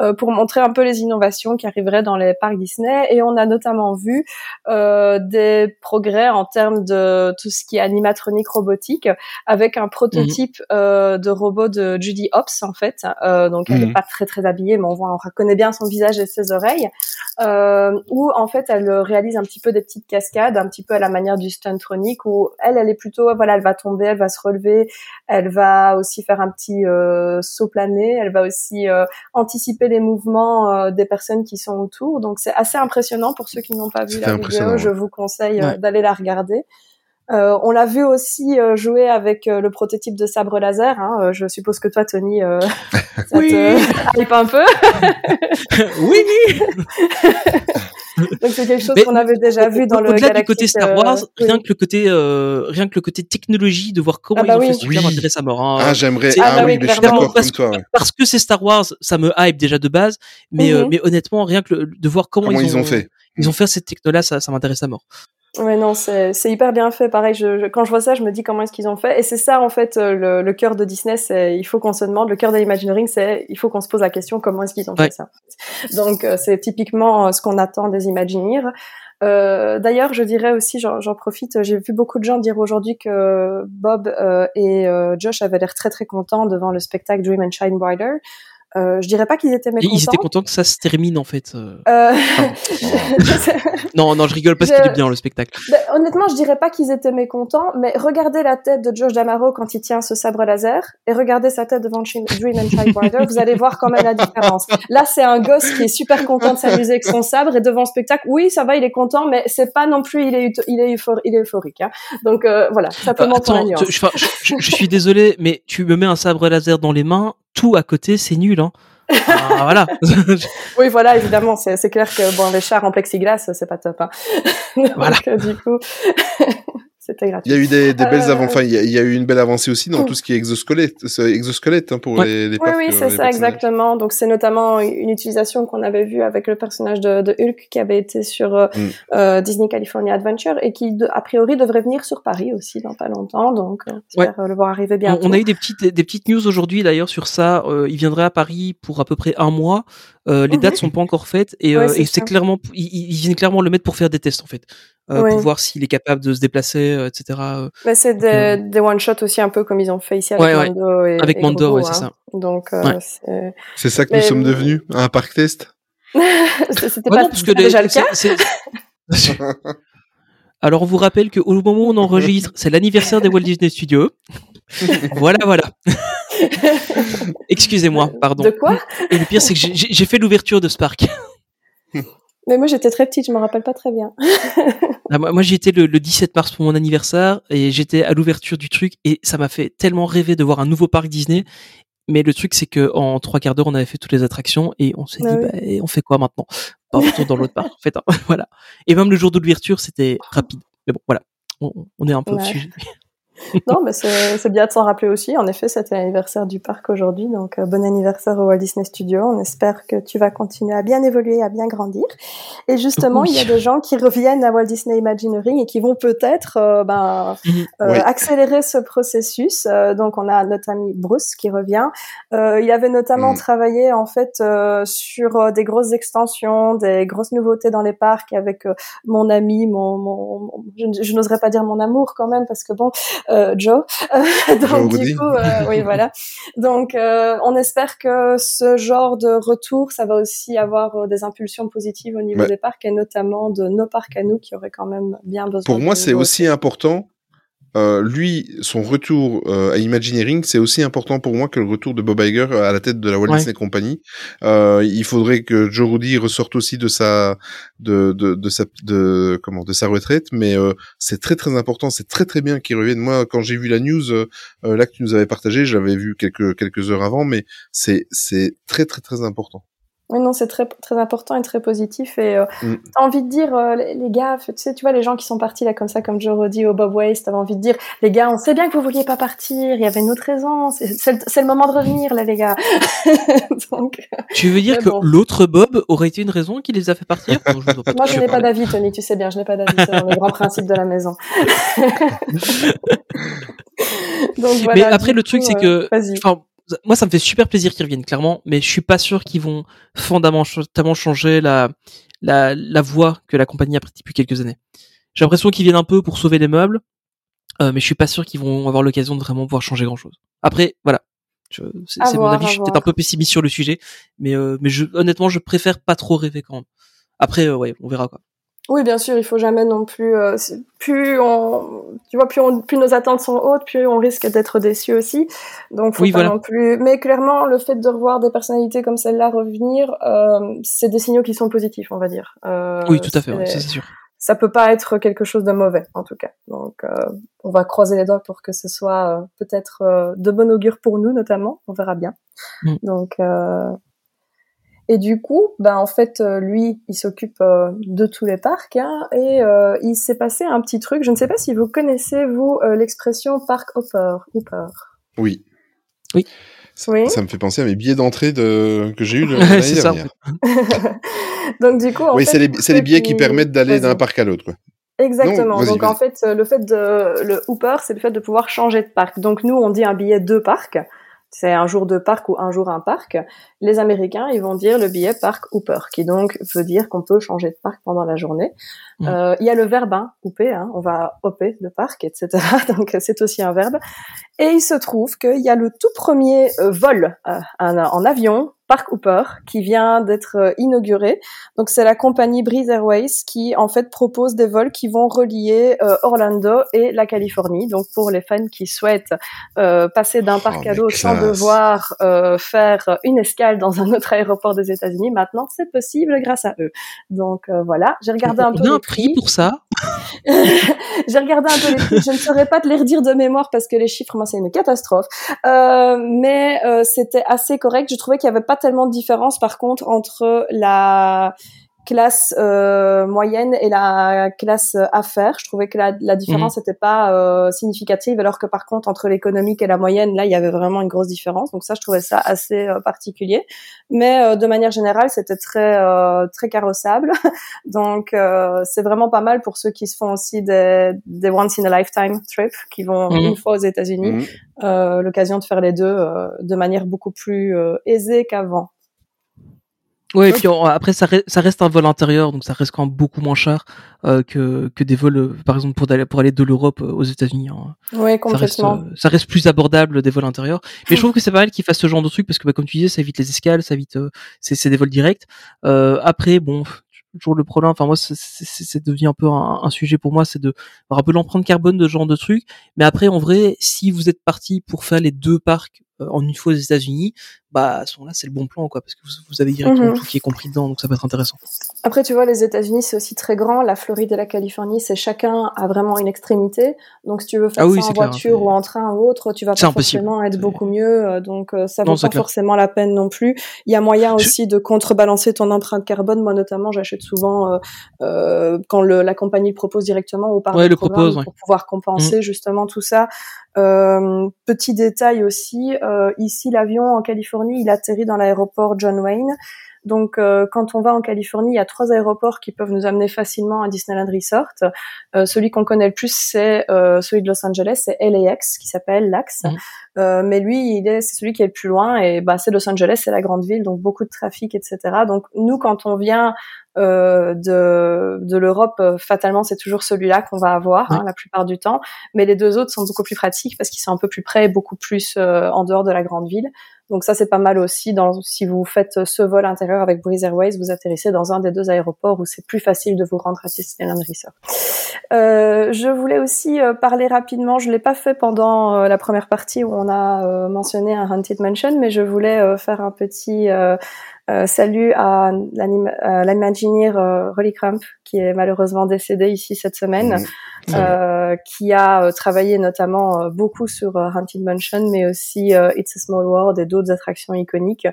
Speaker 7: euh, pour montrer un peu les innovations qui arriveraient dans les parcs Disney. Et on a notamment vu euh, des progrès en termes de tout ce qui est animatronique robotique, avec un prototype euh, de robot de Judy Hopps en fait. Euh, donc elle
Speaker 1: Mhm.
Speaker 7: n'est pas très très habillée, mais on voit, on reconnaît bien son visage et ses oreilles. Où en fait elle réalise un petit peu des petites cascades, un petit peu à la manière du Stuntronic, où elle, elle est plutôt, voilà, elle va tomber, elle va se relever, elle va aussi faire un petit saut plané, elle va aussi anticiper les mouvements euh, des personnes qui sont autour. Donc c'est assez impressionnant pour ceux qui n'ont pas vu la vidéo. Je vous conseille euh,
Speaker 2: Ouais.
Speaker 7: d'aller la regarder. Euh, on l'a vu aussi euh, jouer avec euh, le prototype de sabre laser. Hein. Euh, Je suppose que toi, Tony, euh, ça
Speaker 2: Oui.
Speaker 7: te hype un peu.
Speaker 2: oui, oui.
Speaker 7: Donc c'est quelque chose
Speaker 2: Mais
Speaker 7: qu'on avait déjà vu dans le
Speaker 2: Au-delà du côté Star
Speaker 7: euh,
Speaker 2: Wars,
Speaker 7: oui.
Speaker 2: rien que le côté, euh, rien que le côté technologie, de voir comment
Speaker 7: Ah bah
Speaker 2: ils ont
Speaker 7: oui.
Speaker 2: fait ce truc-là
Speaker 1: Oui.
Speaker 2: m'intéresse à mort. hein.
Speaker 1: Ah, j'aimerais. Ah,
Speaker 7: Ah bah
Speaker 1: oui, je suis d'accord
Speaker 2: Parce
Speaker 1: comme toi. ouais.
Speaker 2: Parce que c'est Star Wars, ça me hype déjà de base, mais, euh,
Speaker 7: Mhm.
Speaker 2: mais honnêtement, rien que le- de voir comment,
Speaker 1: Comment ils ont fait
Speaker 2: ils ont fait cette techno-là, ça, ça m'intéresse à mort.
Speaker 7: Ouais, non, c'est c'est hyper bien fait. Pareil, je, je- quand je vois ça, je me dis comment est-ce qu'ils ont fait. Et c'est ça, en fait, euh, le, le cœur de Disney, c'est il faut qu'on se demande. Le cœur de l'Imagineering, c'est il faut qu'on se pose la question comment est-ce qu'ils ont
Speaker 2: Ouais.
Speaker 7: fait ça. Donc, euh, c'est typiquement euh, ce qu'on attend des Imagineers. Euh, D'ailleurs, je dirais aussi, j'en j'en profite, j'ai vu beaucoup de gens dire aujourd'hui que Bob euh, et euh, Josh avaient l'air très très contents devant le spectacle Dream and Shine Brighter. Euh, je dirais pas qu'ils étaient mécontents.
Speaker 2: ils étaient contents que ça se termine en fait. euh.
Speaker 7: Euh,
Speaker 2: Non, non, je rigole parce
Speaker 7: Je-
Speaker 2: qu'il est bien le spectacle.
Speaker 7: Ben, honnêtement, je dirais pas qu'ils étaient mécontents, mais regardez la tête de Josh Damaro quand il tient ce sabre laser et regardez sa tête devant Dream and Brighter, vous allez voir quand même la différence. Là, c'est un gosse qui est super content de s'amuser avec son sabre et devant le spectacle, oui, ça va, il est content, mais c'est pas non plus, il est, il est, euphor- il est euphorique. Hein. Donc euh, voilà, simplement
Speaker 2: Euh,
Speaker 7: pour la
Speaker 2: attends,
Speaker 7: nuance.
Speaker 2: je- je suis désolé, mais tu me mets un sabre laser dans les mains, tout à côté, c'est nul. Hein. Ah, voilà.
Speaker 7: Oui, voilà, évidemment, c'est clair que bon, les chars en plexiglas, c'est pas top. Hein. Donc,
Speaker 2: Voilà.
Speaker 7: euh, du coup, c'était gratuit.
Speaker 1: Il y a eu des, des belles
Speaker 7: Euh,
Speaker 1: avant... enfin, il y, a, il y a eu une belle avancée aussi dans
Speaker 7: Mm.
Speaker 1: tout ce qui est exosquelette, c'est exosquelette hein, pour
Speaker 2: Ouais.
Speaker 1: les, les
Speaker 7: Oui,
Speaker 1: parcs,
Speaker 7: oui,
Speaker 1: euh,
Speaker 7: c'est ça, exactement. Donc, c'est notamment une utilisation qu'on avait vue avec le personnage de, de Hulk qui avait été sur euh,
Speaker 1: Mm.
Speaker 7: euh, Disney California Adventure et qui, de- a priori, devrait venir sur Paris aussi dans pas longtemps. Donc, euh, j'espère euh, le voir arriver
Speaker 2: On,
Speaker 7: bientôt.
Speaker 2: on a eu des petites, des petites news aujourd'hui d'ailleurs sur ça. Euh, il viendrait à Paris pour à peu près un mois. Euh, les
Speaker 7: Mhm.
Speaker 2: dates sont pas encore faites et,
Speaker 7: Ouais,
Speaker 2: euh,
Speaker 7: c'est
Speaker 2: et c'est
Speaker 7: ça.
Speaker 2: clairement, ils, ils viennent clairement le mettre pour faire des tests en fait, euh,
Speaker 7: Oui.
Speaker 2: pour voir s'il est capable de se déplacer, euh, etc. euh.
Speaker 7: Mais c'est
Speaker 2: Donc,
Speaker 7: des,
Speaker 2: euh,
Speaker 7: des one-shots aussi un peu comme ils ont fait ici avec
Speaker 2: Ouais, ouais.
Speaker 7: Mando et
Speaker 2: Avec
Speaker 7: et
Speaker 2: Mando, ouais, c'est
Speaker 7: hein.
Speaker 2: ça.
Speaker 7: Donc, euh,
Speaker 2: Ouais.
Speaker 7: c'est-
Speaker 1: C'est ça que
Speaker 7: Mais-
Speaker 1: nous sommes devenus, un parc test.
Speaker 7: c'était
Speaker 2: Ouais,
Speaker 7: pas,
Speaker 2: non, parce que les-
Speaker 7: déjà le cas.
Speaker 2: c'est- c'est- Alors on vous rappelle qu'au moment où on enregistre, c'est l'anniversaire des Walt Disney Studios. voilà, voilà. Excusez-moi, pardon.
Speaker 7: De quoi?
Speaker 2: Et le pire, c'est que j'ai- j'ai j'ai fait l'ouverture de ce parc.
Speaker 7: Mais moi, j'étais très petite, je me rappelle pas très bien.
Speaker 2: Ah, moi, moi, j'y étais le, le 17 mars pour mon anniversaire et j'étais à l'ouverture du truc et ça m'a fait tellement rêver de voir un nouveau parc Disney. Mais le truc, c'est que en trois quarts d'heure, on avait fait toutes les attractions et on s'est
Speaker 7: Ah
Speaker 2: dit,
Speaker 7: oui.
Speaker 2: bah, et on fait quoi maintenant? Bah, On retourne dans l'autre parc. En fait, hein. voilà. Et même le jour de l'ouverture, c'était rapide. Mais bon, voilà. On, on est un peu au sujet.
Speaker 7: Non, mais c'est bien de s'en rappeler aussi. En effet, c'était l'anniversaire du parc aujourd'hui, donc euh, bon anniversaire au Walt Disney Studio. On espère que tu vas continuer à bien évoluer, à bien grandir. Et justement,
Speaker 2: Oui.
Speaker 7: il y a des gens qui reviennent à Walt Disney Imagineering et qui vont peut-être euh, ben,
Speaker 2: Mhm.
Speaker 7: euh,
Speaker 1: Oui.
Speaker 7: accélérer ce processus. Donc, on a notre ami Bruce qui revient. Il avait notamment
Speaker 1: Mhm.
Speaker 7: travaillé en fait sur des grosses extensions, des grosses nouveautés dans les parcs avec mon ami, mon, mon, je, je n'oserais pas dire mon amour quand même parce que bon, Joe. donc
Speaker 1: Joe
Speaker 7: du
Speaker 1: Woody.
Speaker 7: coup, euh, oui voilà. Donc euh, on espère que ce genre de retour, ça va aussi avoir euh, des impulsions positives au niveau
Speaker 1: Ouais.
Speaker 7: des parcs et notamment de nos parcs à nous qui auraient quand même bien besoin.
Speaker 1: Pour moi, c'est aussi important. Euh, lui, son retour euh, à Imagineering, c'est aussi important pour moi que le retour de Bob Iger à la tête de la Walt
Speaker 2: Ouais.
Speaker 1: Disney Company. Euh, il faudrait que Joe Rudy ressorte aussi de sa de de, de sa de comment de sa retraite, mais euh, c'est très très important, c'est très très bien qu'il revienne. Moi, quand j'ai vu la news euh, euh, là que tu nous avais partagé, je l'avais vu quelques quelques heures avant, mais c'est c'est très très très important.
Speaker 7: Oui, non, c'est très, très important et très positif. Et euh,
Speaker 1: Mm.
Speaker 7: t'as envie de dire, euh, les, les gars, tu sais, tu vois, les gens qui sont partis là comme ça, comme Joe Roddy au Bob Waste, t'avais envie de dire, les gars, on sait bien que vous vouliez pas partir, il y avait une autre raison, c'est c'est le, c'est le moment de revenir, là, les gars. Donc,
Speaker 2: Tu veux dire que
Speaker 7: bon.
Speaker 2: l'autre Bob aurait été une raison qui les a fait partir? Non, je
Speaker 7: moi, je n'ai pas d'avis, Tony, tu sais bien, je n'ai pas d'avis, c'est dans les grands principes de la maison. Donc, voilà,
Speaker 2: mais après, le truc,
Speaker 7: coup,
Speaker 2: c'est
Speaker 7: euh,
Speaker 2: que, moi, ça me fait super plaisir qu'ils reviennent, clairement, mais je suis pas sûr qu'ils vont fondamentalement changer la, la, la voie que la compagnie a prise depuis quelques années. J'ai l'impression qu'ils viennent un peu pour sauver les meubles, euh, mais je suis pas sûr qu'ils vont avoir l'occasion de vraiment pouvoir changer grand chose. Après, voilà. C'est mon avis, je suis peut-être un peu pessimiste sur le sujet, mais, euh, mais je, honnêtement, je préfère pas trop rêver quand même. Après, euh, ouais, on verra quoi.
Speaker 7: Oui, bien sûr, il faut jamais non plus. Euh, plus on, tu vois, plus, on, plus nos attentes sont hautes, plus on risque d'être déçu aussi. Donc, faut
Speaker 2: Oui,
Speaker 7: pas
Speaker 2: voilà.
Speaker 7: non plus. Mais clairement, le fait de revoir des personnalités comme celle-là revenir, euh, c'est des signaux qui sont positifs, on va dire. Euh,
Speaker 2: oui, tout à fait,
Speaker 7: c'est-
Speaker 2: sûr.
Speaker 7: ça peut pas être quelque chose de mauvais en tout cas. Donc euh, on va croiser les doigts pour que ce soit euh, peut-être euh, de bon augure pour nous notamment. On verra bien.
Speaker 2: Mm.
Speaker 7: Donc euh, et du coup, ben en fait euh, lui, il s'occupe euh, de tous les parcs hein, et euh, il s'est passé un petit truc. Je ne sais pas si vous connaissez vous euh, l'expression park hopper. hopper.
Speaker 1: Oui.
Speaker 2: Oui.
Speaker 1: Ça,
Speaker 7: Oui.
Speaker 1: ça me fait penser à mes billets d'entrée de... que j'ai eu l'année dernière.
Speaker 7: Donc du coup, en
Speaker 1: oui,
Speaker 7: fait,
Speaker 1: c'est les, billets qui
Speaker 7: qui-
Speaker 1: permettent d'aller d'un parc à l'autre. quoi.
Speaker 7: Exactement.
Speaker 1: Non,
Speaker 7: Donc en fait, le fait de le Hooper, c'est le fait de pouvoir changer de parc. Donc nous, on dit un billet de parc. C'est un jour de parc ou un jour un parc. Les Américains, ils vont dire le billet parc Hooper, qui donc veut dire qu'on peut changer de parc pendant la journée.
Speaker 2: Mhm.
Speaker 7: Euh, Il y a le verbe hein, hooper, hein, on va hopper de parc, etc. Donc c'est aussi un verbe. Et il se trouve qu'il y a le tout premier euh, vol euh, en, en avion, Park Hooper, qui vient d'être euh, inauguré. Donc c'est la compagnie Breeze Airways qui en fait propose des vols qui vont relier euh, Orlando et la Californie. Donc pour les fans qui souhaitent euh, passer d'un parc
Speaker 1: Oh,
Speaker 7: à
Speaker 1: mais
Speaker 7: l'autre sans devoir euh, faire une escale dans un autre aéroport des États-Unis, maintenant c'est possible grâce à eux. Donc euh, voilà, j'ai regardé un
Speaker 2: On
Speaker 7: peu
Speaker 2: a
Speaker 7: les
Speaker 2: un prix pour ça.
Speaker 7: j'ai regardé un peu les prix. Je ne saurais pas te les redire de mémoire parce que les chiffres, moi, c'est une catastrophe. Euh, mais euh, c'était assez correct. Je trouvais qu'il n'y avait pas tellement de différence, par contre, entre la classe euh, moyenne et la classe affaires. Je trouvais que la, la différence n'était pas euh, significative, alors que par contre entre l'économique et la moyenne, là, il y avait vraiment une grosse différence. Donc ça, je trouvais ça assez euh, particulier. Mais euh, de manière générale, c'était très euh, très carrossable. Donc euh, c'est vraiment pas mal pour ceux qui se font aussi des, des once in a lifetime trips, qui vont
Speaker 2: Mhm.
Speaker 7: une fois aux États-Unis,
Speaker 1: Mhm.
Speaker 7: euh, l'occasion de faire les deux euh, de manière beaucoup plus euh, aisée qu'avant.
Speaker 2: Ouais, et puis on- après ça, re- ça reste un vol intérieur, donc ça reste quand même beaucoup moins cher euh, que, que des vols, euh, par exemple pour aller pour aller de l'Europe euh, aux États-Unis. hein. Ça reste,
Speaker 7: complètement.
Speaker 2: euh, ça reste plus abordable des vols intérieurs. Mais je trouve que c'est pas mal qu'ils fassent ce genre de truc parce que, bah, comme tu disais, ça évite les escales, ça évite, euh, c'est des vols directs. Euh, après, bon, toujours le problème. Enfin moi, c'est- c'est c'est- c'est devenu un peu un, un sujet pour moi, c'est de voir un peu l'empreinte carbone de ce genre de truc. Mais après, en vrai, si vous êtes parti pour faire les deux parcs en une fois aux États-Unis, bah à ce moment-là, c'est le bon plan, quoi, parce que vous, vous avez directement
Speaker 7: Mhm.
Speaker 2: tout qui est compris dedans, donc ça peut être intéressant.
Speaker 7: Après, tu vois, les États-Unis, c'est aussi très grand. La Floride et la Californie, c'est chacun a vraiment une extrémité. Donc, si tu veux faire
Speaker 2: Ah oui,
Speaker 7: ça en
Speaker 2: clair,
Speaker 7: voiture ou en train ou autre, tu vas pas forcément être beaucoup mieux. euh, Donc, euh, ça vaut pas
Speaker 2: clair.
Speaker 7: forcément la peine non plus. Il y a moyen aussi de contrebalancer ton empreinte carbone. Moi, notamment, j'achète souvent euh, euh, quand le, la compagnie le propose directement ou par
Speaker 2: Ouais, le propose, ouais.
Speaker 7: pour pouvoir compenser justement tout ça. Euh, petit détail aussi, euh, ici, l'avion en Californie, il atterrit dans l'aéroport John Wayne. Donc, euh, quand on va en Californie, il y a trois aéroports qui peuvent nous amener facilement à Disneyland Resort. Euh, celui qu'on connaît le plus, c'est euh, celui de Los Angeles, c'est LAX, qui s'appelle LAX.
Speaker 2: Mhm.
Speaker 7: Euh, mais lui, il est, c'est celui qui est le plus loin, et bah, c'est Los Angeles, c'est la grande ville, donc beaucoup de trafic, etc. Donc, nous, quand on vient euh, de, de l'Europe, euh, fatalement, c'est toujours celui-là qu'on va avoir hein, la plupart du temps. Mais les deux autres sont beaucoup plus pratiques parce qu'ils sont un peu plus près, et beaucoup plus euh, en dehors de la grande ville. Donc ça, c'est pas mal aussi. Dans, si vous faites ce vol intérieur avec Breeze Airways, vous atterrissez dans un des deux aéroports où c'est plus facile de vous rendre à Disneyland Resort. Euh, je voulais aussi euh, parler rapidement. Je l'ai pas fait pendant euh, la première partie où on a euh, mentionné un Haunted Mansion, mais je voulais euh, faire un petit euh, salut à l'Imagineer euh, Rolly Crump, qui est malheureusement décédé ici cette semaine,
Speaker 1: Mmh.
Speaker 7: euh, qui a euh, travaillé notamment beaucoup sur Haunted Mansion, mais aussi It's a Small World et d'autres attractions iconiques.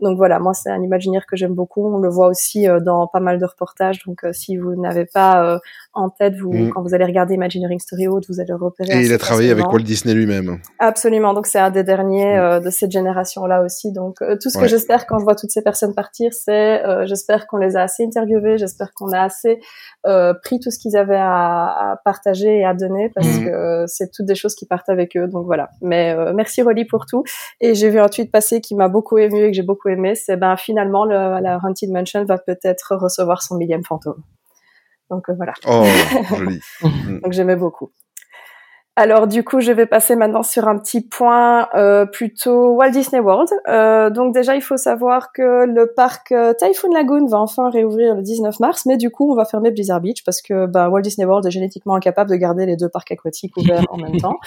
Speaker 7: Donc voilà, moi c'est un Imagineer que j'aime beaucoup. On le voit aussi dans pas mal de reportages. Donc si vous n'avez pas en tête, vous
Speaker 1: Mm.
Speaker 7: quand vous allez regarder Imagineering Story Haute, vous allez le repérer.
Speaker 1: Et il a travaillé avec. Walt Disney lui-même.
Speaker 7: Absolument. Donc c'est un des derniers euh, de cette génération-là aussi. Donc tout ce que j'espère quand je vois toutes ces personnes partir, c'est euh, j'espère qu'on les a assez interviewés, j'espère qu'on a assez euh, pris tout ce qu'ils avaient à, à partager et à donner parce
Speaker 1: Mhm.
Speaker 7: que euh, c'est toutes des choses qui partent avec eux. Donc voilà. Mais merci Rolly pour tout. Et j'ai vu un tweet passer qui m'a beaucoup ému et que j'ai beaucoup aimé. C'est ben finalement le, la Haunted Mansion va peut-être recevoir son millième fantôme. Donc voilà.
Speaker 1: Oh, joli. Mm.
Speaker 7: Donc j'aimais beaucoup. Alors du coup, je vais passer maintenant sur un petit point euh, plutôt Walt Disney World. Euh, donc déjà, il faut savoir que le parc euh, Typhoon Lagoon va enfin réouvrir le 19 mars, mais du coup, on va fermer Blizzard Beach parce que bah, Walt Disney World est génétiquement incapable de garder les deux parcs aquatiques ouverts en même temps.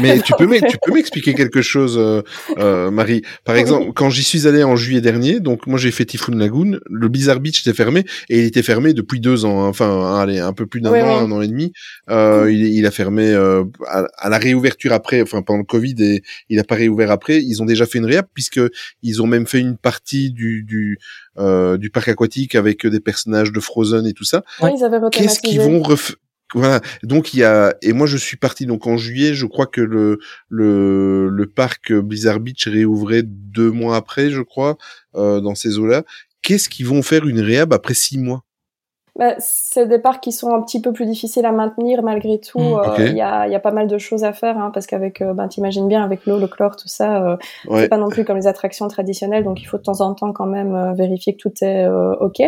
Speaker 1: Mais tu peux m'ex- tu peux m'expliquer quelque chose, euh, euh, Marie. Par exemple, quand j'y suis allé en juillet dernier, donc moi j'ai fait Typhoon Lagoon, le Blizzard Beach était fermé et il était fermé depuis deux ans. hein. Enfin, allez, un peu plus d'un
Speaker 7: Ouais,
Speaker 1: an,
Speaker 7: ouais.
Speaker 1: un an et demi. Euh, il, il a fermé euh, à, à la réouverture après, enfin pendant le Covid et il a pas réouvert après. Ils ont déjà fait une réhab puisque ils ont même fait une partie du du euh, du parc aquatique avec des personnages de Frozen et tout ça.
Speaker 7: Ouais, avaient
Speaker 1: Qu'est-ce qu'ils vont ref... Voilà. Donc il y a et moi je suis parti donc en juillet. Je crois que le le parc Blizzard Beach réouvrait deux mois après, je crois, euh, dans ces eaux-là. Qu'est-ce qu'ils vont faire une réhab après six mois?
Speaker 7: Bah, c'est des parcs qui sont un petit peu plus difficiles à maintenir malgré tout.
Speaker 1: Mm,
Speaker 7: Euh. Il y, a, y a pas mal de choses à faire hein, parce qu'avec, euh, ben, t'imagines bien, avec l'eau, le chlore, tout ça, euh,
Speaker 1: Ouais.
Speaker 7: c'est pas non plus comme les attractions traditionnelles, donc il faut de temps en temps quand même euh, vérifier que tout est euh, ok.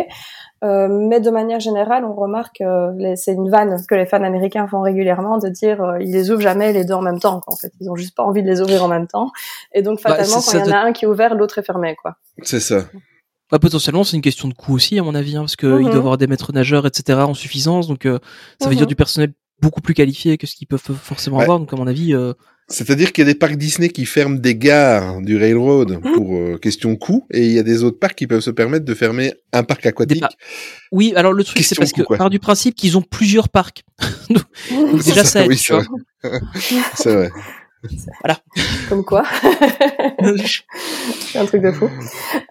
Speaker 7: Euh, mais de manière générale, on remarque, euh, les- c'est une vanne que les fans américains font régulièrement de dire euh, ils les ouvrent jamais les deux en même temps. quoi, En fait, ils ont juste pas envie de les ouvrir en même temps. Et donc
Speaker 2: Bah,
Speaker 7: fatalement,
Speaker 2: c'est-
Speaker 7: quand il y en a un qui est ouvert, l'autre est fermé, quoi.
Speaker 1: C'est ça.
Speaker 2: Bah, potentiellement, c'est une question de coût aussi, à mon avis, hein, parce qu'il
Speaker 7: Mhm.
Speaker 2: doit y avoir des maîtres nageurs, etc., en suffisance. Donc, euh, ça veut
Speaker 7: Mhm.
Speaker 2: dire du personnel beaucoup plus qualifié que ce qu'ils peuvent forcément
Speaker 1: Ouais.
Speaker 2: avoir. Donc, à mon avis, euh,
Speaker 1: C'est-à-dire qu'il y a des parcs Disney qui ferment des gares du railroad
Speaker 7: Mmh.
Speaker 1: pour euh, question coût, et il y a des autres parcs qui peuvent se permettre de fermer un parc aquatique.
Speaker 2: par- oui, alors le truc, c'est parce
Speaker 1: coût,
Speaker 2: que
Speaker 1: quoi.
Speaker 2: part du principe qu'ils ont plusieurs parcs. donc, déjà, ça aide,
Speaker 1: oui,
Speaker 2: tu vois.
Speaker 1: c'est vrai.
Speaker 2: Voilà.
Speaker 7: Comme quoi. c'est un truc de fou.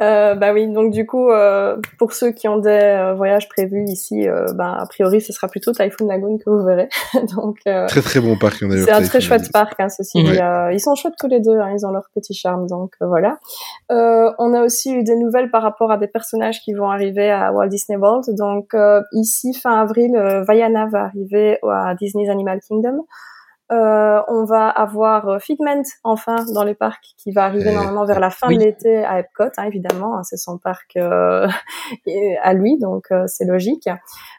Speaker 7: Euh, bah oui, donc du coup, euh, pour ceux qui ont des euh, voyages prévus ici, euh, bah, a priori, ce sera plutôt Typhoon Lagoon que vous verrez. donc, euh,
Speaker 1: Très très bon parc. on a
Speaker 7: c'est un très chouette parc, hein, ceci.
Speaker 1: Ouais.
Speaker 7: Euh, ils sont chouettes tous les deux, hein, ils ont leur petit charme, donc euh, voilà. Euh, on a aussi eu des nouvelles par rapport à des personnages qui vont arriver à Walt Disney World. Donc euh, ici, fin avril, euh, Vaiana va arriver à Disney's Animal Kingdom. Euh, on va avoir euh, Figment enfin dans les parcs qui va arriver
Speaker 1: Eh,
Speaker 7: normalement vers la fin
Speaker 2: oui.
Speaker 7: de l'été à Epcot, hein, évidemment, hein, c'est son parc euh, à lui, donc euh, c'est logique.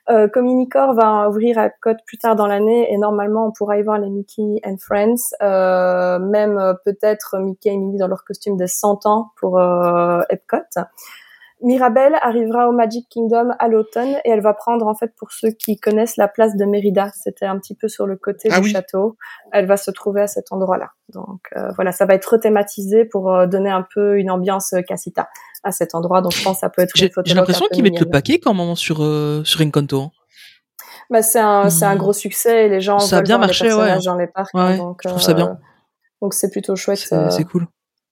Speaker 7: Euh, Communicore va ouvrir à Epcot plus tard dans l'année et normalement on pourra y voir les Mickey and Friends, euh, même euh, peut-être Mickey et Minnie dans leur costume des 100 ans pour euh, Epcot. Mirabelle arrivera au Magic Kingdom à l'automne et elle va prendre en fait pour ceux qui connaissent la place de Mérida, c'était un petit peu sur le côté
Speaker 1: Ah
Speaker 7: du
Speaker 1: oui.
Speaker 7: château. Elle va se trouver à cet endroit-là. Donc euh, voilà, ça va être rethématisé pour euh, donner un peu une ambiance euh, Casita à cet endroit. Donc je pense que ça peut être une
Speaker 2: J'ai
Speaker 7: photo
Speaker 2: j'ai l'impression qu'ils mettent le paquet quand même sur, euh, sur Encanto. hein.
Speaker 7: Bah, c'est un, c'est un gros succès et les gens
Speaker 2: Ça a bien
Speaker 7: voir
Speaker 2: marché,
Speaker 7: les personnages
Speaker 2: ouais.
Speaker 7: dans les parcs.
Speaker 2: Ouais,
Speaker 7: hein,
Speaker 2: ouais,
Speaker 7: donc,
Speaker 2: je trouve ça bien.
Speaker 7: Donc c'est plutôt chouette. Euh,
Speaker 2: c'est cool.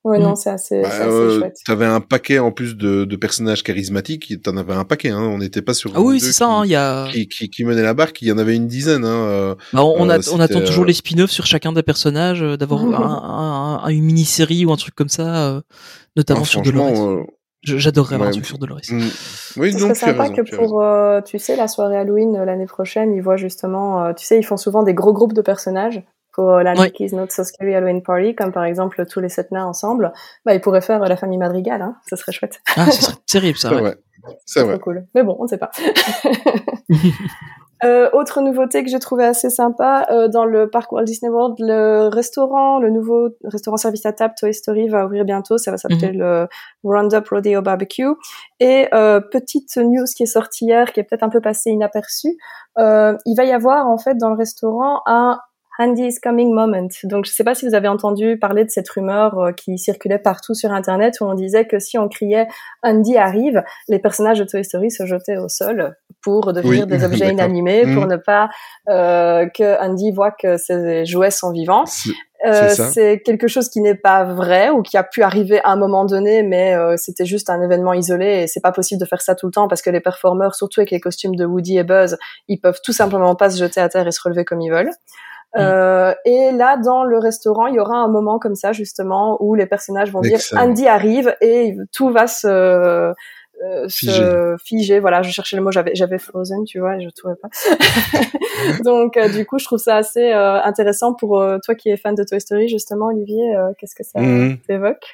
Speaker 7: Ouais,
Speaker 2: Mm.
Speaker 7: non, c'est assez,
Speaker 1: Bah,
Speaker 7: c'est assez
Speaker 1: euh,
Speaker 7: chouette.
Speaker 1: T'avais un paquet en plus de, de personnages charismatiques. T'en avais un paquet. Hein. On n'était pas sur.
Speaker 2: Ah oui, c'est ça,
Speaker 1: qui-
Speaker 2: hein, il y a.
Speaker 1: qui, qui, qui menait la barque, il y en avait une dizaine. Hein, euh,
Speaker 2: Bah, on, on
Speaker 1: euh,
Speaker 2: a- on attend toujours les spin-offs sur chacun des personnages, euh, d'avoir un, un- un- une mini-série ou un truc comme ça, euh, notamment
Speaker 1: ah,
Speaker 2: sur Dolores.
Speaker 1: euh,
Speaker 2: J'adorerais avoir un
Speaker 1: ouais,
Speaker 2: truc sur Dolores.
Speaker 1: mm, Oui,
Speaker 7: Ce
Speaker 1: donc
Speaker 7: serait sympa
Speaker 1: raison.
Speaker 7: que pour, euh, tu sais, la soirée Halloween l'année prochaine, ils voient justement, euh, tu sais, ils font souvent des gros groupes de personnages pour la
Speaker 2: Ouais.
Speaker 7: Mickey's Not So Scary Halloween Party, comme par exemple tous les sept nains ensemble. Bah, ils pourraient faire la famille Madrigal, hein. Ce serait chouette.
Speaker 2: Ah, ce serait terrible ça.
Speaker 1: C'est
Speaker 2: ouais.
Speaker 1: vrai. C'est
Speaker 7: trop
Speaker 1: vrai.
Speaker 7: cool. Mais bon, on ne sait pas. Euh, autre nouveauté que j'ai trouvé assez sympa euh, dans le parc Walt Disney World, le restaurant, le nouveau restaurant service à table Toy Story va ouvrir bientôt. Ça va s'appeler le Roundup Rodeo Barbecue. Et euh, petite news qui est sortie hier, qui est peut-être un peu passée inaperçue, euh, il va y avoir en fait dans le restaurant un Andy's Coming Moment. Donc, je ne sais pas si vous avez entendu parler de cette rumeur euh, qui circulait partout sur Internet où on disait que si on criait Andy arrive, les personnages de Toy Story se jetaient au sol pour devenir
Speaker 1: Oui,
Speaker 7: des objets inanimés, pour
Speaker 1: Mm.
Speaker 7: ne pas euh, que Andy voit que ses jouets sont vivants.
Speaker 1: C'est-
Speaker 7: Euh,
Speaker 1: c'est
Speaker 7: quelque chose qui n'est pas vrai ou qui a pu arriver à un moment donné, mais euh, c'était juste un événement isolé et c'est pas possible de faire ça tout le temps parce que les performeurs, surtout avec les costumes de Woody et Buzz, ils peuvent tout simplement pas se jeter à terre et se relever comme ils veulent. Euh, et là, dans le restaurant, il y aura un moment comme ça justement où les personnages vont
Speaker 1: Excellent.
Speaker 7: dire Andy arrive et tout va se euh, se
Speaker 1: Figer.
Speaker 7: figer. Voilà, je cherchais le mot, j'avais j'avais Frozen, tu vois, et je trouvais pas. Donc euh, du coup, je trouve ça assez euh, intéressant pour euh, toi qui es fan de Toy Story justement, Olivier. Qu'est-ce que ça
Speaker 1: Mhm.
Speaker 7: t'évoque?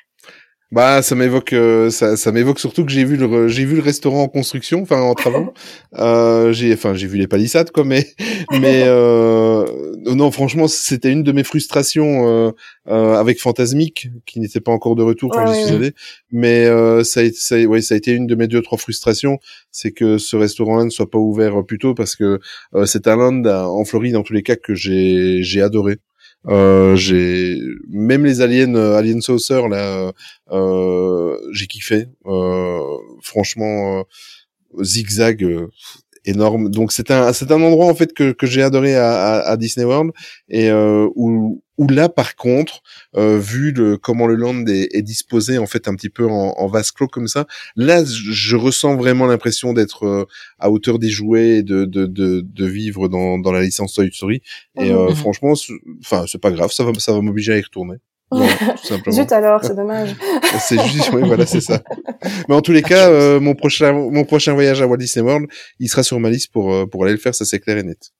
Speaker 1: Bah, ça m'évoque, euh, ça, ça m'évoque surtout que j'ai vu le, j'ai vu le restaurant en construction, enfin en travaux. euh, j'ai, enfin, j'ai vu les palissades, quoi. Mais, mais euh, non, franchement, c'était une de mes frustrations euh, euh, avec Fantasmic, qui n'était pas encore de retour quand
Speaker 7: Ouais,
Speaker 1: j'y suis allé. Mais euh, ça, a été, ça, ouais, ça a été une de mes deux trois frustrations, c'est que ce restaurant-là ne soit pas ouvert plus tôt, parce que euh, c'est un land en Floride, en tous les cas, que j'ai, j'ai adoré. Euh, j'ai même les aliens, euh, Alien Saucer là, euh, j'ai kiffé. Franchement, zigzag énorme. Donc c'est un c'est un endroit en fait que que j'ai adoré à, à, à Disney World. Et euh, où où là par contre euh, vu le comment le land est, est disposé en fait un petit peu en, en vase clos comme ça là je, je ressens vraiment l'impression d'être euh, à hauteur des jouets et de de de, de vivre dans dans la licence Toy Story. Et euh,
Speaker 7: Mhm.
Speaker 1: franchement enfin c'est pas grave. Ça va ça va m'obliger à y retourner Voilà, tout simplement.
Speaker 7: Zut alors, c'est dommage.
Speaker 1: C'est juste, oui, voilà, c'est ça. Mais en tous les cas, euh, mon prochain, mon prochain voyage à Walt Disney World, il sera sur ma liste pour euh, pour aller le faire, ça c'est clair et net.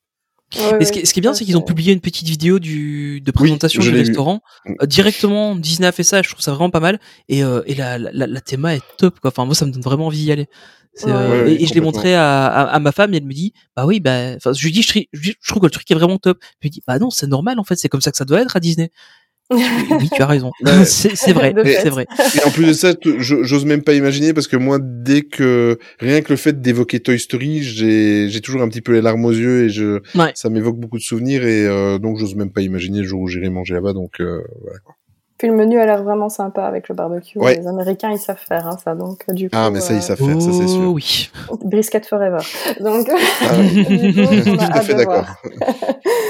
Speaker 2: Et ce qui, est- ce qui est bien, c'est qu'ils ont publié une petite vidéo du, de présentation du restaurant. Euh, directement, Disney a fait ça, je trouve ça vraiment pas mal. Et, euh, et la, la, la théma est top, quoi. Enfin, moi, ça me donne vraiment envie d'y aller. C'est,
Speaker 7: Ouais,
Speaker 2: euh,
Speaker 1: ouais,
Speaker 2: et, et je l'ai montré à, à, à ma femme et elle me dit, bah oui, bah, enfin, je lui dis, je, je trouve que le truc est vraiment top. Je lui dis, bah non, c'est normal, en fait, c'est comme ça que ça doit être à Disney. Oui, tu as raison.
Speaker 1: Ouais.
Speaker 2: c'est vrai, c'est vrai.
Speaker 1: Et en plus de ça, j'ose même pas imaginer parce que moi, dès que rien que le fait d'évoquer Toy Story, j'ai j'ai toujours un petit peu les larmes aux yeux et je
Speaker 2: Ouais.
Speaker 1: ça m'évoque beaucoup de souvenirs et euh, donc j'ose même pas imaginer le jour où j'irai manger là-bas. Donc euh, voilà.
Speaker 7: Puis le menu a l'air vraiment sympa avec le barbecue.
Speaker 1: Ouais.
Speaker 7: Les Américains, ils savent faire hein, ça. Donc, du coup,
Speaker 1: Ah mais ça
Speaker 7: euh,
Speaker 1: ils savent faire, ça c'est
Speaker 2: Oh
Speaker 1: sûr.
Speaker 2: oui.
Speaker 7: brisket forever. Donc,
Speaker 1: Ah ouais.
Speaker 7: du coup, on
Speaker 1: Tout à fait d'accord.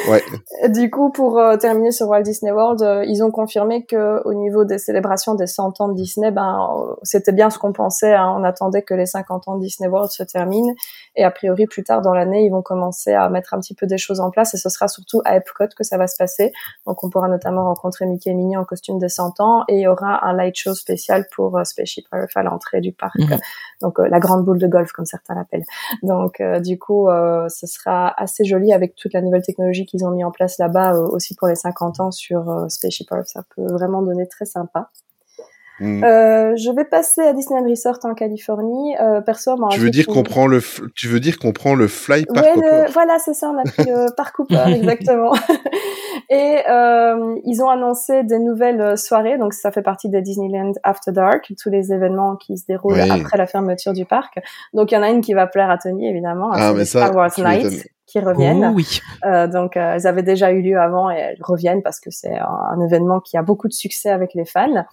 Speaker 1: Ouais.
Speaker 7: Du coup, pour euh, terminer sur Walt Disney World, euh, ils ont confirmé que au niveau des célébrations des 100 ans de Disney, ben euh, c'était bien ce qu'on pensait. hein. On attendait que les 50 ans de Disney World se terminent et a priori plus tard dans l'année, ils vont commencer à mettre un petit peu des choses en place et ce sera surtout à Epcot que ça va se passer. Donc on pourra notamment rencontrer Mickey et Minnie en costume des 100 ans et il y aura un light show spécial pour euh, Spaceship Earth à l'entrée du parc.
Speaker 2: Mhm.
Speaker 7: Donc euh, la grande boule de golf comme certains l'appellent. Donc euh, du coup, euh, ce sera assez joli avec toute la nouvelle technologie qu'ils ont mis en place là-bas aussi pour les 50 ans sur Spaceship Earth. Ça peut vraiment donner très sympa.
Speaker 1: Mm.
Speaker 7: Euh, je vais passer à Disneyland Resort en Californie. Euh, perso, moi,
Speaker 1: Tu veux dire qu'on prend le, tu veux dire qu'on prend le Fly Park
Speaker 7: Ouais, le- voilà, c'est ça, on a pris le Parc Cooper, exactement. Et euh, ils ont annoncé des nouvelles euh, soirées, donc ça fait partie des Disneyland After Dark, tous les événements qui se déroulent après la fermeture du parc. Donc il y en a une qui va plaire à Tony, évidemment, hein,
Speaker 1: Ah, mais ça,
Speaker 7: Star Wars. Nights qui reviennent.
Speaker 2: Oh oui.
Speaker 7: Euh, donc euh, elles avaient déjà eu lieu avant et elles reviennent parce que c'est un, un événement qui a beaucoup de succès avec les fans.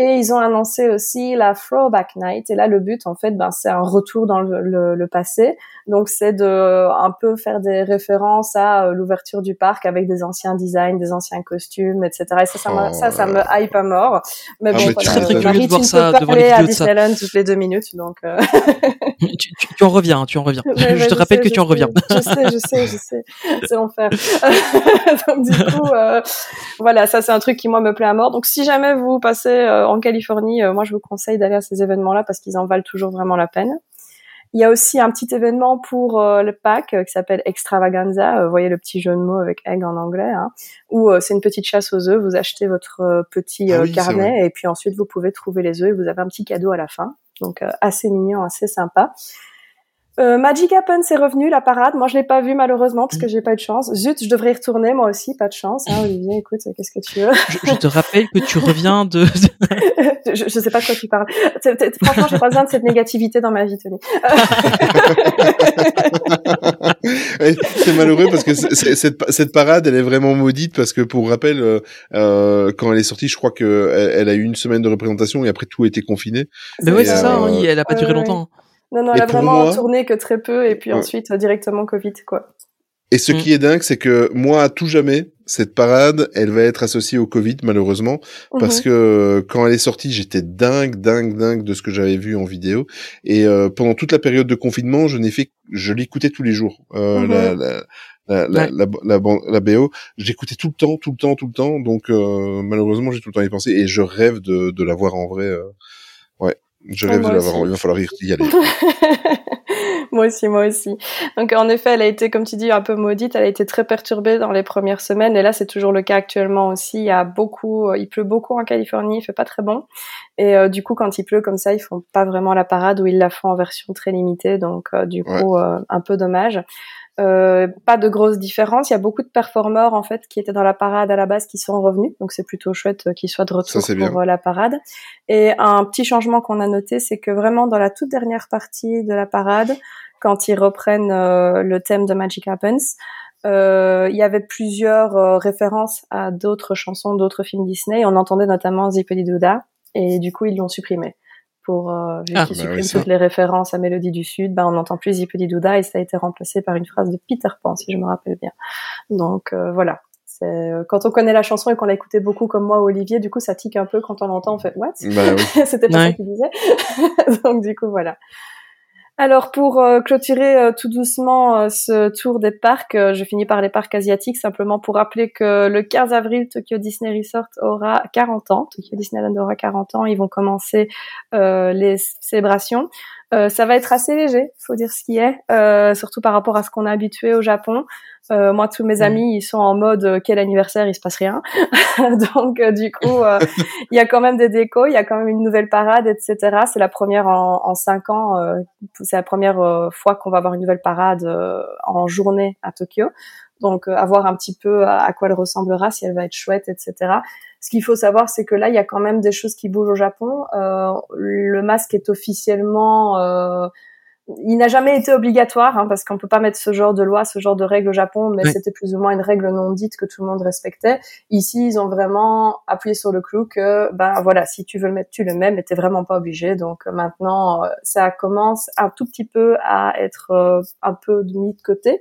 Speaker 7: Et ils ont annoncé aussi la Throwback Night. Et là, le but, en fait, ben, c'est un retour dans le, le- le passé. Donc, c'est de un peu faire des références à euh, l'ouverture du parc avec des anciens designs, des anciens costumes, etc. Et ça, ça, me-
Speaker 1: Oh
Speaker 7: ça, ça me hype à mort. Mais
Speaker 1: Ah,
Speaker 7: bon, voilà,
Speaker 1: serais très
Speaker 7: euh,
Speaker 1: curieux
Speaker 2: de voir
Speaker 7: tu ne
Speaker 2: ça,
Speaker 7: peux
Speaker 2: de
Speaker 7: pas
Speaker 2: voir les
Speaker 7: à
Speaker 2: vidéos de ça.
Speaker 7: Disneyland toutes les deux minutes, donc. euh,
Speaker 2: tu, tu- tu en reviens, tu en reviens. Je te rappelle
Speaker 7: sais,
Speaker 2: que
Speaker 7: je
Speaker 2: tu en
Speaker 7: sais,
Speaker 2: reviens.
Speaker 7: Je sais, je sais, je sais. C'est l'enfer. Donc du coup, euh, voilà, ça c'est un truc qui moi me plaît à mort. Donc si jamais vous passez euh, en Californie, euh, moi je vous conseille d'aller à ces événements-là parce qu'ils en valent toujours vraiment la peine. Il y a aussi un petit événement pour euh, le pack euh, qui s'appelle Extravaganza. Euh, vous voyez le petit jeu de mots avec egg en anglais, hein, où c'est une petite chasse aux œufs. Vous achetez votre petit
Speaker 1: Ah oui,
Speaker 7: carnet et puis ensuite vous pouvez trouver les œufs et vous avez un petit cadeau à la fin. Donc assez mignon, assez sympa. Euh, Magic Happen, c'est revenu, la parade. Moi, je l'ai pas vu malheureusement parce que j'ai pas eu de chance. Zut, je devrais y retourner moi aussi, pas de chance. Hein, Olivier, écoute, qu'est-ce que tu veux?
Speaker 2: Je, je te rappelle que tu reviens de.
Speaker 7: je, je sais pas de quoi tu parles. Franchement, j'ai pas besoin de cette négativité dans ma vie, Tony.
Speaker 1: C'est malheureux parce que cette, cette parade, elle est vraiment maudite parce que pour rappel, euh, euh, quand elle est sortie, je crois que elle, elle a eu une semaine de représentation et après tout a été confiné.
Speaker 2: Mais ouais,
Speaker 1: Et,
Speaker 2: c'est ça.
Speaker 1: euh,
Speaker 2: hein, elle a pas duré longtemps.
Speaker 7: Non, non, elle a vraiment
Speaker 1: moi-
Speaker 7: tourné que très peu et puis
Speaker 1: Ouais.
Speaker 7: ensuite euh, directement Covid, quoi.
Speaker 1: Et ce
Speaker 2: Mm.
Speaker 1: qui est dingue, c'est que moi, à tout jamais, cette parade, elle va être associée au Covid, malheureusement, parce
Speaker 7: Mhm.
Speaker 1: que euh, quand elle est sortie, j'étais dingue, dingue, dingue de ce que j'avais vu en vidéo. Et euh, pendant toute la période de confinement, je n'ai fait, je l'écoutais tous les jours. Euh,
Speaker 7: Mhm.
Speaker 1: la, la, la, la,
Speaker 2: Ouais.
Speaker 1: la, la, BO, j'écoutais tout le temps, tout le temps, tout le temps. Donc euh, malheureusement, j'ai tout le temps y pensé et je rêve de, de la voir en vrai. euh, je
Speaker 7: Ouais,
Speaker 1: rêve de
Speaker 7: moi
Speaker 1: la voir.
Speaker 7: aussi.
Speaker 1: en- Il va falloir y aller.
Speaker 7: moi aussi, moi aussi. Donc en effet, elle a été, comme tu dis, un peu maudite. Elle a été très perturbée dans les premières semaines, et là c'est toujours le cas actuellement aussi. Il y a beaucoup, il pleut beaucoup en Californie, il fait pas très bon, et euh, du coup quand il pleut comme ça, ils font pas vraiment la parade ou ils la font en version très limitée. Donc euh, du coup, euh, un peu dommage. Euh, pas de grosses différences. Il y a beaucoup de performeurs en fait qui étaient dans la parade à la base qui sont revenus, donc c'est plutôt chouette euh, qu'ils soient de retour pour euh, la parade. Et un petit changement qu'on a noté, c'est que vraiment dans la toute dernière partie de la parade, quand ils reprennent le thème de Magic Happens, il y avait plusieurs références à d'autres chansons, d'autres films Disney. On entendait notamment Zippity Douda, et du coup ils l'ont supprimé pour euh, vu ah, qu'ils bah toutes les références à Mélodie du Sud, bah on n'entend plus Zippity Douda et ça a été remplacé par une phrase de Peter Pan si je me rappelle bien. Donc euh, voilà. Euh, quand on connaît la chanson et qu'on l'a écoutée beaucoup comme moi Olivier, du coup ça tique un peu quand on l'entend, on fait what? Bah, oui. C'était pas ça qu'il disait. Donc du coup voilà. Alors pour euh, clôturer euh, tout doucement euh, ce tour des parcs, je finis par les parcs asiatiques simplement pour rappeler que le 15 avril, Tokyo Disney Resort aura 40 ans. Tokyo Disneyland aura 40 ans. Ils vont commencer les célébrations. Euh, ça va être assez léger, faut dire ce qui est, euh, surtout par rapport à ce qu'on a habitué au Japon. Euh, moi, tous mes amis, ils sont en mode euh, quel anniversaire, il se passe rien. Donc, euh, du coup, il y a quand même des décos, il y a quand même une nouvelle parade, etc. C'est la première en, en cinq ans. c'est la première fois qu'on va avoir une nouvelle parade en journée à Tokyo. Donc, avoir un petit peu à quoi elle ressemblera, si elle va être chouette, etc. Ce qu'il faut savoir, c'est que là, il y a quand même des choses qui bougent au Japon. Euh, le masque est officiellement euh, il n'a jamais été obligatoire hein, parce qu'on peut pas mettre ce genre de loi, ce genre de règle au Japon, mais c'était plus ou moins une règle non dite que tout le monde respectait. Ici, ils ont vraiment appuyé sur le clou que ben voilà, si tu veux le mettre, tu le mets, mais t'es vraiment pas obligé. Donc maintenant, euh, ça commence un tout petit peu à être euh, un peu mis de côté.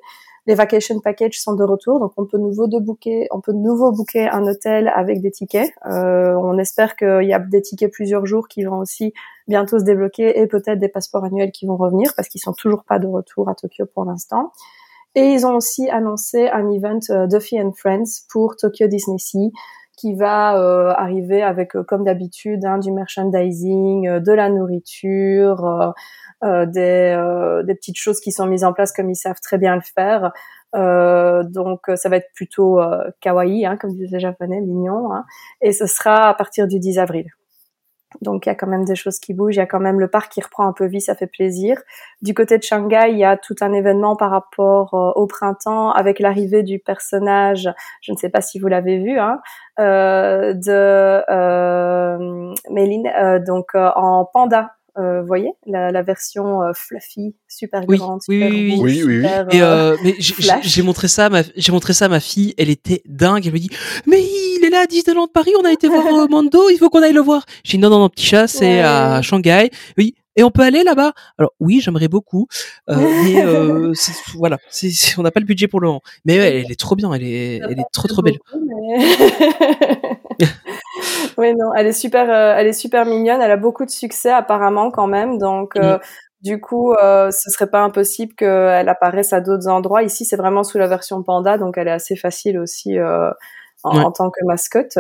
Speaker 7: Les vacation packages sont de retour, donc on peut nouveau de booker, on peut nouveau un hôtel avec des tickets. Euh, on espère qu'il y a des tickets plusieurs jours qui vont aussi bientôt se débloquer et peut-être des passeports annuels qui vont revenir parce qu'ils sont toujours pas de retour à Tokyo pour l'instant. Et ils ont aussi annoncé un event euh, Duffy and Friends pour Tokyo Disney Sea qui va euh, arriver avec, euh, comme d'habitude, hein, du merchandising, euh, de la nourriture, des, des petites choses qui sont mises en place comme ils savent très bien le faire. donc ça va être plutôt kawaii, hein, comme disait les japonais, mignon. Hein, et ce sera à partir du 10 avril. Donc il y a quand même des choses qui bougent, il y a quand même le parc qui reprend un peu vie, ça fait plaisir. Du côté de Shanghai, il y a tout un événement par rapport euh, au printemps avec l'arrivée du personnage, je ne sais pas si vous l'avez vu, hein, euh, de euh, Méline, euh, donc euh, en panda. Vous voyez la, la version fluffy, super grande, super
Speaker 2: oui,
Speaker 7: rouge,
Speaker 2: oui, oui,
Speaker 7: super,
Speaker 2: Et mais j'ai montré ça, à ma, j'ai montré ça à ma fille, elle était dingue. Elle me dit, mais il est là à Disneyland Paris, on a été voir euh, Mando, il faut qu'on aille le voir. J'ai dit non, non, non, petit chat, c'est à Shanghai. Oui. Et on peut aller là-bas? Alors oui, j'aimerais beaucoup, euh, mais euh, voilà, on n'a pas le budget pour le moment. Mais ouais, elle est trop bien, elle est, elle est trop trop belle.
Speaker 7: oui, non, elle est super, euh, elle est super mignonne. Elle a beaucoup de succès apparemment quand même, donc. Euh, mm. Du coup, euh, ce serait pas impossible qu'elle apparaisse à d'autres endroits. Ici, c'est vraiment sous la version panda, donc elle est assez facile aussi euh, en, tant que mascotte.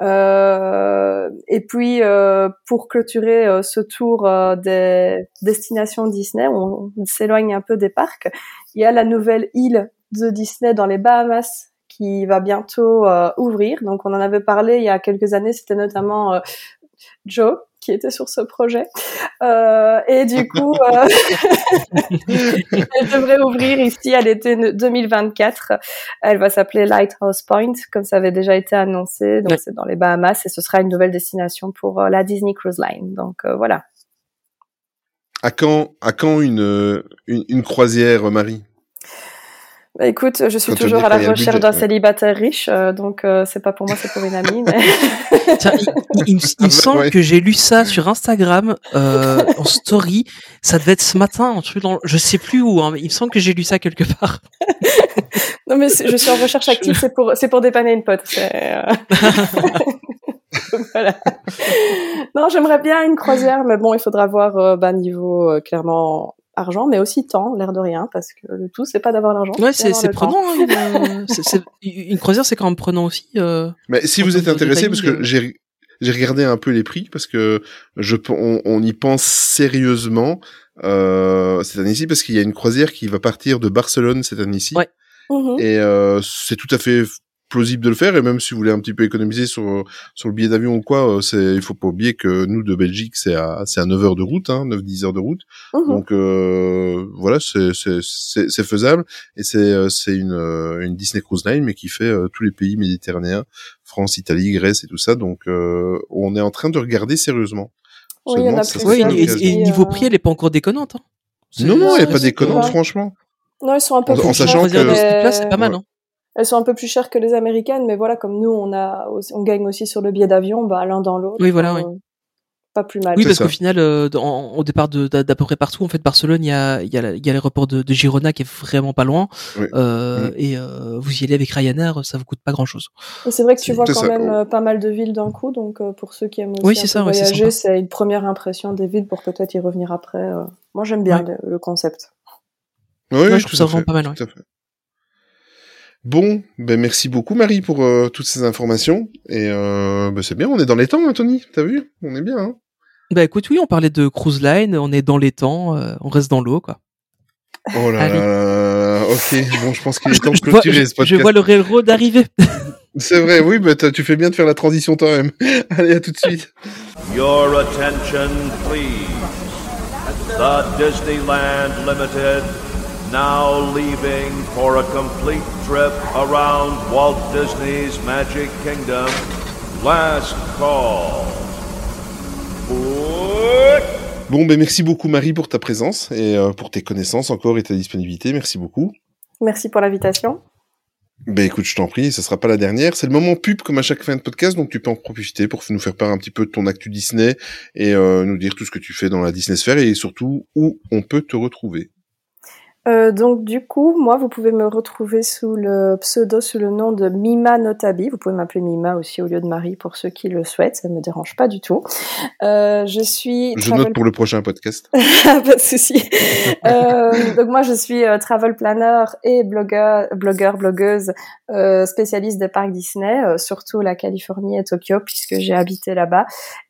Speaker 7: Euh, et puis euh, pour clôturer ce tour des destinations Disney, on, on s'éloigne un peu des parcs. Il y a la nouvelle île de Disney dans les Bahamas qui va bientôt ouvrir. Donc on en avait parlé il y a quelques années. C'était notamment Joe qui était sur ce projet. Euh, et du coup, euh, elle devrait ouvrir ici à l'été 2024. Elle va s'appeler Lighthouse Point, comme ça avait déjà été annoncé. Donc c'est dans les Bahamas et ce sera une nouvelle destination pour euh, la Disney Cruise Line. Donc euh, voilà.
Speaker 1: À quand, à quand une, une, une croisière, Marie?
Speaker 7: Bah, écoute, je suis toujours à la recherche d'un célibataire riche, euh, donc euh, c'est pas pour moi, c'est pour une amie. Mais...
Speaker 2: Tiens, il, me semble que j'ai lu ça sur Instagram euh, en story. Ça devait être ce matin, en truc dans, je sais plus où. Hein, mais il me semble que j'ai lu ça quelque part.
Speaker 7: non mais je suis en recherche active, c'est pour c'est pour dépanner une pote. Euh. voilà. Non, j'aimerais bien une croisière, mais bon, il faudra voir bah, niveau clairement argent, mais aussi temps, l'air de rien, parce que le tout, c'est pas d'avoir l'argent.
Speaker 2: Ouais, c'est prenant. Hein, une, croisière, c'est quand même prenant aussi. Euh,
Speaker 1: mais si vous êtes intéressé, parce que j'ai j'ai regardé un peu les prix, parce que je on, on y pense sérieusement. euh, cette année-ci parce qu'il y a une croisière qui va partir de Barcelone cette année-ci.
Speaker 2: Ouais.
Speaker 7: Mhm.
Speaker 1: Et euh, c'est tout à fait plausible de le faire et même si vous voulez un petit peu économiser sur sur le billet d'avion ou quoi euh, c'est il faut pas oublier que nous de Belgique c'est à c'est à 9 heures de route hein 9 10 heures de route donc euh, voilà c'est c'est c'est c'est faisable et c'est euh, c'est une euh, une Disney Cruise Line mais qui fait euh, tous les pays méditerranéens France Italie Grèce et tout ça donc euh, on est en train de regarder sérieusement
Speaker 7: Oui, il y en a
Speaker 2: Ouais, et,
Speaker 1: l'occasion.
Speaker 2: et- et niveau prix, elle est pas encore déconnante. Hein.
Speaker 1: Non non elle est pas déconnante
Speaker 7: ouais.
Speaker 1: franchement
Speaker 7: Non, elles sont un peu
Speaker 1: En-
Speaker 7: plus
Speaker 1: en sachant
Speaker 7: que
Speaker 2: c'est pas mal. Hein.
Speaker 7: Elles sont un peu plus chères que les américaines, mais voilà, comme nous, on a, on gagne aussi sur le billet d'avion, bah, l'un dans l'autre.
Speaker 2: Oui, voilà,
Speaker 7: euh,
Speaker 2: oui.
Speaker 7: Pas plus mal.
Speaker 2: Oui, parce qu'au final, euh, dans- au départ de- d'à peu près partout, en fait, Barcelone, il y a, il y a, y a l'aéroport de, de Girona qui est vraiment pas loin.
Speaker 1: Oui.
Speaker 2: Euh,
Speaker 1: Mm.
Speaker 2: Et euh, vous y allez avec Ryanair, ça vous coûte pas grand-chose.
Speaker 7: Et c'est vrai que tu vois quand
Speaker 1: ça.
Speaker 7: même pas mal de villes d'un coup, donc euh, pour ceux qui aiment aussi
Speaker 2: Oui,
Speaker 7: un peu
Speaker 2: ça,
Speaker 7: voyager, c'est une première impression des villes pour peut-être y revenir après. euh. Moi, j'aime bien
Speaker 2: Ouais.
Speaker 7: le, le concept.
Speaker 1: oui,
Speaker 2: Ouais,
Speaker 1: oui,
Speaker 2: je trouve ça vraiment
Speaker 1: fait,
Speaker 2: pas mal, ouais.
Speaker 1: tout à fait. Bon, ben merci beaucoup Marie pour euh, toutes ces informations et euh, ben, c'est bien, on est dans les temps, Anthony. T'as vu? On est bien. Hein
Speaker 2: Bah écoute, oui, on parlait de cruise line, on est dans les temps, euh, on reste dans l'eau, quoi.
Speaker 1: oh là
Speaker 2: Allez.
Speaker 1: là. Ok, bon, je pense qu'il est temps de
Speaker 2: Je vois,
Speaker 1: clôturer
Speaker 2: je,
Speaker 1: ce podcast.
Speaker 2: je vois le railroad arriver.
Speaker 1: C'est vrai, oui, bah, t'as- tu fais bien de faire la transition toi-même. Allez, à tout de suite.
Speaker 6: Your attention, please. The Disneyland Limited now leaving for a complete trip around Walt Disney's Magic Kingdom. Last call.
Speaker 1: Bon, ben merci beaucoup Marie pour ta présence et euh, pour tes connaissances encore et ta disponibilité. Merci beaucoup.
Speaker 7: Merci pour l'invitation.
Speaker 1: Ben écoute, je t'en prie, ce sera pas la dernière. C'est le moment pub comme à chaque fin de podcast, donc tu peux en profiter pour nous faire part un petit peu de ton actu Disney et euh, nous dire tout ce que tu fais dans la Disney sphère et surtout où on peut te retrouver.
Speaker 7: Euh, donc du coup, moi, vous pouvez me retrouver sous le pseudo, sous le nom de Mima Notabi. Vous pouvez m'appeler Mima aussi au lieu de Marie pour ceux qui le souhaitent. Ça ne me dérange pas du tout. Euh, je suis.
Speaker 1: Je
Speaker 7: travel-
Speaker 1: note pour le prochain podcast.
Speaker 7: pas de souci. Euh, donc moi, je suis euh, travel planner et blogueur, blogueur, blogueuse euh, spécialiste des parcs Disney, euh, surtout la Californie et Tokyo, puisque j'ai habité là-bas.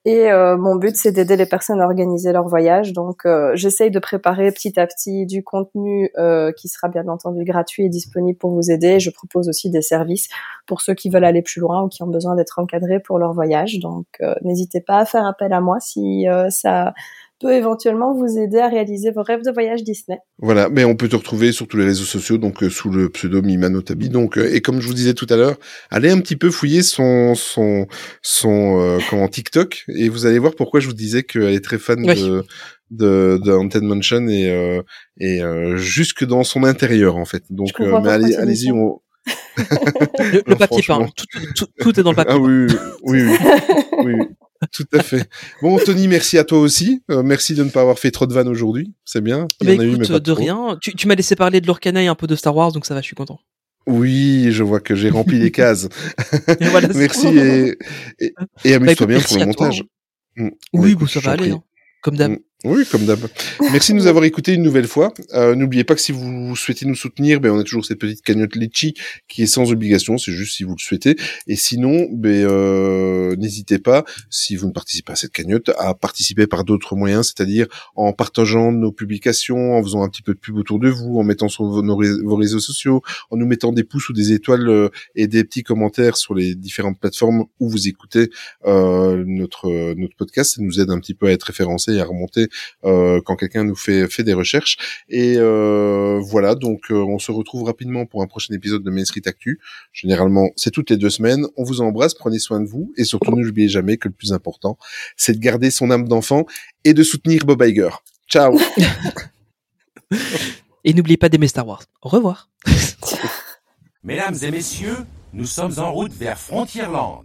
Speaker 7: Et euh, mon but, c'est d'aider les personnes à organiser leur voyage. Donc, euh, j'essaye de préparer petit à petit du contenu euh, qui sera bien entendu gratuit et disponible pour vous aider. Je propose aussi des services pour ceux qui veulent aller plus loin ou qui ont besoin d'être encadrés pour leur voyage. Donc, euh, n'hésitez pas à faire appel à moi si ça peut éventuellement vous aider à réaliser vos rêves de voyage Disney.
Speaker 1: Voilà, mais on peut te retrouver sur tous les réseaux sociaux, donc euh, sous le pseudo Mimanotabi. Donc, euh, et comme je vous disais tout à l'heure, allez un petit peu fouiller son son son euh, comment TikTok et vous allez voir pourquoi je vous disais qu'elle est très fan
Speaker 2: Oui.
Speaker 1: de de, de Haunted Mansion et euh, et euh, jusque dans son intérieur en fait. Donc, euh, mais allez allez-y. On...
Speaker 2: Le, papier peint, tout, tout, tout est dans le papier
Speaker 1: Ah
Speaker 2: peint.
Speaker 1: oui, oui, oui, oui, oui, tout à fait. Bon, Tony, merci à toi aussi. Euh, merci de ne pas avoir fait trop de vannes aujourd'hui. C'est bien. Il y en a eu, mais
Speaker 2: de
Speaker 1: trop.
Speaker 2: rien. Tu, tu m'as laissé parler de l'Orcana et un peu de Star Wars, donc ça va, je suis content.
Speaker 1: Oui, je vois que j'ai rempli les cases.
Speaker 2: Et voilà, c'est
Speaker 1: merci et, et, et amuse-toi
Speaker 2: Bah, écoute,
Speaker 1: bien pour le
Speaker 2: toi,
Speaker 1: montage.
Speaker 2: hein.
Speaker 1: Mm.
Speaker 2: Oui,
Speaker 1: Bah,
Speaker 2: bon,
Speaker 1: écoute,
Speaker 2: ça va aller, hein. comme d'hab.
Speaker 1: Mm. Oui, comme d'hab. Merci de nous avoir écoutés une nouvelle fois. Euh, N'oubliez pas que si vous souhaitez nous soutenir, ben on a toujours cette petite cagnotte Litchi qui est sans obligation, c'est juste si vous le souhaitez. Et sinon, ben euh, n'hésitez pas, si vous ne participez pas à cette cagnotte, à participer par d'autres moyens, c'est-à-dire en partageant nos publications, en faisant un petit peu de pub autour de vous, en mettant sur vos, vos réseaux sociaux, en nous mettant des pouces ou des étoiles euh, et des petits commentaires sur les différentes plateformes où vous écoutez euh, notre notre podcast. Ça nous aide un petit peu à être référencé et à remonter euh, quand quelqu'un nous fait fait des recherches. Et euh, voilà, donc euh, on se retrouve rapidement pour un prochain épisode de Main Street Actu. Généralement, c'est toutes les deux semaines. On vous embrasse, prenez soin de vous et surtout n'oubliez jamais que le plus important, c'est de garder son âme d'enfant et de soutenir Bob Iger. Ciao.
Speaker 2: Et n'oubliez pas d'aimer Star Wars. Au revoir.
Speaker 14: Mesdames et messieurs, nous sommes en route vers Frontierland.